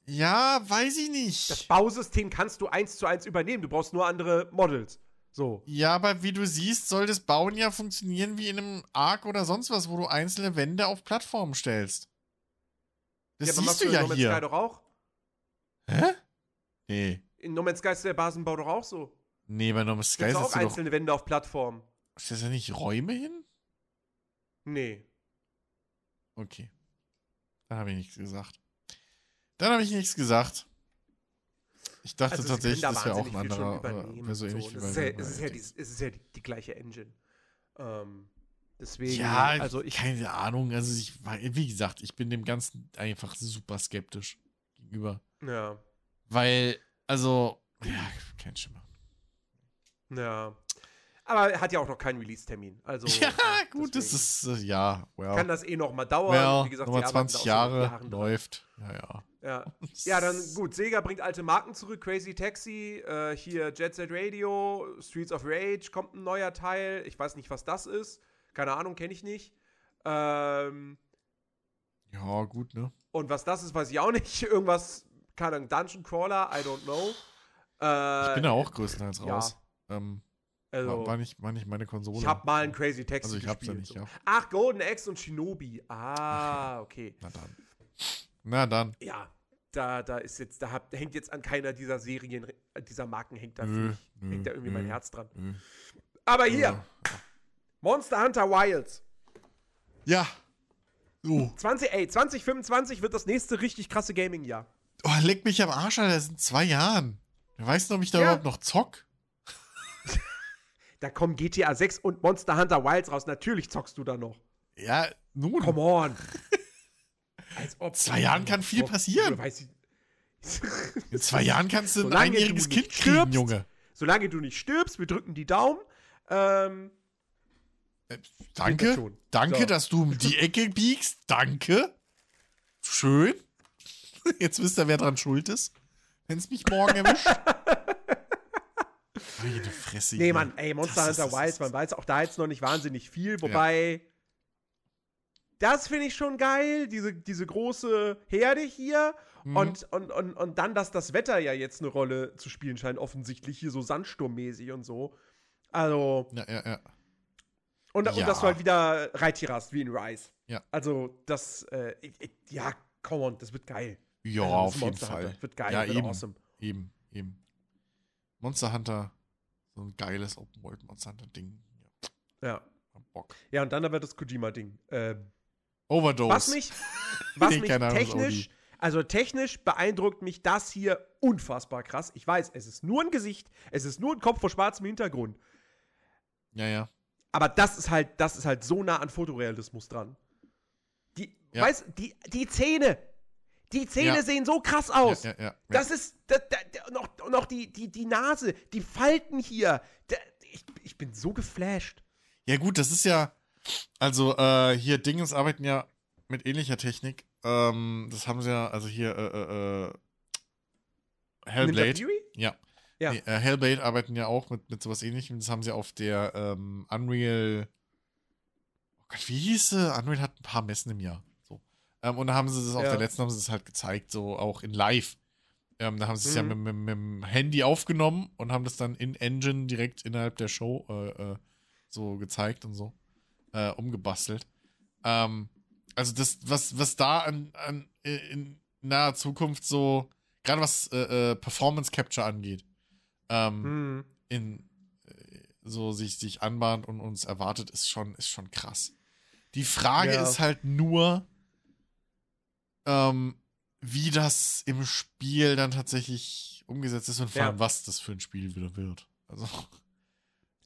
ja, weiß ich nicht. Das Bausystem kannst du eins zu eins übernehmen. Du brauchst nur andere Models. So. Ja, aber wie du siehst, soll das Bauen ja funktionieren wie in einem Ark oder sonst was, wo du einzelne Wände auf Plattformen stellst. Das aber siehst du in ja No Man's Sky hier. doch auch. Hä? Nee. In No Man's Sky ist der Basenbau doch auch so. Nee, bei No Man's Sky ist auch das doch. einzelne Wände auf Plattformen. Ist das ja nicht Räume hin? Nee. Okay. Dann habe ich nichts gesagt. Dann habe ich nichts gesagt. Ich dachte Also tatsächlich, das wäre auch ein anderer. Äh, so und ähnlich so. wie Es bei ist ja, es ist ja, die, es ist ja die, die gleiche Engine. Ähm, deswegen, Ja, also ich, keine Ahnung. Also ich wie gesagt, ich bin dem Ganzen einfach super skeptisch gegenüber. ja, Weil, also, ja, kein Schimmer. ja. Aber er hat ja auch noch keinen Release-Termin. Also, ja, gut, das ist, äh, ja, well. Kann das eh noch mal dauern. well, Wie gesagt, nochmal sie arbeiten 20 da auch Jahre läuft. Ja, ja. Ja. ja, dann gut. Sega bringt alte Marken zurück. Crazy Taxi, äh, hier Jet Set Radio, Streets of Rage kommt ein neuer Teil. Ich weiß nicht, was das ist. Keine Ahnung, kenne ich nicht. Ähm, Ja, gut, ne? und was das ist, weiß ich auch nicht. Irgendwas, keine Ahnung, Dungeon Crawler, I don't know. Äh, Ich bin da auch größtenteils ja. raus. Ähm, Also, war, nicht, war nicht meine Konsole. ich habe mal ein Crazy Taxi Also ich hab's ja gespielt. nicht, so. ja. Ach, Golden Axe und Shinobi. Ah, okay. Na dann. Na dann. Ja, da, da ist jetzt, da hab, hängt jetzt an keiner dieser Serien, äh, dieser Marken hängt da, Nö, nö, hängt da irgendwie mein nö, Herz dran. Aber hier, Ja. Monster Hunter Wilds. Ja. So. 20, ey, 2025 wird das nächste richtig krasse Gaming-Jahr. Oh, leck mich am Arsch, Alter. Das sind zwei Jahren. Wer weiß noch, ob ich da Ja. überhaupt noch zock? Da kommen GTA 6 und Monster Hunter Wilds raus. Natürlich zockst du da noch. Ja, nun. Come on. Als ob Zwei Jahren kann viel Zockst, passieren. du, In zwei Jahren kannst du ein Solange du einjähriges nicht Kind kriegen, stirbst. Junge. Solange du nicht stirbst, wir drücken die Daumen. Ähm, Äh, Geht das Danke. schon. Danke, So. dass du um die Ecke biegst. Danke. Schön. Jetzt wisst ihr, wer dran schuld ist. Wenn es mich morgen erwischt. Meine Fresse. nee. Mann, ey, Monster Das ist- Hunter Wilds, man weiß auch da jetzt noch nicht wahnsinnig viel, wobei. Das finde ich schon geil, diese, diese große Herde hier. Mhm. Und, und, und, und dann, dass das Wetter ja jetzt eine Rolle zu spielen scheint, offensichtlich hier so sandsturmmäßig und so. Also, Ja, ja, ja. Und, und Ja. dass du halt wieder Reittiere hast, wie in Rise. Ja. Also, das, äh, ja, come on, das wird geil. Ja, Also, auf jeden Monster Fall. Hunter. Wird geil, Ja, wird eben. awesome. Eben, eben. Monster Hunter. So ein geiles Open World Monster Hunter Ding. Ja, Ja. Bock. Ja, und dann aber das Kojima-Ding. Ähm, Overdose. Was mich, was Nee, mich technisch, also technisch beeindruckt mich das hier unfassbar krass. Ich weiß, es ist nur ein Gesicht, es ist nur ein Kopf vor schwarzem Hintergrund. Ja, ja. Aber das ist halt, das ist halt so nah an Fotorealismus dran. Die, Ja. weißt, die, die Zähne, die Zähne Ja. sehen so krass aus. Ja, ja. Das ist, da, da, noch, noch die, die, die Nase, die Falten hier. Da, ich, ich bin so geflasht. Ja, gut, das ist ja. Also, äh, hier Dingens arbeiten ja mit ähnlicher Technik. Ähm, das haben sie ja, also hier, äh, äh, äh, Hellblade. Ja. Ja. Nee, äh, Hellblade arbeiten ja auch mit, mit sowas ähnlichem. Das haben sie auf der ähm, Unreal. Oh Gott, wie hieß sie? Unreal hat ein paar Messen im Jahr. So. Ähm, und da haben sie das auf Ja. der letzten haben sie das halt gezeigt, so auch in live. Ähm, da haben sie es ja Mhm. mit, mit, mit dem Handy aufgenommen und haben das dann in Engine direkt innerhalb der Show äh, äh, so gezeigt und so äh, umgebastelt. Ähm, also das, was, was da an, an in naher Zukunft so, gerade was äh, äh, Performance Capture angeht, ähm, Hm. in äh, so sich, sich anbahnt und uns erwartet, ist schon, ist schon krass. Die Frage Ja. ist halt nur, ähm, wie das im Spiel dann tatsächlich umgesetzt ist und vor Ja. allem, was das für ein Spiel wieder wird. Also,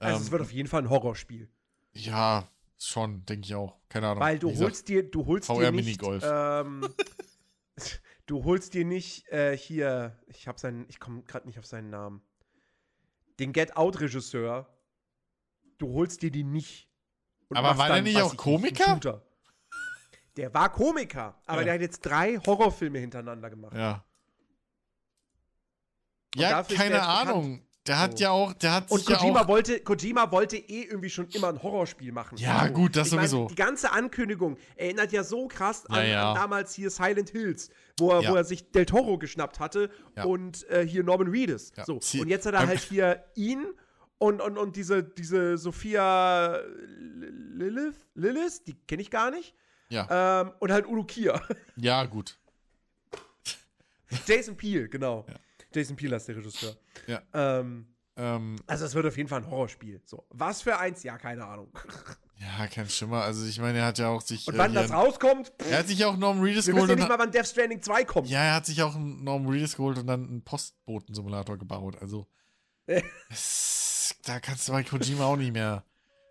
Also ähm, es wird auf jeden Fall ein Horrorspiel. ja, Schon, denke ich auch. Keine Ahnung. Weil du Wie holst dir, du holst VR dir nicht, Minigolf. ähm, du holst dir nicht äh, hier, ich habe seinen, ich komme gerade nicht auf seinen Namen, den Get Out Regisseur. Du holst dir die nicht. Und Aber war der nicht auch Komiker? Shooter. Der war Komiker, aber Ja. der hat jetzt drei Horrorfilme hintereinander gemacht. Ja. Und Ja, keine. Ahnung. Der hat So. ja auch, der hat Und ja Kojima auch. wollte, Kojima wollte eh irgendwie schon immer ein Horrorspiel machen. Ja, gut, das ich mein, sowieso. Die ganze Ankündigung erinnert ja so krass an, Ja, ja. an damals hier Silent Hills, wo er, Ja. wo er sich Del Toro geschnappt hatte Ja. und äh, hier Norman Reedus. Ja. So. Und jetzt hat er halt hier ihn und, und, und diese, diese Sophia Lilith, Lilith, die kenne ich gar nicht. Ja, Ähm, und halt Udo Kier. ja, gut. Jason Peele, genau. Ja. Jason Peele ist der Regisseur. Ja. Ähm, Ähm, also es wird auf jeden Fall ein Horrorspiel. So. Was für eins? Ja, keine Ahnung. ja, kein Schimmer. Also, ich meine, er hat ja auch sich. Und äh, wann hier das rauskommt, pff, Er hat sich auch Norman Reedus wir wissen geholt ja nicht mal, wann Death Stranding 2 kommt. Ja, er hat sich auch einen Norman Reedus geholt und dann einen Postboten-Simulator gebaut. Also. Äh. es, da kannst du bei Kojima auch nicht mehr.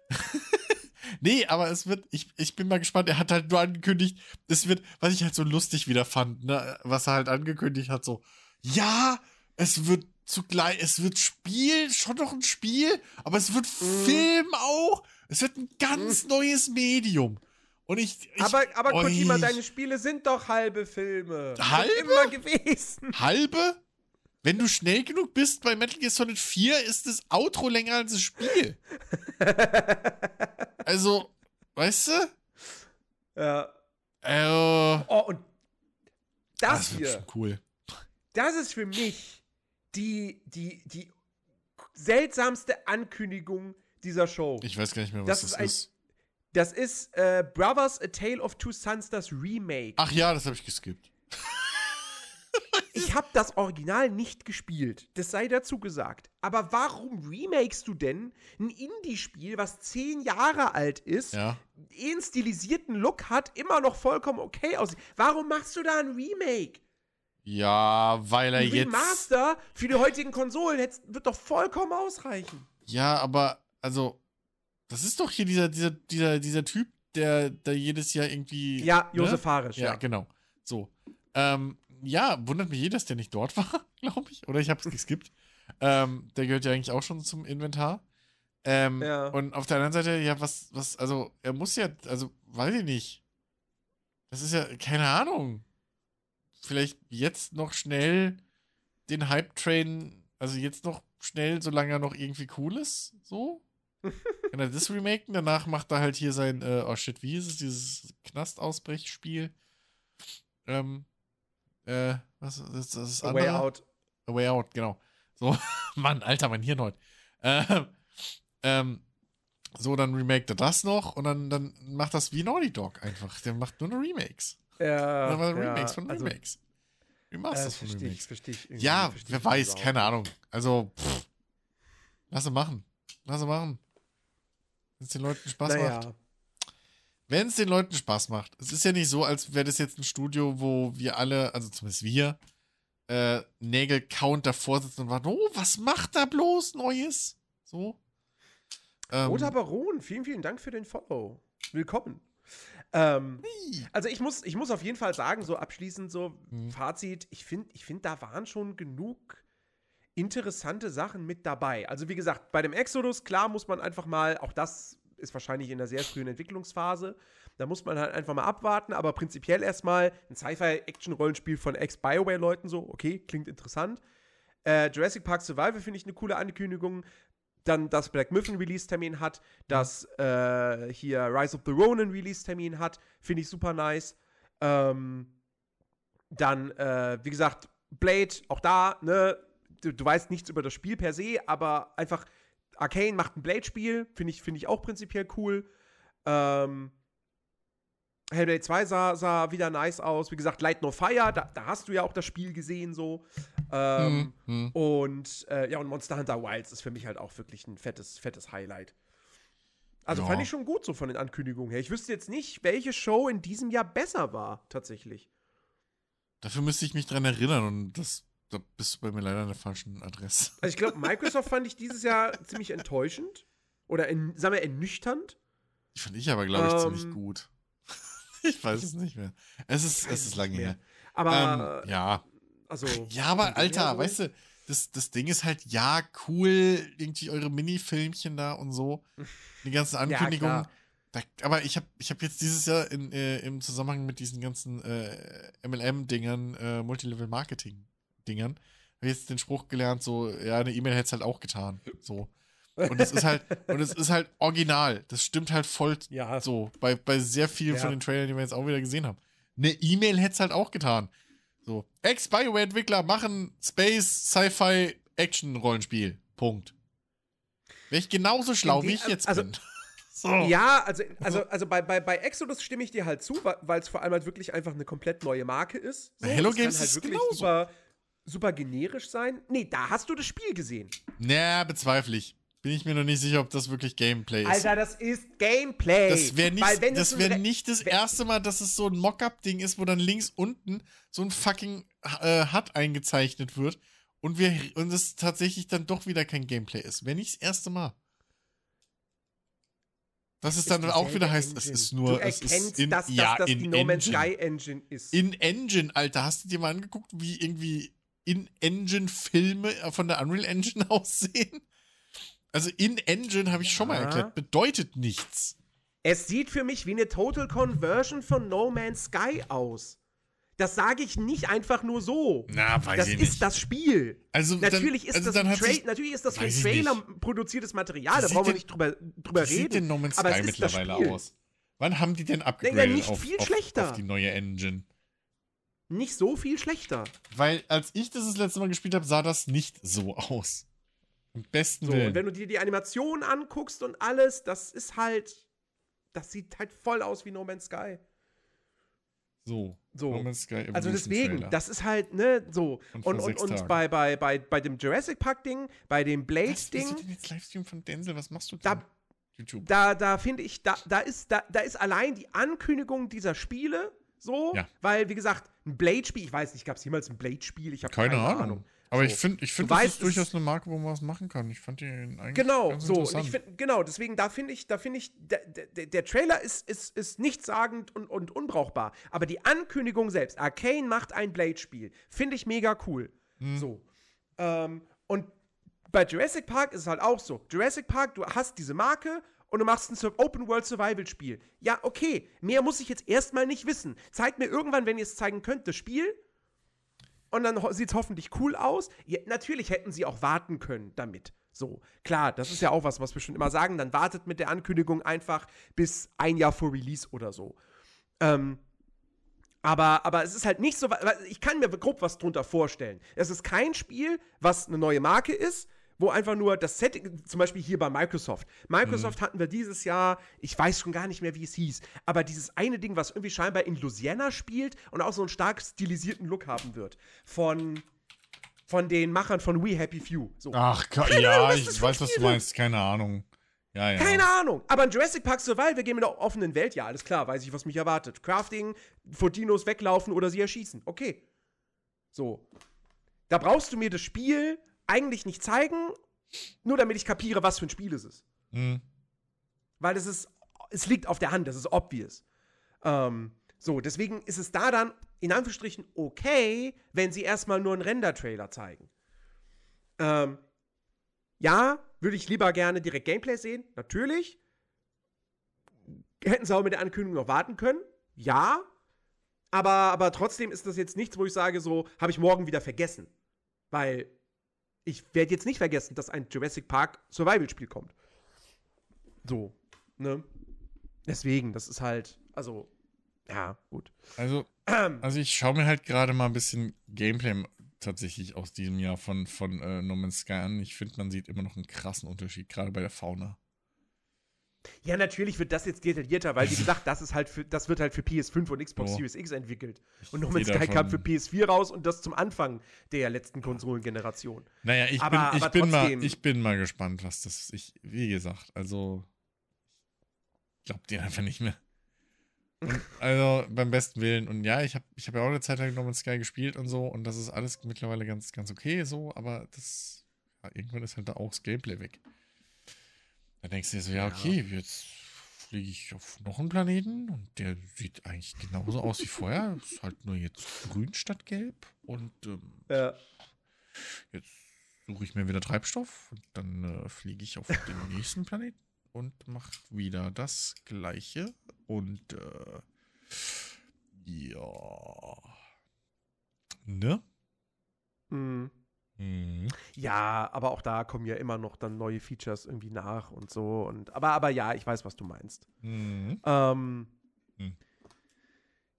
nee, aber es wird, ich, ich bin mal gespannt. Er hat halt nur angekündigt, es wird, was ich halt so lustig wieder fand, ne, was er halt angekündigt hat, so, ja, es wird zugleich, es wird Spiel, schon noch ein Spiel, aber es wird Mhm. Film auch. Es wird ein ganz neues Medium. Und ich, ich aber, aber oh, Kojima, deine Spiele sind doch halbe Filme. Halbe? Immer gewesen. Halbe? Wenn du schnell genug bist bei Metal Gear Solid 4, ist das Outro länger als das Spiel. also, weißt du? Ja. Äh, Oh, und das, das wird hier, schon cool. Das ist für mich die, die, die seltsamste Ankündigung dieser Show. Ich weiß gar nicht mehr, Das was ist das ein- ist. Das ist äh, Brothers A Tale of Two Sons, das Remake. Ach ja, das habe ich geskippt. Ich habe das Original nicht gespielt, das sei dazu gesagt. Aber warum remakest du denn ein Indie-Spiel, was zehn Jahre alt ist, Ja. einen stilisierten Look hat, immer noch vollkommen okay aussieht? Warum machst du da ein Remake? Ja, weil er Ein jetzt. Remaster für die heutigen Konsolen hätt's- wird doch vollkommen ausreichen. Ja, aber, also, das ist doch hier dieser, dieser, dieser, dieser Typ, der, der jedes Jahr irgendwie. Ja, ne? Josef Farisch, Ja, ja. genau. So. Ähm, ja, wundert mich eh, dass der nicht dort war, glaube ich. Oder ich habe es geskippt. ähm, der gehört ja eigentlich auch schon zum Inventar. Ähm, Ja. Und auf der anderen Seite, ja, was, was, also, er muss ja, also, weiß ich nicht. Das ist ja, keine Ahnung. Vielleicht jetzt noch schnell den Hype-Train, also jetzt noch schnell, solange er noch irgendwie cool ist, so. Kann er das remaken? Danach macht er halt hier sein, äh, oh shit, wie ist es, dieses Knastausbrechspiel? Ähm, äh, was das, das ist A Way? Out. A Way Out, genau. So, Mann, Alter, mein Hirn heute. Ähm, ähm, so, dann remaked er das noch und dann, dann macht das wie Naughty Dog einfach. Der macht nur noch Remakes. Ja, Dann macht er ja, Remakes von also, Remakes. Äh, Remasters das von verstehe ich, Remakes. verstehe ich. Ja, verstehe wer weiß, überhaupt. keine Ahnung. Also, pff, lass sie machen. Lass sie machen. Wenn es den Leuten Spaß macht. Naja, Wenn es den Leuten Spaß macht. Es ist ja nicht so, als wäre das jetzt ein Studio, wo wir alle, also zumindest wir, äh, Nägel count davor sitzen und warten, oh, was macht da bloß Neues? So. Ähm, Roter Baron, vielen, vielen Dank für den Follow. Willkommen. Ähm, also ich muss, ich muss auf jeden Fall sagen, so abschließend so Mhm. Fazit, ich finde, ich find, da waren schon genug interessante Sachen mit dabei. Also wie gesagt, bei dem Exodus, klar muss man einfach mal, auch das ist wahrscheinlich in der sehr frühen Entwicklungsphase, da muss man halt einfach mal abwarten, aber prinzipiell erstmal ein Sci-Fi-Action-Rollenspiel von Ex-Bioware-Leuten so, okay, klingt interessant. Äh, Jurassic Park Survival finde ich eine coole Ankündigung. Dann, dass Black Myth Release-Termin hat, dass äh, hier Rise of the Ronin Release-Termin hat, finde ich super nice. Ähm, dann, äh, wie gesagt, Blade, auch da, ne, du, du weißt nichts über das Spiel per se, aber einfach Arcane macht ein Blade-Spiel, finde ich, find ich auch prinzipiell cool. Ähm, Hellblade 2 sah, sah wieder nice aus. Wie gesagt, Light No Fire, da, da hast du ja auch das Spiel gesehen so. Ähm, Hm, hm. und äh, ja, und Monster Hunter Wilds ist für mich halt auch wirklich ein fettes, fettes Highlight. Also Ja. fand ich schon gut so von den Ankündigungen her. Ich wüsste jetzt nicht, welche Show in diesem Jahr besser war, tatsächlich. Dafür müsste ich mich dran erinnern und das, da bist du bei mir leider an der falschen Adresse. Also ich glaube, Microsoft fand ich dieses Jahr ziemlich enttäuschend. Oder, in, sagen wir, ernüchternd. Die fand ich aber, glaube ich, ähm, ziemlich gut. ich weiß es nicht mehr. Es ist, es ist lange her. Aber ähm, ja. Also. Ja, aber Alter, so? weißt du, das, das Ding ist halt, ja, cool, irgendwie eure Mini-Filmchen da und so. Die ganzen Ankündigungen. Ja, da, aber ich habe ich hab jetzt dieses Jahr in, äh, im Zusammenhang mit diesen ganzen äh, MLM-Dingern, äh, Multilevel-Marketing-Dingern, habe jetzt den Spruch gelernt, so, ja, eine E-Mail hätte es halt auch getan. So. Und es ist halt, und es ist halt original. Das stimmt halt voll ja. so. Bei, bei sehr vielen ja. von den Trailern, die wir jetzt auch wieder gesehen haben. Eine E-Mail hätte es halt auch getan. So. Ex-Bioware-Entwickler machen Space, Sci-Fi, Action-Rollenspiel. Punkt. Wäre ich genauso schlau, die, wie ich jetzt also, bin. So. Ja, also, also, also bei, bei, bei Exodus stimme ich dir halt zu, weil es vor allem halt wirklich einfach eine komplett neue Marke ist. So, Hello Games halt ist wirklich genauso. super, super generisch sein. Nee, da hast du das Spiel gesehen. Naja, bezweifle ich. Bin ich mir noch nicht sicher, ob das wirklich Gameplay ist. Alter, das ist Gameplay. Das wäre nicht, das wär nicht das erste Mal, dass es so ein Mockup-Ding ist, wo dann links unten so ein fucking äh, HUD eingezeichnet wird und wir und es tatsächlich dann doch wieder kein Gameplay ist. Wäre nicht das erste Mal. Das ist, dann auch wieder heißt, Engine. es ist nur. Du erkennst, es ist in, dass, ja, dass das die No Man's Sky Engine ist. In Engine, Alter. Hast du dir mal angeguckt, wie irgendwie In-Engine-Filme von der Unreal Engine aussehen? Also In-Engine, habe ich ja. schon mal erklärt, bedeutet nichts. Es sieht für mich wie eine Total Conversion von No Man's Sky aus. Das sage ich nicht einfach nur so. Na, weiß das ich nicht. Ist das Spiel. Also natürlich, dann, ist, also das sich, natürlich ist das für Trailer produziertes Material, da brauchen wir nicht drüber, drüber reden. Wie sieht denn No Man's Sky mittlerweile aus? Wann haben die denn abgegradet nicht auf, viel auf, schlechter. auf die neue Engine? Nicht so viel schlechter. Weil als ich das das letzte Mal gespielt habe, sah das nicht so aus. Im besten so, Willen. Und wenn du dir die Animation anguckst und alles, das ist halt, das sieht halt voll aus wie No Man's Sky. So. So. No Man's Sky also deswegen, Trailer. das ist halt, ne, so. Und, und, und, und bei, bei, bei, bei dem Jurassic Park-Ding, bei dem Blade-Ding. Was denn jetzt Livestream von Denzel? Was machst du denn? Da, YouTube. Da, da finde ich, da, da, ist, da, da ist allein die Ankündigung dieser Spiele so, ja. weil, wie gesagt, ein Blade-Spiel, ich weiß nicht, gab es jemals ein Blade-Spiel? Ich habe keine, keine, Ahnung. Ahnung. Aber so. ich finde, ich find, das ist durchaus eine Marke, wo man was machen kann. Ich fand den eigentlich genau, ganz so. Und ich find, genau, deswegen, da finde ich, da finde ich, der, der, der, Trailer ist, ist, ist nichtssagend und, und unbrauchbar. Aber die Ankündigung selbst, Arcane macht ein Blade-Spiel, finde ich mega cool. Hm. So. Ähm, und bei Jurassic Park ist es halt auch so. Jurassic Park, du hast diese Marke und du machst ein Open-World-Survival-Spiel. Ja, okay, mehr muss ich jetzt erstmal nicht wissen. Zeigt mir irgendwann, wenn ihr es zeigen könnt, das Spiel und dann sieht es hoffentlich cool aus. Ja, natürlich hätten sie auch warten können damit. So, klar, das ist ja auch was, was wir schon immer sagen. Dann wartet mit der Ankündigung einfach bis ein Jahr vor Release oder so. Ähm, aber, aber es ist halt nicht so, ich kann mir grob was drunter vorstellen. Es ist kein Spiel, was eine neue Marke ist, wo einfach nur das Setting, zum Beispiel hier bei Microsoft. Microsoft mhm. hatten wir dieses Jahr, ich weiß schon gar nicht mehr, wie es hieß, aber dieses eine Ding, was irgendwie scheinbar in Louisiana spielt und auch so einen stark stilisierten Look haben wird. Von von den Machern von We Happy Few. So. Ach, ja, Ahnung, ich weiß, was du meinst. Keine Ahnung. Ja, ja. Keine Ahnung. Aber in Jurassic Park Survival, wir gehen mit der offenen Welt, ja, alles klar, weiß ich, was mich erwartet. Crafting, vor Dinos weglaufen oder sie erschießen. Okay. So. Da brauchst du mir das Spiel eigentlich nicht zeigen, nur damit ich kapiere, was für ein Spiel es ist. Mhm. Weil es ist, es liegt auf der Hand, das ist obvious. Ähm, so, deswegen ist es da dann in Anführungsstrichen okay, wenn sie erstmal nur einen Render-Trailer zeigen. Ähm, ja, würde ich lieber gerne direkt Gameplay sehen, natürlich. Hätten sie auch mit der Ankündigung noch warten können, ja. Aber, aber trotzdem ist das jetzt nichts, wo ich sage, so, habe ich morgen wieder vergessen. Weil ich werde jetzt nicht vergessen, dass ein Jurassic Park Survival-Spiel kommt. So, ne? Deswegen, das ist halt, also, ja, gut. Also, also ich schaue mir halt gerade mal ein bisschen Gameplay tatsächlich aus diesem Jahr von, von äh, No Man's Sky an. Ich finde, man sieht immer noch einen krassen Unterschied, gerade bei der Fauna. Ja, natürlich wird das jetzt detaillierter, weil wie gesagt, das ist halt für, das wird halt für PS5 und Xbox oh. Series X entwickelt. Und No Man's Sky kam für PS4 raus und das zum Anfang der letzten Konsolengeneration. Naja, ich, aber, bin, ich, bin mal, ich bin mal gespannt, was das. Ich, wie gesagt, also. Ich glaub dir einfach nicht mehr. Und, also beim besten Willen. Und ja, ich habe ich hab ja auch eine Zeit lang No Man's Sky gespielt und so. Und das ist alles mittlerweile ganz, ganz okay so. Aber das. Ja, irgendwann ist halt da auch das Gameplay weg. Da denkst du dir so, ja, okay, jetzt fliege ich auf noch einen Planeten und der sieht eigentlich genauso aus wie vorher. Ist halt nur jetzt grün statt gelb. Und ähm, ja. jetzt suche ich mir wieder Treibstoff und dann äh, fliege ich auf den nächsten Planeten und mache wieder das gleiche. Und äh, ja. Ne? Mhm. Mhm. Ja, aber auch da kommen ja immer noch dann neue Features irgendwie nach und so. Und, aber, aber ja, ich weiß, was du meinst. Mhm. Ähm, mhm.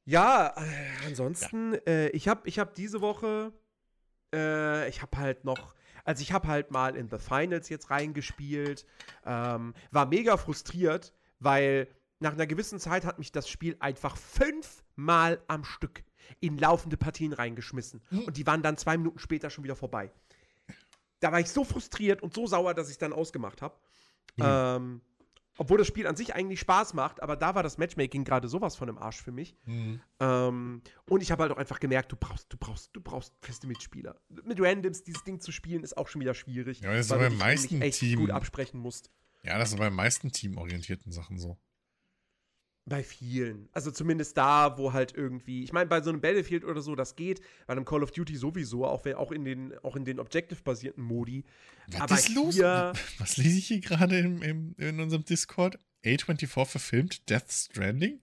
Ja, äh, ansonsten, ja. Äh, ich habe ich hab diese Woche, äh, ich habe halt noch, also ich habe halt mal in The Finals jetzt reingespielt, ähm, war mega frustriert, weil nach einer gewissen Zeit hat mich das Spiel einfach fünfmal am Stück in laufende Partien reingeschmissen. Hm. Und die waren dann zwei Minuten später schon wieder vorbei. Da war ich so frustriert und so sauer, dass ich es dann ausgemacht habe. Mhm. Ähm, obwohl das Spiel an sich eigentlich Spaß macht, aber da war das Matchmaking gerade sowas von im Arsch für mich. Mhm. Ähm, und ich habe halt auch einfach gemerkt, du brauchst, du brauchst, du brauchst feste Mitspieler. Mit Randoms dieses Ding zu spielen, ist auch schon wieder schwierig. Ja, das ist aber bei meisten echt Team gut absprechen musst. Ja, das ist bei meisten teamorientierten Sachen so. Bei vielen. Also zumindest da, wo halt irgendwie, ich meine, bei so einem Battlefield oder so, das geht, bei einem Call of Duty sowieso, auch, auch in den, auch in den Objective-basierten Modi. Was Aber ist los? Was lese ich hier gerade in, in, in unserem Discord? A24 verfilmt Death Stranding?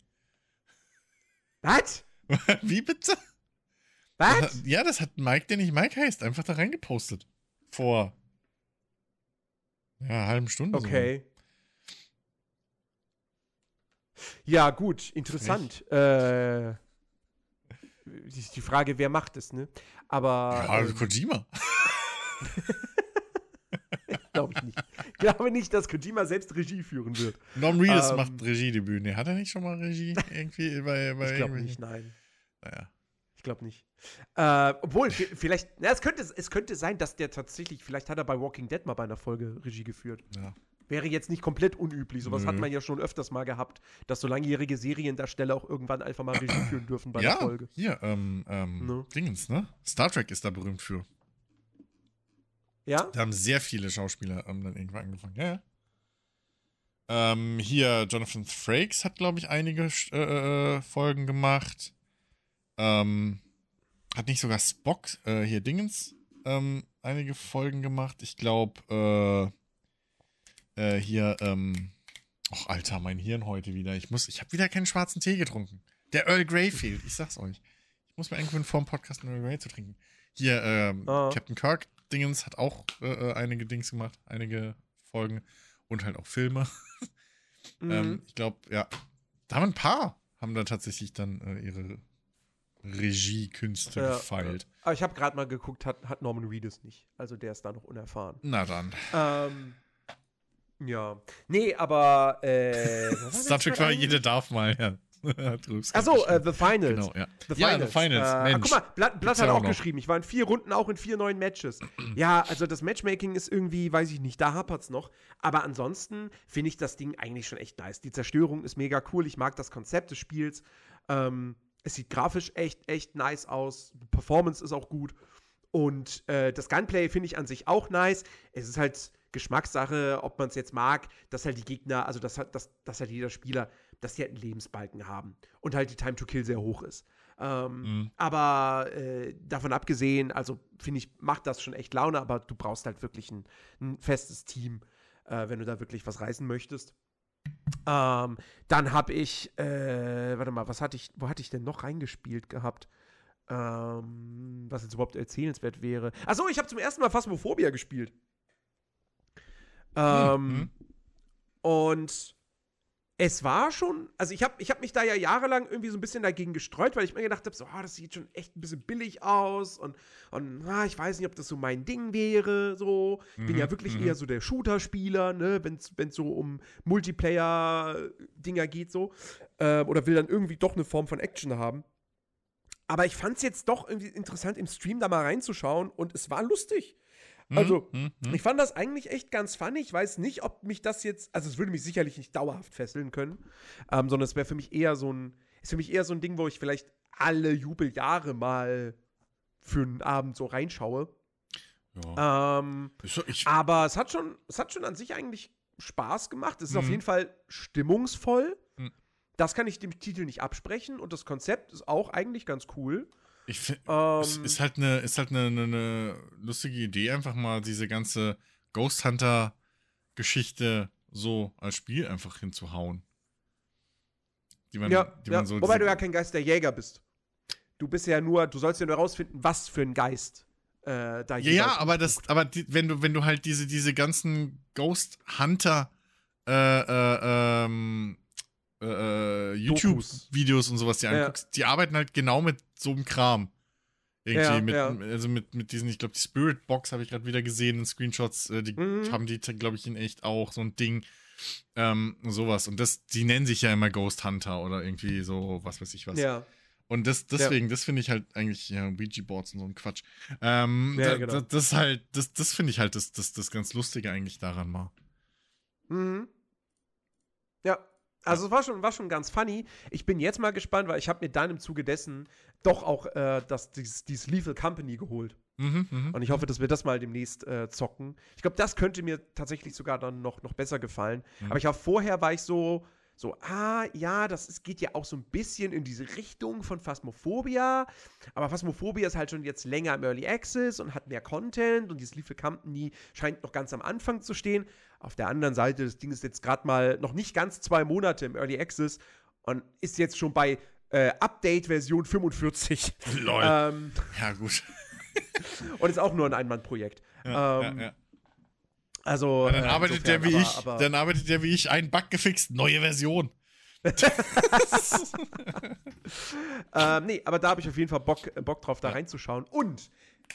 Was? Wie bitte? Was? Ja, das hat Mike, der nicht Mike heißt, einfach da reingepostet. Vor ja, einer halben Stunde. Okay. So. Ja, gut, interessant. Äh, die Frage, wer macht es, ne? Aber. Ja, ähm, Kojima. glaube ich nicht. Ich glaube nicht, dass Kojima selbst Regie führen wird. Norm Reedus ähm, macht Regiedebüt. Ne, hat er nicht schon mal Regie irgendwie bei, bei Ich glaube nicht, nein. Naja. Ich glaube nicht. Äh, obwohl, vielleicht, na, es, könnte, es könnte sein, dass der tatsächlich, vielleicht hat er bei Walking Dead mal bei einer Folge Regie geführt. Ja. Wäre jetzt nicht komplett unüblich. Sowas mhm. hat man ja schon öfters mal gehabt, dass so langjährige Seriendarsteller auch irgendwann einfach mal Regie führen dürfen bei ja, der Folge. Hier, ähm, ähm, no. Dingens, ne? Star Trek ist da berühmt für. Ja? Da haben sehr viele Schauspieler ähm, dann irgendwann angefangen. Ja, ja. Ähm, hier, Jonathan Frakes hat, glaube ich, einige äh, äh, Folgen gemacht. Ähm, hat nicht sogar Spock, äh, hier Dingens, ähm, einige Folgen gemacht. Ich glaube, äh, äh, hier, ähm, ach Alter, mein Hirn heute wieder. Ich muss, ich habe wieder keinen schwarzen Tee getrunken. Der Earl Grey fehlt, ich sag's euch. Ich muss mir irgendwann vor dem Podcast einen Earl Grey zu trinken. Hier, ähm, oh. Captain Kirk Dingens hat auch äh, äh, einige Dings gemacht, einige Folgen und halt auch Filme. mhm. ähm, ich glaube, ja, da haben ein paar, haben da tatsächlich dann äh, ihre Regiekünste ja, gefeilt. Aber ich habe gerade mal geguckt, hat, hat Norman Reedus nicht. Also der ist da noch unerfahren. Na dann. Ähm, ja. Nee, aber äh, Star Trek war jede darf mal, ja. Achso, uh, The Finals. Genau, ja. The Finals. Ja, The Finals. Äh, Mensch. guck mal, Blatt, Blatt hat auch noch. geschrieben. Ich war in vier Runden auch in vier neuen Matches. ja, also das Matchmaking ist irgendwie, weiß ich nicht, da hapert's noch. Aber ansonsten finde ich das Ding eigentlich schon echt nice. Die Zerstörung ist mega cool. Ich mag das Konzept des Spiels. Ähm, es sieht grafisch echt, echt nice aus. Die Performance ist auch gut. Und äh, das Gunplay finde ich an sich auch nice. Es ist halt Geschmackssache, ob man es jetzt mag, dass halt die Gegner, also dass, dass, dass halt jeder Spieler, dass die halt einen Lebensbalken haben und halt die Time to Kill sehr hoch ist. Ähm, mhm. Aber äh, davon abgesehen, also finde ich, macht das schon echt Laune, aber du brauchst halt wirklich ein, ein festes Team, äh, wenn du da wirklich was reißen möchtest. Ähm, dann habe ich, äh, warte mal, was hatte ich, wo hatte ich denn noch reingespielt gehabt? Ähm, was jetzt überhaupt erzählenswert wäre. Achso, ich habe zum ersten Mal Phasmophobia gespielt. Ähm, mhm. Und es war schon, also ich habe ich hab mich da ja jahrelang irgendwie so ein bisschen dagegen gestreut, weil ich mir gedacht habe, so, oh, das sieht schon echt ein bisschen billig aus und, und ah, ich weiß nicht, ob das so mein Ding wäre, so. Ich mhm, bin ja wirklich mhm. eher so der Shooter-Spieler, ne, wenn es so um Multiplayer-Dinger geht, so. Äh, oder will dann irgendwie doch eine Form von Action haben. Aber ich fand es jetzt doch irgendwie interessant, im Stream da mal reinzuschauen und es war lustig. Mhm, also, mhm, mhm. ich fand das eigentlich echt ganz funny. Ich weiß nicht, ob mich das jetzt, also es würde mich sicherlich nicht dauerhaft fesseln können, ähm, sondern es wäre für mich eher so ein, ist für mich eher so ein Ding, wo ich vielleicht alle Jubeljahre mal für einen Abend so reinschaue. Ja. Ähm, ich, aber es hat schon, es hat schon an sich eigentlich Spaß gemacht. Es ist mhm. auf jeden Fall stimmungsvoll. Mhm. Das kann ich dem Titel nicht absprechen. Und das Konzept ist auch eigentlich ganz cool. Ich finde, ähm, es ist halt eine, ist halt eine, eine, eine, lustige Idee, einfach mal diese ganze Ghost Hunter-Geschichte so als Spiel einfach hinzuhauen. Die man, ja, die man so wobei du ja kein Geist der Jäger bist. Du bist ja nur, du sollst ja nur rausfinden, was für ein Geist äh, da Ja, ja, aber das, aber die, wenn du, wenn du halt diese, diese ganzen Ghost Hunter äh, äh, ähm, äh, äh YouTube-Videos und sowas dir anguckst, ja. die arbeiten halt genau mit so einem Kram. Irgendwie ja, mit, ja. also mit, mit diesen, ich glaube, die Spirit Box habe ich gerade wieder gesehen in Screenshots, äh, die mhm. haben die, glaube ich, in echt auch so ein Ding. Ähm, sowas. Und das, die nennen sich ja immer Ghost Hunter oder irgendwie so, was weiß ich was. Ja. Und das, deswegen, ja. das finde ich halt eigentlich, ja, Ouija-Boards und so ein Quatsch. Ähm, ja, da, genau. das, das halt, das, das finde ich halt das, das, das ganz Lustige eigentlich daran mal. Mhm. Also es war schon, war schon ganz funny. Ich bin jetzt mal gespannt, weil ich habe mir dann im Zuge dessen doch auch äh, das, dieses, dieses Lethal Company geholt. Mhm, mh. Und ich hoffe, dass wir das mal demnächst äh, zocken. Ich glaube, das könnte mir tatsächlich sogar dann noch, noch besser gefallen. Mhm. Aber ich war vorher war ich so, so, ah, ja, das ist, geht ja auch so ein bisschen in diese Richtung von Phasmophobia. Aber Phasmophobia ist halt schon jetzt länger im Early Access und hat mehr Content und dieses Lethal Company scheint noch ganz am Anfang zu stehen. Auf der anderen Seite, das Ding ist jetzt gerade mal noch nicht ganz zwei Monate im Early Access und ist jetzt schon bei äh, Update-Version 45. Lol. Ähm, ja, gut. und ist auch nur ein Einmannprojekt. Ja, ähm, ja, ja. Also, ja, dann, äh, arbeitet insofern, der wie aber, ich, aber dann arbeitet der wie ich, ein Bug gefixt, neue Version. ähm, nee, aber da habe ich auf jeden Fall Bock, äh, Bock drauf, da ja. reinzuschauen. Und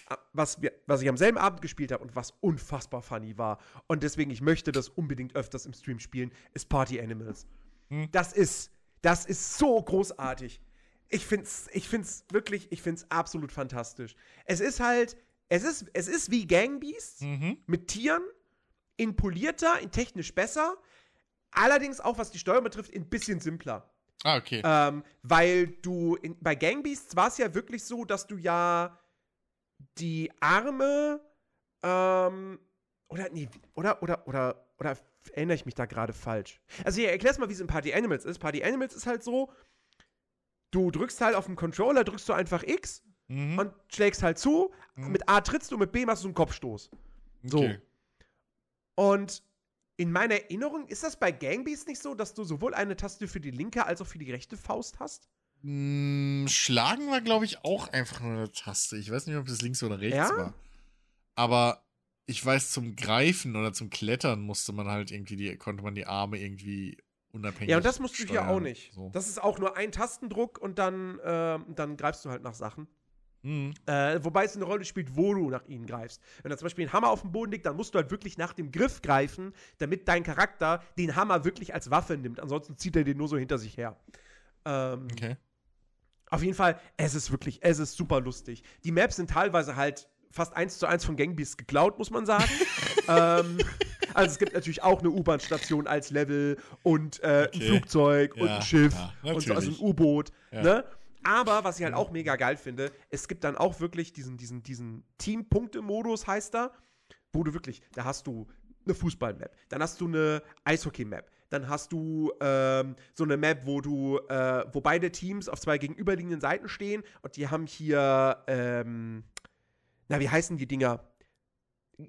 äh, was, wir, was ich am selben Abend gespielt habe und was unfassbar funny war, und deswegen, ich möchte das unbedingt öfters im Stream spielen, ist Party Animals. Hm. Das ist, das ist so großartig. Ich find's, ich find's wirklich, ich find's absolut fantastisch. Es ist halt, es ist, es ist wie Gangbeasts mhm. mit Tieren, in polierter, in technisch besser. Allerdings auch, was die Steuerung betrifft, ein bisschen simpler. Ah, okay. Ähm, weil du in, bei Gangbeasts war es ja wirklich so, dass du ja die Arme ähm, oder nee, oder oder oder oder erinnere ich mich da gerade falsch? Also ich erklär's mal, wie es in Party Animals ist. Party Animals ist halt so, du drückst halt auf dem Controller, drückst du einfach X mhm. und schlägst halt zu. Mhm. Mit A trittst du, mit B machst du einen Kopfstoß. So. Okay. Und in meiner Erinnerung ist das bei Gangbeasts nicht so, dass du sowohl eine Taste für die linke als auch für die rechte Faust hast? Mm, schlagen war, glaube ich, auch einfach nur eine Taste. Ich weiß nicht, ob das links oder rechts ja? war. Aber ich weiß, zum Greifen oder zum Klettern musste man halt irgendwie die, konnte man die Arme irgendwie unabhängig. Ja, und das musst du hier auch nicht. So. Das ist auch nur ein Tastendruck und dann, äh, dann greifst du halt nach Sachen. Mhm. Äh, wobei es eine Rolle spielt, wo du nach ihnen greifst. Wenn da zum Beispiel ein Hammer auf dem Boden liegt, dann musst du halt wirklich nach dem Griff greifen, damit dein Charakter den Hammer wirklich als Waffe nimmt. Ansonsten zieht er den nur so hinter sich her. Ähm, okay. Auf jeden Fall, es ist wirklich, es ist super lustig. Die Maps sind teilweise halt fast eins zu eins von Gangbeasts geklaut, muss man sagen. ähm, also es gibt natürlich auch eine U-Bahn-Station als Level und äh, okay. ein Flugzeug ja, und ein Schiff ja, und so, also ein U-Boot. Ja. Ne? Aber was ich halt auch mega geil finde, es gibt dann auch wirklich diesen, diesen, diesen Team-Punkte-Modus, heißt da, wo du wirklich, da hast du eine Fußball-Map, dann hast du eine Eishockey-Map, dann hast du ähm, so eine Map, wo du, äh, wo beide Teams auf zwei gegenüberliegenden Seiten stehen und die haben hier, ähm, na, wie heißen die Dinger?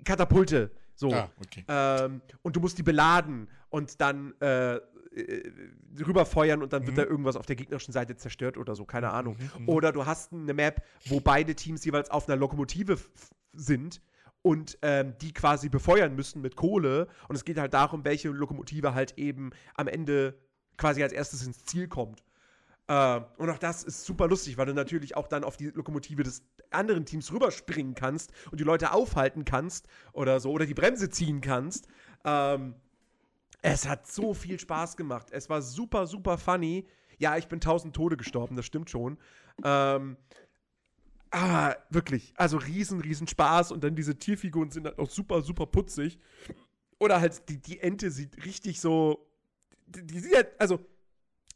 Katapulte. So. Ah, okay. ähm, und du musst die beladen und dann äh, äh, rüberfeuern und dann wird mhm. da irgendwas auf der gegnerischen Seite zerstört oder so, keine mhm, Ahnung. Mhm. Oder du hast eine Map, wo beide Teams jeweils auf einer Lokomotive sind und ähm, die quasi befeuern müssen mit Kohle. Und es geht halt darum, welche Lokomotive halt eben am Ende quasi als erstes ins Ziel kommt. Äh, und auch das ist super lustig, weil du natürlich auch dann auf die Lokomotive des anderen Teams rüberspringen kannst und die Leute aufhalten kannst oder so oder die Bremse ziehen kannst. Ähm, es hat so viel Spaß gemacht. Es war super, super funny. Ja, ich bin tausend Tode gestorben, das stimmt schon. Ähm, aber wirklich, also riesen, riesen Spaß. Und dann diese Tierfiguren sind halt auch super, super putzig. Oder halt die, die Ente sieht richtig so. Die, die sieht halt, also,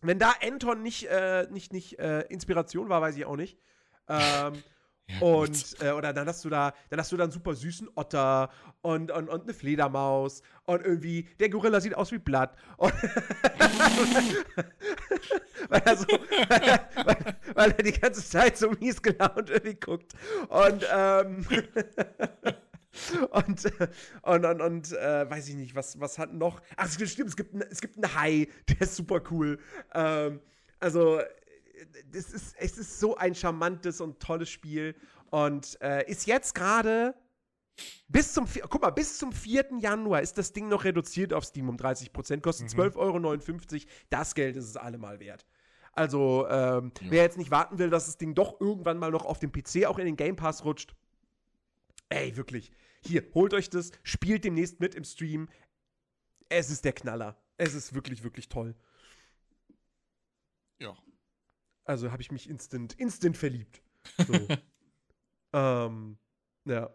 wenn da Anton nicht, äh, nicht, nicht äh, Inspiration war, weiß ich auch nicht. Ähm, Und äh, oder dann hast du da, dann hast du dann super süßen Otter und, und, und eine Fledermaus und irgendwie der Gorilla sieht aus wie Blatt. weil, er so, weil, weil, er die ganze Zeit so mies gelaunt irgendwie guckt. Und ähm, und, und, und, und äh, weiß ich nicht, was, was hat noch? Ach, stimmt, es gibt, es gibt einen Hai, der ist super cool. Ähm, also, das ist, es ist so ein charmantes und tolles Spiel und äh, ist jetzt gerade bis zum, guck mal, bis zum 4. Januar ist das Ding noch reduziert auf Steam um 30 Prozent, kostet mhm. 12,59 Euro. Das Geld ist es allemal wert. Also, ähm, ja. wer jetzt nicht warten will, dass das Ding doch irgendwann mal noch auf dem PC auch in den Game Pass rutscht, ey, wirklich. Hier, holt euch das, spielt demnächst mit im Stream. Es ist der Knaller. Es ist wirklich, wirklich toll. Ja. Also habe ich mich instant, instant verliebt. So. ähm, ja.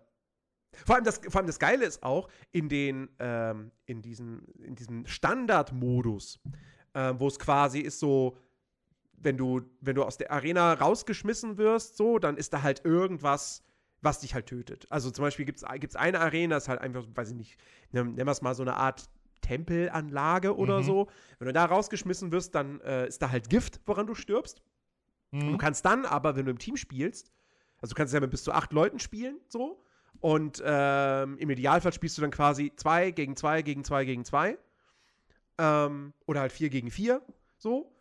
Vor allem, das, vor allem das Geile ist auch, in, den, ähm, in, diesen, in diesem Standardmodus, ähm, wo es quasi ist so, wenn du, wenn du aus der Arena rausgeschmissen wirst, so, dann ist da halt irgendwas, was dich halt tötet. Also zum Beispiel gibt es eine Arena, das ist halt einfach, weiß ich nicht, nennen wir es mal so eine Art Tempelanlage oder mhm. so. Wenn du da rausgeschmissen wirst, dann äh, ist da halt Gift, woran du stirbst. Mhm. Du kannst dann aber, wenn du im Team spielst, also du kannst ja mit bis zu acht Leuten spielen, so. Und ähm, im Idealfall spielst du dann quasi zwei gegen zwei gegen zwei gegen zwei. Ähm, oder halt vier gegen vier, so.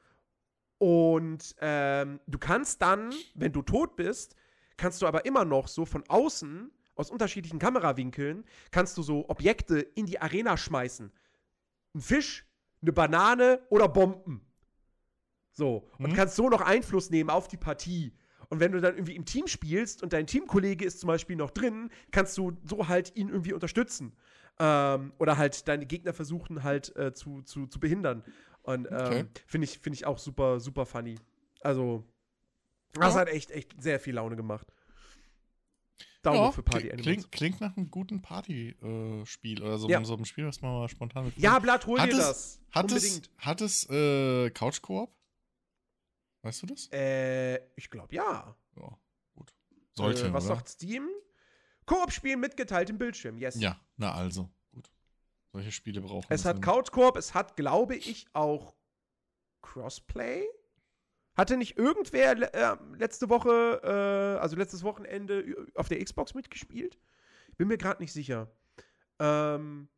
Und ähm, du kannst dann, wenn du tot bist, kannst du aber immer noch so von außen, aus unterschiedlichen Kamerawinkeln, kannst du so Objekte in die Arena schmeißen. Ein Fisch, eine Banane oder Bomben. So. Und mhm. kannst so noch Einfluss nehmen auf die Partie. Und wenn du dann irgendwie im Team spielst und dein Teamkollege ist zum Beispiel noch drin, kannst du so halt ihn irgendwie unterstützen. Ähm, oder halt deine Gegner versuchen halt äh, zu, zu, zu behindern. Und ähm, okay. finde ich, find ich auch super, super funny. Also, das ja. hat echt, echt sehr viel Laune gemacht. Daumen ja, für Party Animals. Klingt, klingt nach einem guten Party-Spiel äh, oder so, ja. so einem Spiel, was man mal spontan mit Ja, Blatt, hol hat dir es, das. Hat Unbedingt. es, hat es äh, Couch-Koop? Weißt du das? Äh, ich glaube ja. Ja, gut. Sollte, äh, Was oder? sagt Steam? Koop-Spiel mit geteiltem Bildschirm, yes. Ja, na also, gut. Solche Spiele brauchen wir. Es hat Couch-Koop, es hat, glaube ich, auch Crossplay. Hatte nicht irgendwer äh, letzte Woche, äh, also letztes Wochenende auf der Xbox mitgespielt? Bin mir gerade nicht sicher. Ähm,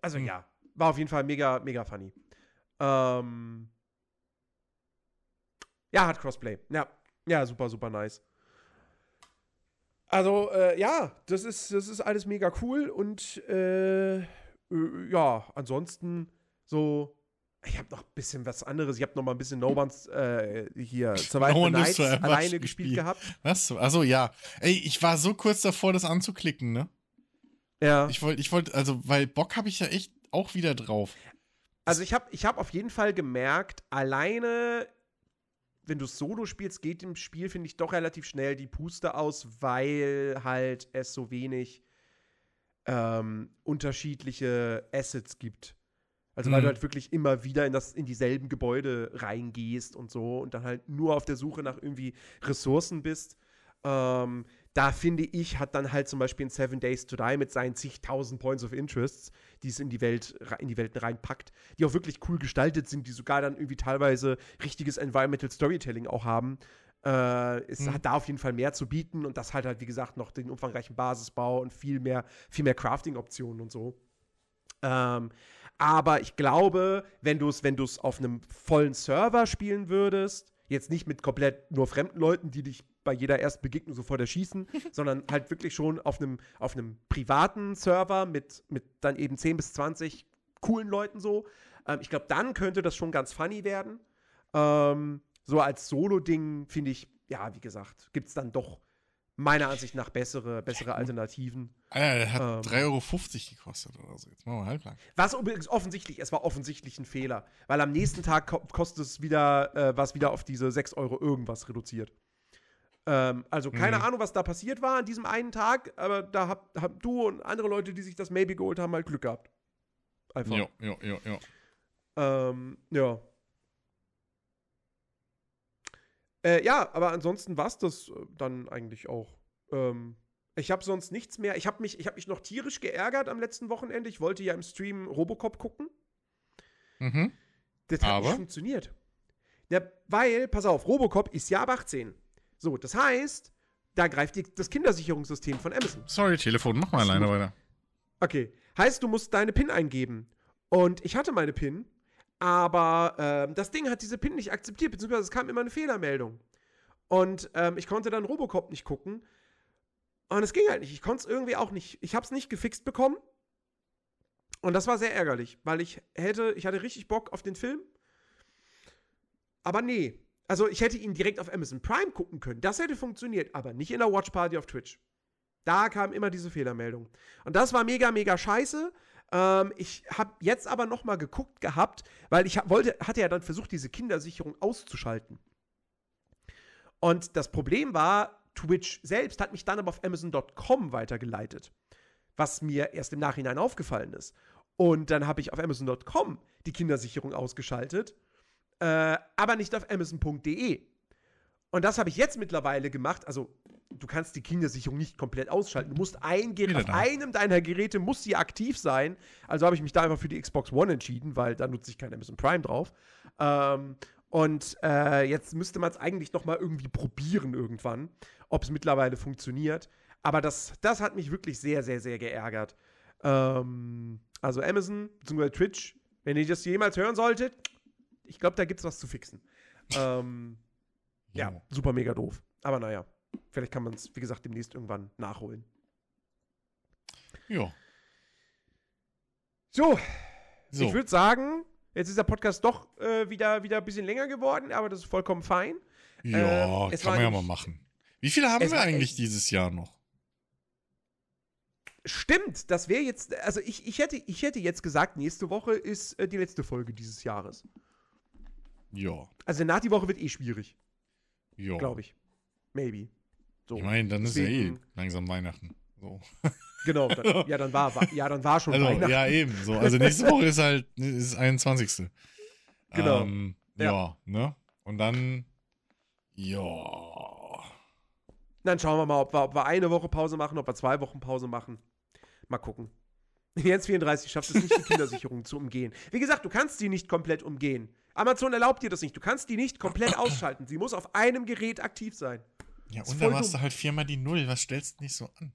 also hm. ja, war auf jeden Fall mega, mega funny. Ähm, ja, hat Crossplay. Ja, ja, super, super nice. Also, äh, ja, das ist, das ist alles mega cool und äh, äh ja, ansonsten so ich habe noch ein bisschen was anderes. Ich habe noch mal ein bisschen No One's äh, hier Survival no Nights alleine gespielt gehabt. Was? Also ja. Ey, ich war so kurz davor, das anzuklicken, ne? Ja. Ich wollte, ich wollte, also, weil Bock habe ich ja echt auch wieder drauf. Also ich habe ich hab auf jeden Fall gemerkt, alleine, wenn du Solo spielst, geht im Spiel, finde ich, doch relativ schnell die Puste aus, weil halt es so wenig ähm, unterschiedliche Assets gibt. Also weil mhm. du halt wirklich immer wieder in, das, in dieselben Gebäude reingehst und so und dann halt nur auf der Suche nach irgendwie Ressourcen bist. Ähm, da finde ich, hat dann halt zum Beispiel in Seven Days to Die mit seinen zigtausend Points of Interests, die es in die Welt, in die Welten reinpackt, die auch wirklich cool gestaltet sind, die sogar dann irgendwie teilweise richtiges Environmental Storytelling auch haben. Äh, es mhm. hat da auf jeden Fall mehr zu bieten und das halt halt, wie gesagt, noch den umfangreichen Basisbau und viel mehr, viel mehr Crafting-Optionen und so. Ähm, aber ich glaube, wenn du es wenn auf einem vollen Server spielen würdest, jetzt nicht mit komplett nur fremden Leuten, die dich bei jeder ersten Begegnung sofort erschießen, sondern halt wirklich schon auf einem, auf einem privaten Server mit, mit dann eben 10 bis 20 coolen Leuten so. Ähm, ich glaube, dann könnte das schon ganz funny werden. Ähm, so als Solo-Ding finde ich, ja, wie gesagt, gibt es dann doch meiner Ansicht nach bessere, bessere Alternativen. Alter, der hat ähm, 3,50 Euro gekostet oder so. Jetzt machen wir halblang. Was übrigens offensichtlich, es war offensichtlich ein Fehler, weil am nächsten Tag kostet es wieder, äh, was wieder auf diese 6 Euro irgendwas reduziert. Ähm, also keine mhm. Ahnung, was da passiert war an diesem einen Tag, aber da habt hab du und andere Leute, die sich das Maybe geholt haben, halt Glück gehabt. Einfach. Ja, ja, ja, ja. Ähm, ja. Äh, ja, aber ansonsten war es das äh, dann eigentlich auch. Ähm, ich habe sonst nichts mehr. Ich habe mich, hab mich noch tierisch geärgert am letzten Wochenende. Ich wollte ja im Stream Robocop gucken. Mhm. Das hat aber? nicht funktioniert. Ja, weil, pass auf, Robocop ist ja ab 18. So, das heißt, da greift die, das Kindersicherungssystem von Amazon. Sorry, Telefon, mach mal alleine weiter. Okay. Heißt, du musst deine PIN eingeben. Und ich hatte meine PIN, aber ähm, das Ding hat diese PIN nicht akzeptiert, beziehungsweise es kam immer eine Fehlermeldung. Und ähm, ich konnte dann Robocop nicht gucken. Und es ging halt nicht. Ich konnte es irgendwie auch nicht. Ich habe es nicht gefixt bekommen. Und das war sehr ärgerlich, weil ich hätte, ich hatte richtig Bock auf den Film. Aber nee. Also ich hätte ihn direkt auf Amazon Prime gucken können. Das hätte funktioniert, aber nicht in der Watch Party auf Twitch. Da kam immer diese Fehlermeldung. Und das war mega, mega scheiße. Ähm, ich habe jetzt aber noch mal geguckt gehabt, weil ich wollte, hatte ja dann versucht, diese Kindersicherung auszuschalten. Und das Problem war, Twitch selbst hat mich dann aber auf Amazon.com weitergeleitet, was mir erst im Nachhinein aufgefallen ist. Und dann habe ich auf Amazon.com die Kindersicherung ausgeschaltet, äh, aber nicht auf Amazon.de. Und das habe ich jetzt mittlerweile gemacht. Also, du kannst die Kindersicherung nicht komplett ausschalten. Du musst ein Gerät, auf einem deiner Geräte muss sie aktiv sein. Also habe ich mich da einfach für die Xbox One entschieden, weil da nutze ich kein Amazon Prime drauf. Ähm, und äh, jetzt müsste man es eigentlich noch mal irgendwie probieren irgendwann, ob es mittlerweile funktioniert. Aber das, das hat mich wirklich sehr, sehr, sehr geärgert. Ähm, also Amazon bzw. Twitch, wenn ihr das jemals hören solltet, ich glaube, da gibt es was zu fixen. ähm, ja, super mega doof. Aber naja, vielleicht kann man es, wie gesagt, demnächst irgendwann nachholen. Ja. So, so. ich würde sagen, jetzt ist der Podcast doch äh, wieder, wieder ein bisschen länger geworden, aber das ist vollkommen fein. Ja, äh, kann man ja mal machen. Wie viele haben wir eigentlich dieses Jahr noch? Stimmt, das wäre jetzt, also ich, ich, hätte, ich hätte jetzt gesagt, nächste Woche ist äh, die letzte Folge dieses Jahres. Ja. Also nach die Woche wird eh schwierig. Ja. Glaube ich. Maybe. So. Ich meine, dann Deswegen, ist ja eh langsam Weihnachten. So. Genau, dann, ja, dann war, ja, dann war schon also, Weihnachten. Ja, eben. So. Also nächste Woche ist halt ist 21. Genau. Ähm, ja. ja, ne? Und dann, ja. Dann schauen wir mal, ob wir, ob wir eine Woche Pause machen, ob wir zwei Wochen Pause machen. Mal gucken. Jens 34 schafft es nicht, die Kindersicherung zu umgehen. Wie gesagt, du kannst sie nicht komplett umgehen. Amazon erlaubt dir das nicht. Du kannst die nicht komplett ausschalten. Sie muss auf einem Gerät aktiv sein. Ja, und dann machst du halt viermal die Null. Was stellst du nicht so an?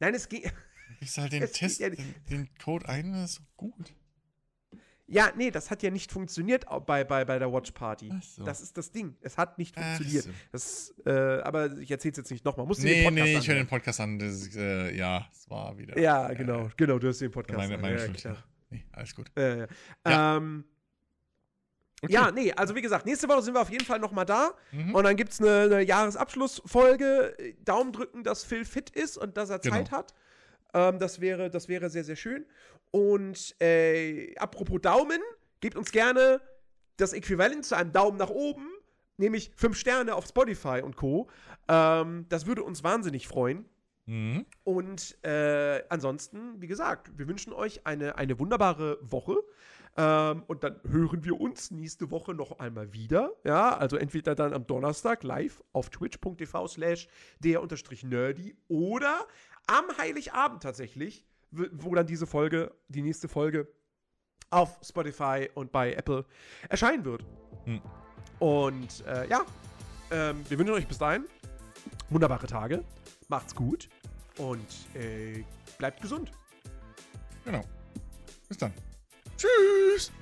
Nein, es geht. Gibst halt den Test, ja den, den, Code ein, das ist gut. Ja, nee, das hat ja nicht funktioniert bei, bei, bei der Watch Party. So. Das ist das Ding. Es hat nicht funktioniert. So. Das, äh, aber ich erzähl's jetzt nicht nochmal. Musst du nee, den Podcast nee, ich höre den Podcast an. Das, äh, ja, es war wieder. Ja, äh, genau, genau, du hast den Podcast meine, meine an. Ja, Nee, alles gut. Ja. Ähm, Okay. Ja, nee, also wie gesagt, nächste Woche sind wir auf jeden Fall nochmal da. Mhm. Und dann gibt es eine, eine, Jahresabschlussfolge. Daumen drücken, dass Phil fit ist und dass er genau. Zeit hat. Ähm, das, wäre, das wäre sehr, sehr schön. Und äh, apropos Daumen, gebt uns gerne das Äquivalent zu einem Daumen nach oben, nämlich fünf Sterne auf Spotify und Co. Ähm, das würde uns wahnsinnig freuen. Mhm. Und äh, ansonsten, wie gesagt, wir wünschen euch eine, eine wunderbare Woche. Ähm, und dann hören wir uns nächste Woche noch einmal wieder. Ja, also entweder dann am Donnerstag live auf twitch.tv slash der-nerdy oder am Heiligabend tatsächlich, wo dann diese Folge, die nächste Folge auf Spotify und bei Apple erscheinen wird. Hm. Und äh, ja, ähm, wir wünschen euch bis dahin wunderbare Tage. Macht's gut und äh, bleibt gesund. Genau. Bis dann. Tschüss.